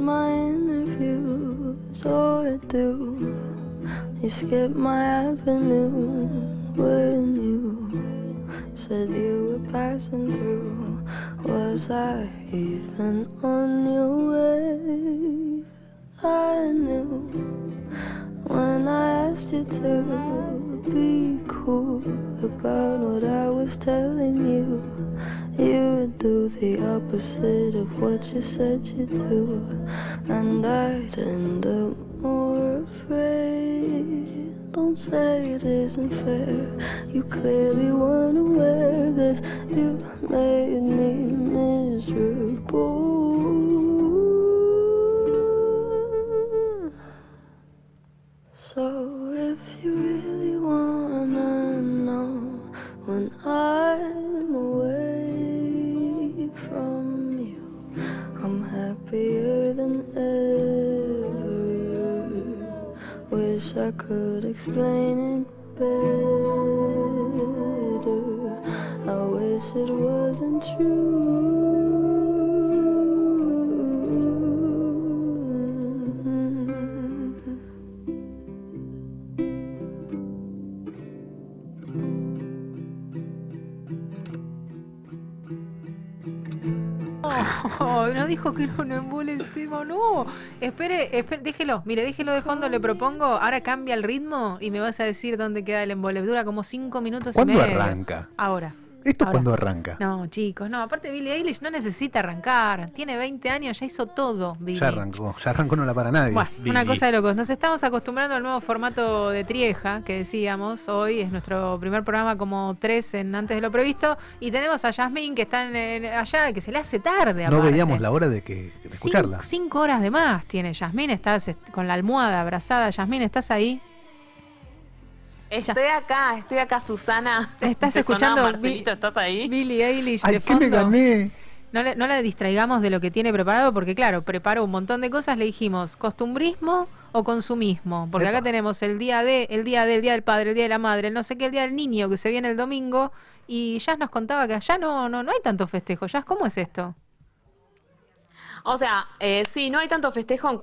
My interviews or do you skip my avenue when you said you were passing through. Was I even on your way? I knew when I asked you to be cool about what I was telling you. You do the opposite of what you said you'd do, and I'd end up more afraid. Don't say it isn't fair. You clearly weren't aware that you made me miserable. So if you really wanna know when I'm away happier than ever. Wish I could explain it better. I wish it wasn't true. No, no dijo que era un embole el tema, no. Espere, espere, déjelo, mire, déjelo de fondo, le propongo, ahora cambia el ritmo y me vas a decir dónde queda el embole. Dura como cinco minutos y ¿Cuándo medio. arranca? Ahora. ¿Esto Ahora. cuándo arranca? No, chicos, no, aparte Billie Eilish no necesita arrancar. Tiene 20 años, ya hizo todo, Billie. Ya arrancó, ya arrancó no la para nadie. Bueno, una cosa de locos. Nos estamos acostumbrando al nuevo formato de Trieja, que decíamos hoy. Es nuestro primer programa como tres en antes de lo previsto. Y tenemos a Yasmín, que está en- en- allá, que se le hace tarde. No veíamos la hora de, que, de Cin- escucharla. Cinco horas de más tiene Yasmín. Estás est- con la almohada abrazada. Yasmín, ¿estás ahí? Estoy acá, estoy acá, Susana. ¿Estás Te escuchando Marcelito, ¿estás ahí? Billie Eilish Ay, de ¿qué me gané? No le, no la distraigamos de lo que tiene preparado, porque claro, preparó un montón de cosas. Le dijimos, ¿costumbrismo o consumismo? Porque acá tenemos el día de, el día del día del padre, el día de la madre, el no sé qué, el día del niño que se viene el domingo. Y ya nos contaba que allá no, no, no hay tanto festejo. Ya, ¿cómo es esto? O sea, eh, sí, no hay tanto festejo, en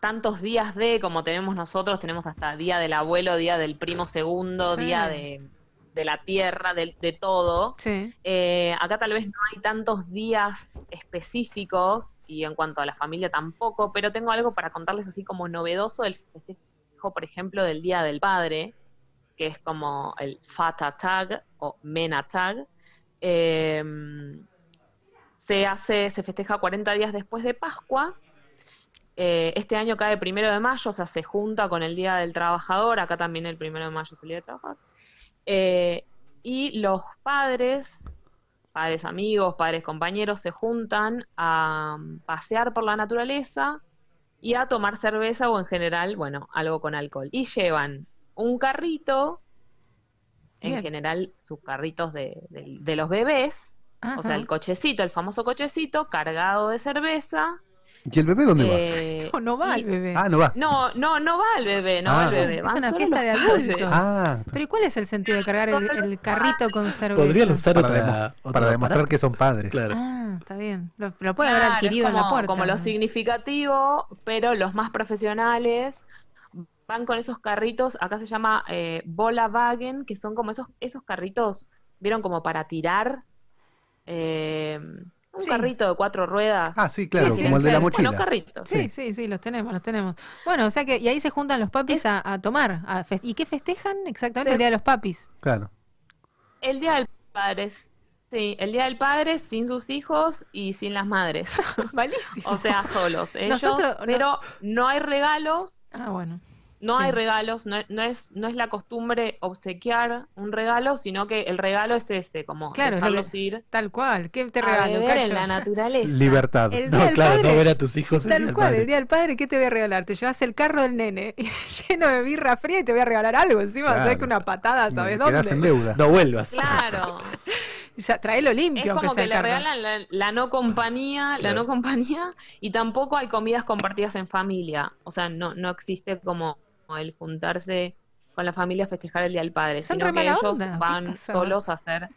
tantos días de como tenemos nosotros, tenemos hasta Día del Abuelo, Día del Primo Segundo, Sí. Día de, de la Tierra, de, de todo. Sí. Eh, acá tal vez no hay tantos días específicos y en cuanto a la familia tampoco, pero tengo algo para contarles así como novedoso del festejo, por ejemplo, del Día del Padre, que es como el Fata Tag o Mena Tag. Eh, se hace, se festeja 40 días después de Pascua. Eh, este año cae primero de mayo, o sea, se junta con el Día del Trabajador, acá también el primero de mayo es el Día del Trabajador. Eh, y los padres, padres amigos, padres compañeros, se juntan a pasear por la naturaleza y a tomar cerveza o en general, bueno, algo con alcohol. Y llevan un carrito, en general sus carritos de, de- de los bebés, o sea, el cochecito, el famoso cochecito, cargado de cerveza. ¿Y el bebé dónde eh, No, no va y- el bebé. va? Ah, no va. No, no, no va el bebé, no Ah. va el bebé. Es una fiesta de adultos. Ah, Pero ¿y cuál es el sentido de cargar el, el carrito con cerveza? Podrían usar para, otra, para demostrar que son padres. Claro. Ah, está bien. Lo, lo puede haber Claro, adquirido en la puerta. Como lo significativo, pero los más profesionales van con esos carritos, acá se llama eh, bola wagen, que son como esos, esos carritos, ¿vieron? Como para tirar. Eh, un Sí. carrito de cuatro ruedas. Ah, sí, claro, sí, como el de la mochila. Bueno, carritos. Sí, sí, sí, los tenemos, los tenemos. Bueno, o sea que, y ahí se juntan los papis a, a tomar. a ¿Y qué festejan exactamente Sí. el Día de los Papis? Claro. El Día del Padre. Sí, el Día del Padre sin sus hijos y sin las madres. Malísimo. O sea, solos. Ellos, Nosotros- no- pero no hay regalos. Ah, bueno. No hay regalos, no, no es, no es la costumbre obsequiar un regalo, sino que el regalo es ese, como Claro, dejarlos que- ir Tal cual. ¿Qué te a regalo, beber cacho? en la naturaleza. Libertad. El No, claro, Padre, no ver a tus hijos el Tal del cual, padre. el Día del Padre, ¿qué te voy a regalar? Te llevas el carro del nene lleno de birra fría y te voy a regalar algo encima. Claro. ¿Sabes que una patada, ¿sabes dónde? en deuda. No vuelvas. Claro. Ya, traelo limpio, Es como que el le regalan la, la no compañía, la Claro. no compañía, y tampoco hay comidas compartidas en familia. O sea, no, no existe como el juntarse con la familia a festejar el Día del Padre, Son sino que ellos onda, ¿qué van solos a hacer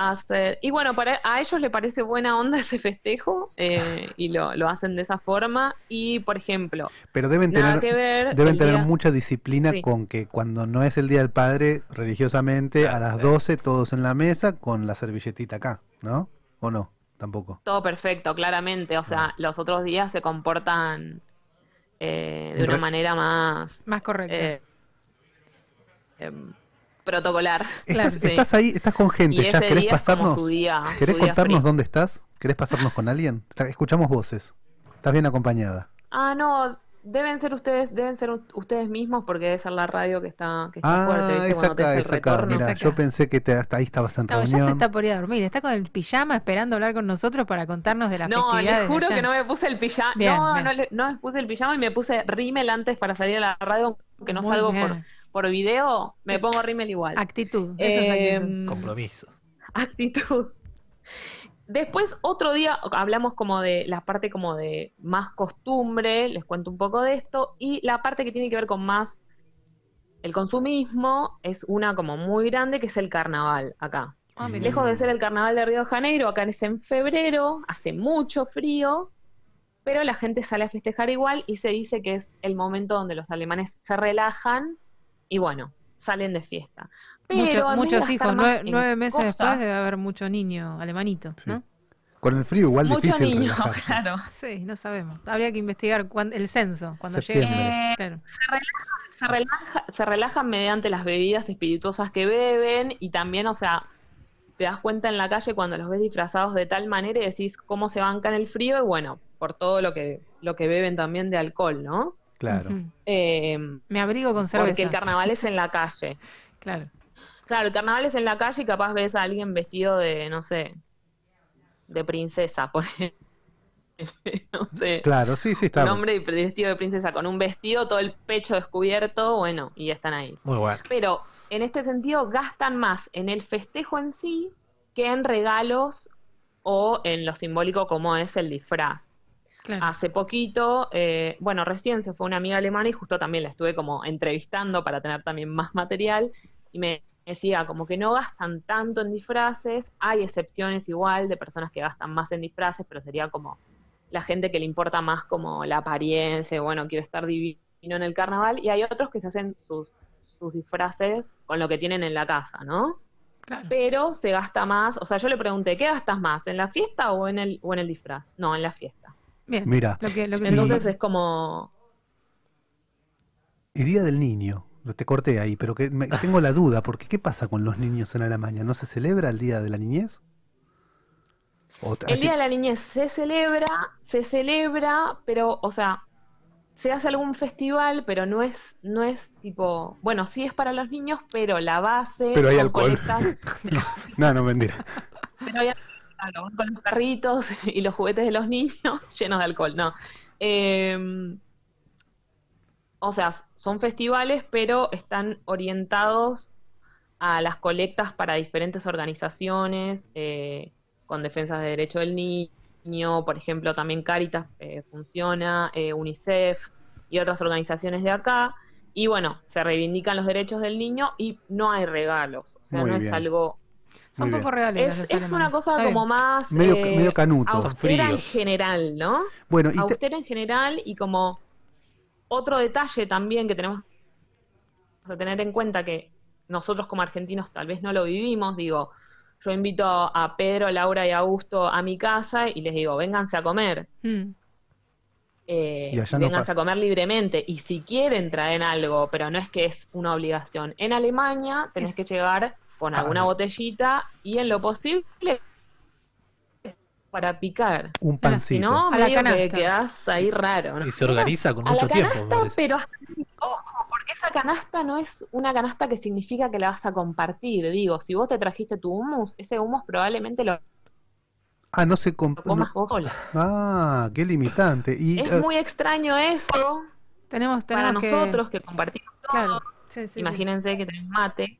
hacer. Y bueno, para, a ellos le parece buena onda ese festejo eh, y lo, lo hacen de esa forma. Y, por ejemplo, Pero deben tener, que ver. deben tener día- mucha disciplina Sí. con que cuando no es el Día del Padre, religiosamente, a las 12 todos en la mesa con la servilletita acá, ¿no? ¿O no? Tampoco. Todo perfecto, claramente. O sea, los otros días se comportan eh, de una re- manera más. Más correcta. eh, em, protocolar. Estás, Sí. estás ahí, estás con gente, Y ya ese querés día es como pasarnos. su día- ¿Querés su día contarnos dónde estás? ¿Querés pasarnos con alguien? Escuchamos voces. Estás bien acompañada. Ah, no, deben ser ustedes, deben ser ustedes mismos porque debe ser la radio que está, que está fuerte, Ah, ¿viste? es Cuando te acá, hace es el acá. retorno. Mira, yo pensé que te, hasta ahí estabas en No, ya se está por ir a dormir. Está con el pijama esperando hablar con nosotros para contarnos de las No, festividades. les juro allá. que no me puse el pijama. Bien, no, bien. no, le- no me puse el pijama y me puse rímel antes para salir a la radio, que no Muy salgo bien. por, por video, me Es pongo rímel igual. Actitud, eso es Eh, actitud. Compromiso. actitud. Después, otro día, hablamos como de la parte como de más costumbre, les cuento un poco de esto, y la parte que tiene que ver con más el consumismo es una como muy grande, que es el carnaval acá. Ah. Lejos de ser el carnaval de Río de Janeiro, acá es en febrero, hace mucho frío, pero la gente sale a festejar igual y se dice que es el momento donde los alemanes se relajan y bueno, salen de fiesta. Pero Mucho- muchos hijos, nueve, meses cosas- después debe haber mucho niño alemanito, ¿no? Con el frío igual Mucho difícil niño, relajarse. claro. Sí, no sabemos. Habría que investigar cuán- el censo cuando Septiembre. llegue. Eh, Claro. se, relajan, se, relaja- se relajan mediante las bebidas espirituosas que beben y también, o sea, te das cuenta en la calle cuando los ves disfrazados de tal manera y decís cómo se bancan el frío y bueno, por todo lo que, lo que beben también de alcohol, ¿no? Claro. Eh, Me abrigo con cerveza. porque el carnaval es en la calle. Claro. Claro, el carnaval es en la calle y capaz ves a alguien vestido de, no sé, de princesa, por ejemplo. no sé. Claro, sí, sí, está. Un hombre vestido de princesa con un vestido, todo el pecho descubierto, bueno, y están ahí. Muy bueno. Pero en este sentido gastan más en el festejo en sí que en regalos o en lo simbólico como es el disfraz. Claro. Hace poquito, eh, bueno, recién se fue una amiga alemana y justo también la estuve como entrevistando para tener también más material y me decía como que no gastan tanto en disfraces, hay excepciones igual de personas que gastan más en disfraces, pero sería como la gente que le importa más como la apariencia, bueno, quiero estar divino en el carnaval y hay otros que se hacen sus, sus disfraces con lo que tienen en la casa, ¿no? Claro. Pero se gasta más, o sea, yo le pregunté, ¿qué gastas más, en la fiesta o en el, o en el disfraz? No, en la fiesta. Bien. Mira. Lo que, lo que Entonces es como, Y Día del Niño. Te corté ahí, pero que me- tengo la duda, porque ¿qué pasa con los niños en Alemania? ¿No se celebra el Día de la Niñez? El Día de la Niñez se celebra, se celebra, pero, o sea, se hace algún festival, pero no es, no es tipo, bueno, sí es para los niños, pero la base Pero hay son alcohol. colectas, no, no, mentira. pero hay- claro, con los carritos y los juguetes de los niños llenos de alcohol, no. Eh, o sea, son festivales, pero están orientados a las colectas para diferentes organizaciones eh, con defensas de derecho del niño, por ejemplo, también Caritas eh, funciona, eh, UNICEF y otras organizaciones de acá. Y bueno, se reivindican los derechos del niño y no hay regalos, o sea, Muy no es algo... Son Muy poco reales. Es, una cosa Está como bien. más Medio- eh, medio canuto. Austera en general, ¿no? Bueno, y te- austera en general y como otro detalle también que tenemos que tener en cuenta que nosotros como argentinos tal vez no lo vivimos, digo, yo invito a Pedro, Laura y Augusto a mi casa y les digo, vénganse a comer. Mm. Eh, Y allá no vénganse a comer libremente y si quieren traen algo, pero no es que es una obligación. En Alemania tenés que llegar con Ah, alguna no. botellita y en lo posible para picar. Un Si pancito. no, A la medio que quedás ahí raro. ¿no? Y se organiza con A mucho la tiempo, canasta, parece. pero ojo, porque esa canasta no es una canasta que significa que la vas a compartir. Digo, si vos te trajiste tu hummus, ese hummus probablemente lo Ah, no se comp- comas no- vos sola. Ah, qué limitante. Y, Es eh, muy extraño eso Tenemos, para tenemos que... nosotros que compartimos todo. Claro. Sí, sí, sí. Imagínense que tenés mate.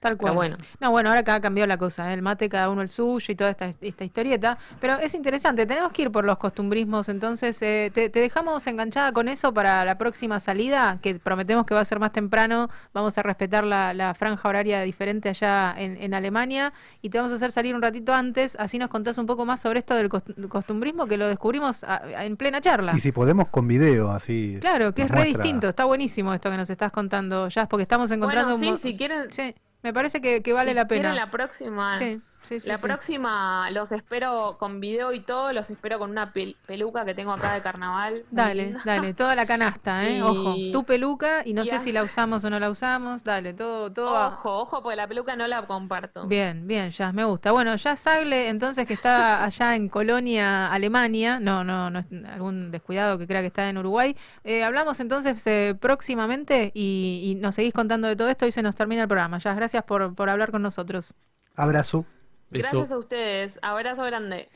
Tal cual. Pero bueno. No, bueno, ahora acá cambió la cosa, ¿eh? el mate cada uno el suyo y toda esta, esta historieta. Pero es interesante, tenemos que ir por los costumbrismos, entonces eh, te, te dejamos enganchada con eso para la próxima salida, que prometemos que va a ser más temprano, vamos a respetar la, la franja horaria diferente allá en, en Alemania y te vamos a hacer salir un ratito antes, así nos contás un poco más sobre esto del cost- costumbrismo que lo descubrimos a- a- en plena charla. Y si podemos con video, así. Claro, que es re muestra- distinto, está buenísimo esto que nos estás contando, ya, porque estamos encontrando Bueno, un sí, si quieren... Sí, me parece que, que vale si la pena. quieren la próxima... Sí, sí, sí, la sí. próxima los espero con video y todo, los espero con una pel- peluca que tengo acá de carnaval. Dale, dale, toda la canasta, ¿eh? Y- Ojo, tu peluca y no y sé si la usamos o no la usamos, dale, todo, todo. Ojo, ojo, porque la peluca no la comparto. Bien, bien, ya me gusta. Bueno, ya Sagle, entonces que está allá en Colonia, Alemania, no, no, no es algún descuidado que crea que está en Uruguay. Eh, hablamos entonces eh, próximamente y, y nos seguís contando de todo esto y se nos termina el programa. Ya, gracias por, por hablar con nosotros. Abrazo. Gracias a ustedes. Abrazo grande.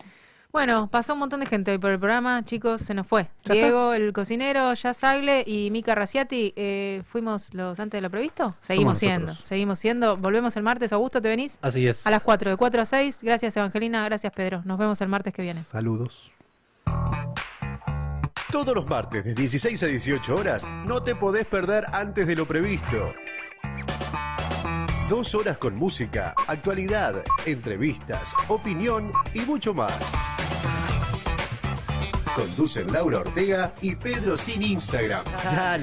Bueno, pasó un montón de gente hoy por el programa, chicos, se nos fue. ¿Ya Diego, el cocinero, ya Sagle y Mika Raciati, eh, ¿fuimos los antes de lo previsto? Seguimos siendo, nosotros. seguimos siendo. Volvemos el martes, Augusto, ¿te venís? Así es. A las 4, de 4 a 6. Gracias, Evangelina, gracias, Pedro. Nos vemos el martes que viene. Saludos. Todos los martes de 16 a 18 horas no te podés perder antes de lo previsto. Dos horas con música, actualidad, entrevistas, opinión y mucho más. Conducen Laura Ortega y Pedro sin Instagram. Dale,